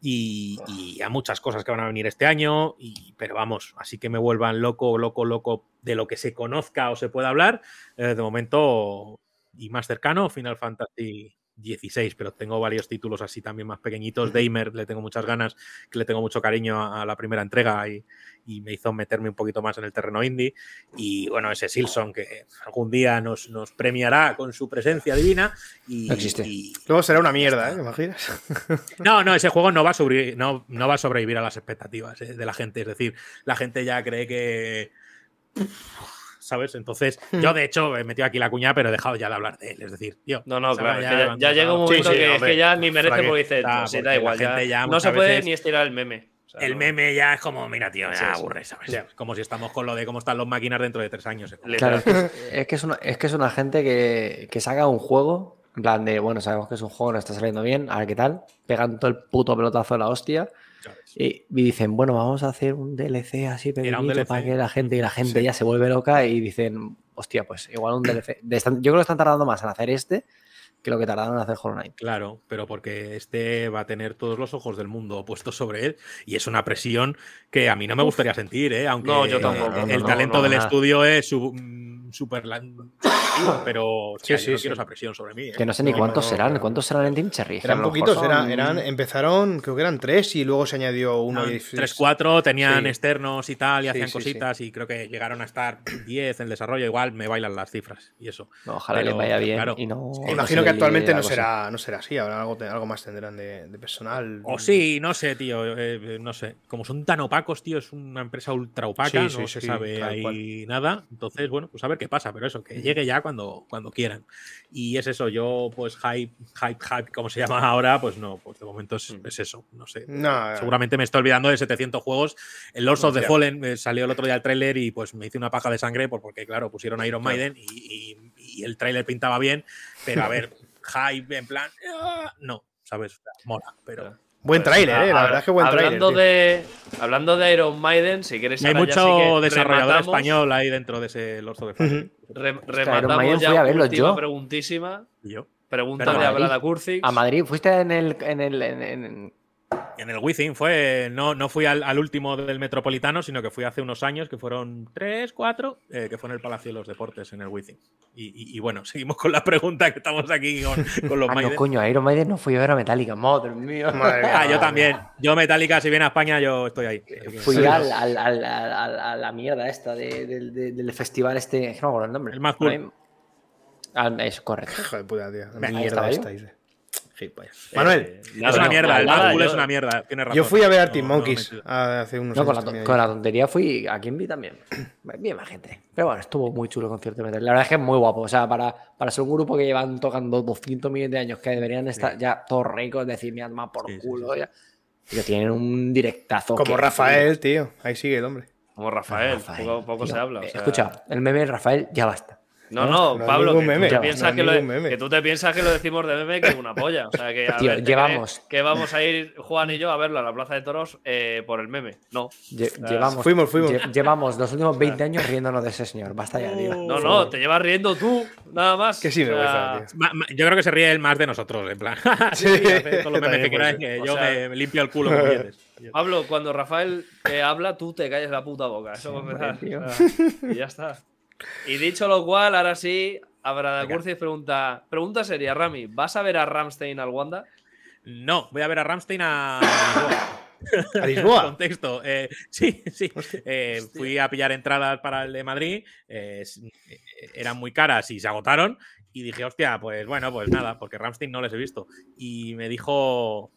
y, y a muchas cosas que van a venir este año, pero vamos, así que me vuelvan loco, loco, loco de lo que se conozca o se pueda hablar, eh, de momento y más cercano, Final Fantasy 16, pero tengo varios títulos así también más pequeñitos. Damer, le tengo muchas ganas, que le tengo mucho cariño a, a la primera entrega y, y, me hizo meterme un poquito más en el terreno indie. Y bueno, ese Silson que algún día nos, nos premiará con su presencia divina. Y, No existe. y- Luego será una mierda, ¿eh? ¿Te imaginas? (laughs) no, no, ese juego no va a sobrevivir, no, no va a sobrevivir a las expectativas eh, de la gente. Es decir, la gente ya cree que. ¿Sabes? Entonces, yo de hecho he metido aquí la cuña, pero he dejado ya de hablar de él. Es decir, tío. No, no, claro, ya, ya llega un momento Sí, sí, que, es que ya ni merece porque dice, está, pues sí, porque da igual, ya, gente ya no se puede veces- ni estirar el meme. O sea, El no- meme ya es como, mira, tío, ya Sí, aburre, ¿sabes? Como si estamos con lo de cómo están los máquinas dentro de tres años. Claro, es que es, es que es una, es que es una gente que, que saca un juego, en plan de, bueno, sabemos que es un juego, no está saliendo bien, a ver qué tal, pegan todo el puto pelotazo de la hostia. Y, y dicen, bueno, vamos a hacer un DLC así pequeñito DLC. para que la gente y la gente ya se vuelve loca y dicen, hostia, pues igual un DLC. yo creo que están tardando más en hacer este que lo que tardaron en hacer Hollow Knight. Claro, pero porque este va a tener todos los ojos del mundo puestos sobre él y es una presión que a mí no me gustaría sentir, ¿eh? aunque No, yo tampoco, no, el no, talento no, del nada. estudio es su- la- (coughs) pero Sí, sí, sí, no sí. quiero esa presión sobre mí. ¿eh? Que no sé ni No, cuántos no, serán. ¿cuántos serán en Team Cherry? Eran poquitos, son- eran, eran, empezaron, creo que eran tres y luego se añadió uno. y- 3-4 tenían Sí. externos y tal, y Sí, hacían sí, sí. cositas, y creo que llegaron a estar (clears throat) 10 en desarrollo. Igual me bailan las cifras y eso. No, ojalá pero, les vaya bien claro. y no... no Imagino que actualmente no será, no será así, ahora algo, algo más tendrán de, de personal. O sí, no sé, tío. eh, no sé. Como son tan opacos, tío, es una empresa ultra opaca, Sí, sí, no se sí, sabe ahí cual. nada. Entonces, bueno, pues a ver qué pasa, pero eso, que llegue ya cuando, cuando quieran. Y es eso, yo, pues, hype, hype, hype, como se llama ahora, pues no, pues de momento es, es eso, no sé. No, Seguramente me estoy olvidando de 700 juegos. El Lords of the. Fallen eh, salió el otro día el tráiler y pues me hice una paja de sangre por- porque, claro, pusieron a Iron Maiden y, y- y el tráiler pintaba bien, pero a (laughs) ver, hype en plan, ah, no, ¿sabes? O sea, mola, pero... Buen tráiler, eh, la verdad es que buen tráiler. hablando tío. de Hablando de Iron Maiden, si quieres Hay mucho sí desarrollador rematamos- español ahí dentro de ese Lords of the Fallen. re- Iron rematamos Maiden ya fui a yo. preguntísima. Y yo. Pregunta de a Madrid. Abrada Kurzix. A Madrid, ¿fuiste en el... En el en- en- En el Wizzing fue, no, no fui al, al último del Metropolitano, sino que fui hace unos años, que fueron tres, cuatro, eh, que fue en el Palacio de los Deportes, en el Wizzing. Y, y- y bueno, (laughs) seguimos con la pregunta que estamos aquí con, con los Ah, no, Maiden. coño, a Iron Maiden no fui a ver a Metallica, madre mía. Madre mía. Ah, yo también. Yo Metallica, si viene a España, yo estoy ahí. Que- Fui Sí. al, al- al- al- al- a la mierda esta de- del- de- del festival este, no me acuerdo el nombre. El más cool. Ah, eso, correcto. Hijo de puta, tío. Mierda esta, yo. Gilipollas. Manuel, Eh, es una no, mierda, el yo- es una mierda. Tienes razón. yo fui a ver Arctic no, Monkeys no, hace unos No, con años. la, con la tontería fui a Kimby también. Bien más gente. Pero bueno, estuvo muy chulo el concierto de Metal. La verdad es que es muy guapo. O sea, para, para ser un grupo que llevan tocando 200 millones de años, que deberían estar ya todos ricos, decir, mi alma por Sí, sí, culo. ya. Tío, tienen un directazo. Como que- Rafael, tío. Ahí sigue el hombre. Como Rafael, Rafael, poco, poco tío. se habla. o Eh, sea- Escucha, el meme de Rafael ya basta. No, No, es Pablo, que, meme, tú te no piensas es que, lo, ningún meme. que tú te piensas que lo decimos de meme que es una polla. O sea, que, a Tío, ver, ¿te llevamos- que vamos a ir Juan y yo a verlo a la Plaza de Toros eh, por el meme. No. Lle- llevamos, fuimos, fuimos. lle- llevamos los últimos 20 años riéndonos de ese señor. Basta ya, tío. No, no, te llevas riendo tú, nada más. Que sí me O sea, ma- Yo creo que se ríe él más de nosotros, en plan. (laughs) sí, Sí, sí, los memes que queráis, que yo sea- me, limpio el culo con. (laughs) Pablo, cuando Rafael eh, habla, tú te calles la puta boca. Eso va a empezar. tío. O sea, y ya está. Y dicho lo cual, ahora sí, Abrada Venga. Curcis pregunta: Pregunta seria, Rami, ¿vas a ver a Ramstein al Wanda? No, voy a ver a Ramstein a (laughs) Lisboa. ¿A Lisboa? Contexto. eh, sí, sí. Eh, fui a pillar entradas para el de Madrid. eh, eran muy caras y se agotaron. Y dije, hostia, pues bueno, pues nada, porque Ramstein no les he visto. Y me dijo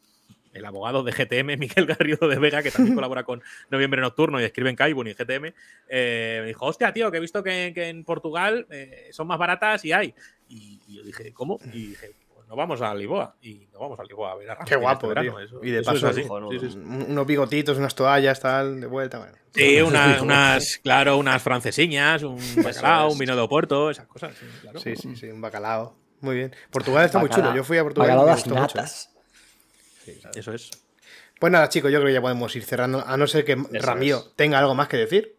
el abogado de GTM, (laughs) Miguel Garrido de Vega, que también (laughs) colabora con Noviembre Nocturno y escribe en Kaibun y GTM, eh, me dijo, hostia, tío, que he visto que, que en Portugal eh, son más baratas y hay. Y, y yo dije, ¿cómo? Y dije, pues nos vamos a Lisboa. Y nos vamos a Lisboa a ver a Qué Rammstein guapo, este tío. eso- y de eso es paso, así. cojonudo. Sí, sí, sí. un- unos bigotitos, unas toallas, tal, de vuelta. Bueno. Sí, (laughs) una- unas, claro, unas francesiñas, un bacalao, un vino de Oporto, esas cosas. Sí, claro. Sí, sí, sí, un bacalao. Muy bien. Portugal está muy chulo. Yo fui a Portugal. y Bacalao me das gustó mucho, Eso es. Pues nada, chicos, yo creo que ya podemos ir cerrando. A no ser que Ramío es. tenga algo más que decir.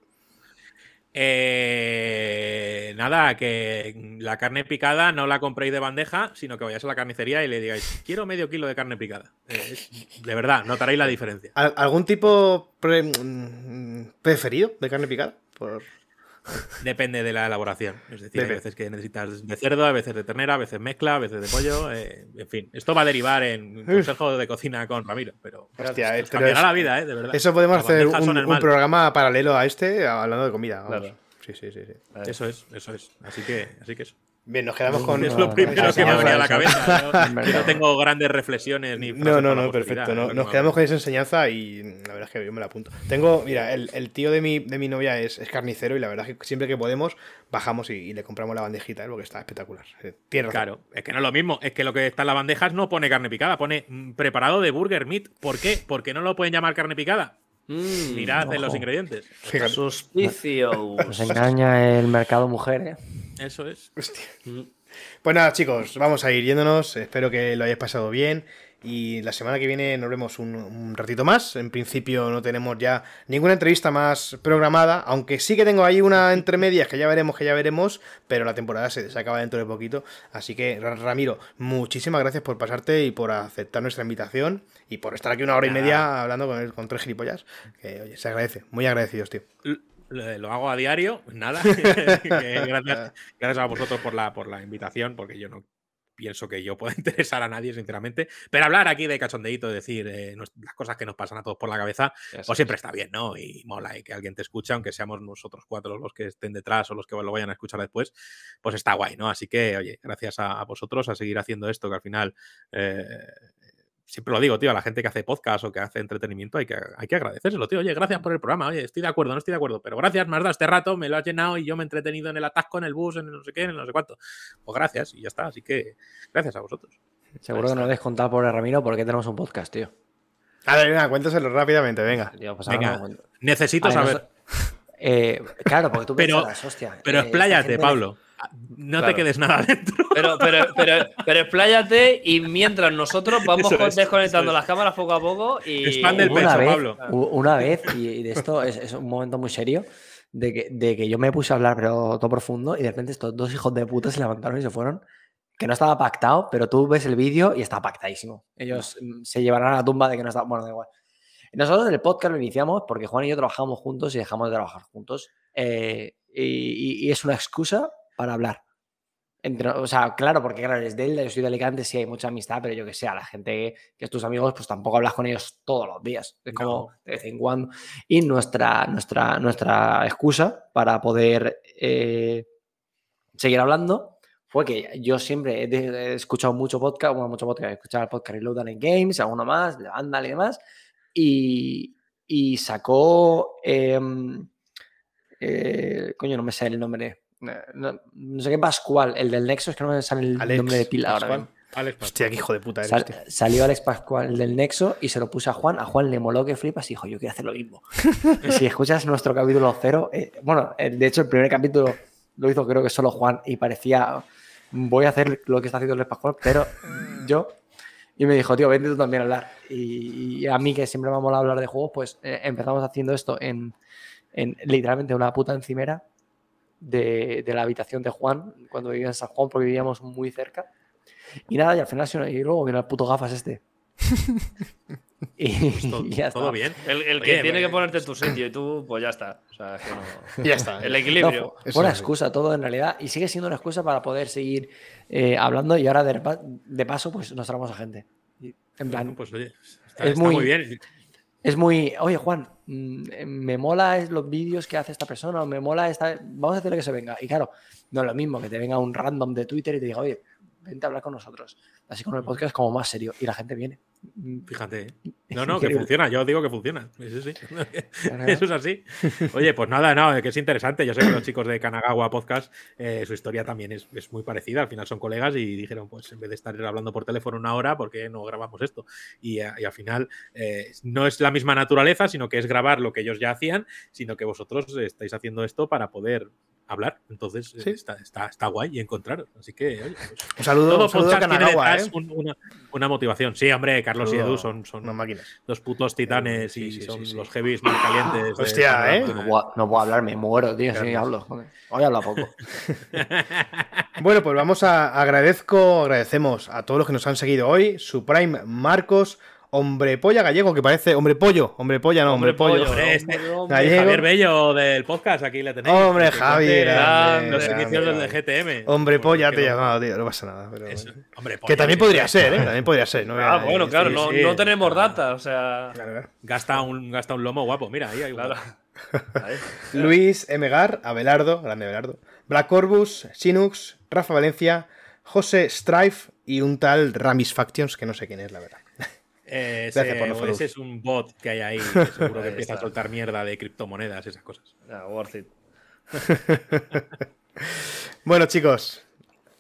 Eh, nada, que la carne picada no la compréis de bandeja, sino que vayáis a la carnicería y le digáis, quiero medio kilo de carne picada. Eh, es- de verdad, notaréis la diferencia. ¿Al- ¿Algún tipo pre- mm, preferido de carne picada? Por... Depende de la elaboración. Es decir, hay Depende. veces que necesitas de cerdo, a veces de ternera, a veces mezcla, a veces de pollo. eh, en fin, esto va a derivar en consejo de cocina con Ramiro, pero Hostia, os pero cambiará es- la vida, ¿eh? De verdad. Eso podemos Las hacer un, programa paralelo a este hablando de comida. vamos. Claro. Sí, sí, sí, sí. Eso es, eso es. Así que, así que eso. Bien, nos quedamos con. Es no, lo primero que me ha venido a la cabeza. ¿no? (laughs) Yo tengo grandes reflexiones ni. No, no, no, perfecto. no- nos quedamos con esa enseñanza y la verdad es que yo me la apunto. Tengo, mira, el, el tío de mi, de mi novia es, es carnicero y la verdad es que siempre que podemos bajamos y, y le compramos la bandejita, ¿eh? porque está espectacular. Eh, Tiene razón. Claro, es que no es lo mismo. Es que lo que está en las bandejas no pone carne picada, pone mm, preparado de burger meat. ¿Por qué? Porque no lo pueden llamar carne picada. Mm, Mirad en los ingredientes. Suspicio. Nos engaña el mercado mujer, ¿eh? Eso es. Pues nada, chicos, vamos a ir yéndonos. Espero que lo hayáis pasado bien. Y la semana que viene nos vemos un, un ratito más. En principio no tenemos ya ninguna entrevista más programada. Aunque sí que tengo ahí una entre medias que ya veremos, que ya veremos. Pero la temporada se, se acaba dentro de poquito. Así que, Ra- Ramiro, muchísimas gracias por pasarte y por aceptar nuestra invitación. Y por estar aquí una hora y Nada. media hablando con, con tres gilipollas. Que, oye, se agradece. Muy agradecidos, tío. Lo, hago a diario, nada. (laughs) (laughs) Que gracias, gracias a vosotros por la, por la invitación, porque yo no pienso que yo pueda (laughs) interesar a nadie, sinceramente. Pero hablar aquí de cachondeíto, decir eh, nos- las cosas que nos pasan a todos por la cabeza, pues siempre está bien, ¿no? Y mola, y que alguien te escuche, aunque seamos nosotros cuatro los que estén detrás o los que lo vayan a escuchar después, pues está guay, ¿no? Así que, oye, gracias a, a vosotros a seguir haciendo esto, que al final, eh, siempre lo digo, tío, a la gente que hace podcast o que hace entretenimiento hay que, hay que agradecérselo, tío. Oye, gracias por el programa, oye, estoy de acuerdo, no estoy de acuerdo, pero gracias, me has dado este rato, me lo has llenado y yo me he entretenido en el atasco, en el bus, en el no sé qué, en el no sé cuánto. Pues gracias, y ya está, así que gracias a vosotros. Seguro que no lo habéis contado por Ramiro porque tenemos un podcast, tío. A ver, venga, cuéntaselo rápidamente, venga. Tío, pues Venga, no. Necesito ver, saber. eh, claro, porque tú Pero- pensarás, hostia. Pero eh, expláyate, gente Pablo. No Claro. te quedes nada dentro. Pero, pero, pero, pero expláyate y mientras nosotros vamos es, desconectando es. las cámaras poco a poco y. Expande el Hubo pecho, una vez, Pablo. Una vez, y, de esto es, es un momento muy serio, de que, de que yo me puse a hablar, pero todo profundo, y de repente estos dos hijos de puta se levantaron y se fueron. Que no estaba pactado, pero tú ves el vídeo y está pactadísimo. Ellos mm, se llevarán a la tumba de que no está. Bueno, da igual. Nosotros el podcast lo iniciamos porque Juan y yo trabajamos juntos y dejamos de trabajar juntos. eh, y, y- y es una excusa para hablar. Entre- o sea, claro, porque claro, eres de él, yo soy de Alicante, sí hay mucha amistad, pero yo que sé, a la gente que es tus amigos, pues tampoco hablas con ellos todos los días. Es como de vez en cuando. Y nuestra, nuestra, nuestra excusa para poder eh, seguir hablando fue que yo siempre he, escuchado mucho podcast, bueno, mucho podcast, he escuchado el podcast Reload and Games, alguno más, de Vandal y demás, y, y sacó, em, eh, coño, no me sé el nombre, no, no sé qué Pascual, el del Nexo, es que no me sale el Alex nombre de pila ahora Pascual. Alex, Pascual. Hostia, qué hijo de puta eres, Sal- salió Alex Pascual el del Nexo y se lo puse a Juan. A Juan le moló que flipas y dijo, yo quiero hacer lo mismo. (laughs) si escuchas nuestro capítulo cero, eh, bueno, eh, de hecho el primer capítulo lo hizo creo que solo Juan y parecía, voy a hacer lo que está haciendo Alex Pascual, pero (laughs) yo... Y me dijo, tío, vente tú también a hablar. Y, y a mí, que siempre me ha molado hablar de juegos, pues eh, empezamos haciendo esto en, en literalmente una puta encimera de, de la habitación de Juan, cuando vivía en San Juan, porque vivíamos muy cerca. Y nada, y al final, y luego viene el puto gafas este. (laughs) y, Pues todo, (laughs) y ya todo está. bien. El, el que Oye, tiene pues- que ponerte en tu sitio y tú, pues ya está. O sea, es que no- (laughs) Ya está. El No, equilibrio. fue Eso una excusa todo en realidad y sigue siendo una excusa para poder seguir eh, hablando y ahora de, de paso pues nos traemos a gente. Y, En plan, pues oye, está, es está muy- muy bien. Es muy, oye Juan, mm, eh, me mola los vídeos que hace esta persona, o me mola esta, vamos a decirle que se venga. Y claro, no es lo mismo que te venga un random de Twitter y te diga, oye, vente a hablar con nosotros. Así con el podcast como más serio y la gente viene. Mm, Fíjate. ¿eh? (laughs) No, no, que funciona. Yo digo que funciona. Sí. (laughs) (laughs) Eso es así. Oye, pues nada, no, que es interesante. Yo sé que los (clears throat) chicos de Kanagawa Podcast, eh, su historia también es, es muy parecida. Al final son colegas y dijeron, pues en vez de estar hablando por teléfono una hora, ¿por qué no grabamos esto? Y, a- y al final eh, no es la misma naturaleza, sino que es grabar lo que ellos ya hacían, sino que vosotros estáis haciendo esto para poder hablar. Entonces eh, Sí. está, está, está guay y encontraros. Así que, oye, pues, Un saludo, todo un saludo a podcast tiene Kanagawa, detrás ¿eh? un- una, una motivación. Sí, hombre, Carlos y Edu son, son Unas máquinas. dos putos titanes Sí, y sí, son sí. los heavies más calientes. Hostia, Panorama. ¿eh? No puedo, no puedo hablar, me muero, tío, si Gracias. hablo. joder. Hoy hablo poco. (laughs) Bueno, pues vamos a agradezco, agradecemos a todos los que nos han seguido hoy. Supreme, Marcos, Hombre Polla Gallego, que parece. Hombre Pollo, Hombre Polla, no, Hombre, Hombre Pollo. pollo, Hombre, este- hombre, hombre. Gallego. Javier Bello del podcast, aquí le tenéis. Hombre, Que Javi, cuente grande, Los inicios del. GTM. Hombre Polla que te he llamado, tío, no pasa nada. pero- Eso, Hombre, Que Polla, también sí, podría sí. ser, ¿eh? También podría ser. No voy a- Ah, bueno, claro, sí, no, sí. no tenemos data, o sea. Claro. Gasta un, gasta un lomo guapo, mira, ahí hay Claro. (laughs) Luis Emegar, Abelardo, grande Abelardo, Black Corbus, Sinux, Rafa Valencia, José Strife y un tal Ramis Factions, que no sé quién es, la verdad. Eh, Gracias ese, por es un bot que hay ahí, (laughs) que seguro que empieza a soltar mierda de criptomonedas, esas cosas. Ah, worth it. (laughs) Bueno, chicos,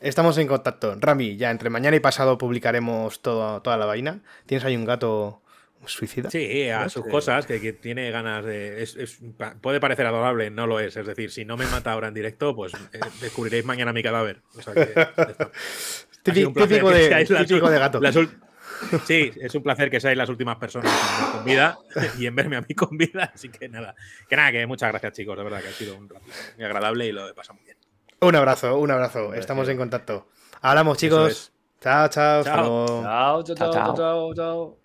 estamos en contacto. Rami, ya entre mañana y pasado publicaremos todo, toda la vaina. ¿Tienes ahí un gato suicida? Sí, a sus cosas, que, que tiene ganas de. es- es- pa- puede parecer adorable, no lo es. Es decir, si no me mata ahora en directo, pues eh, descubriréis mañana mi cadáver. O sea que, (laughs) Típico, de, típico gato. las Sí, es un placer que seáis las últimas personas con vida (laughs) y en verme a mí con vida. Así que nada, que nada, que muchas gracias, chicos. De verdad que ha sido un rato muy agradable y lo he pasado muy bien. Un abrazo, un abrazo. Estamos en contacto. Hablamos, chicos. es. Chao, chao. Chao, chao, Chao, chao, chao. chao, chao.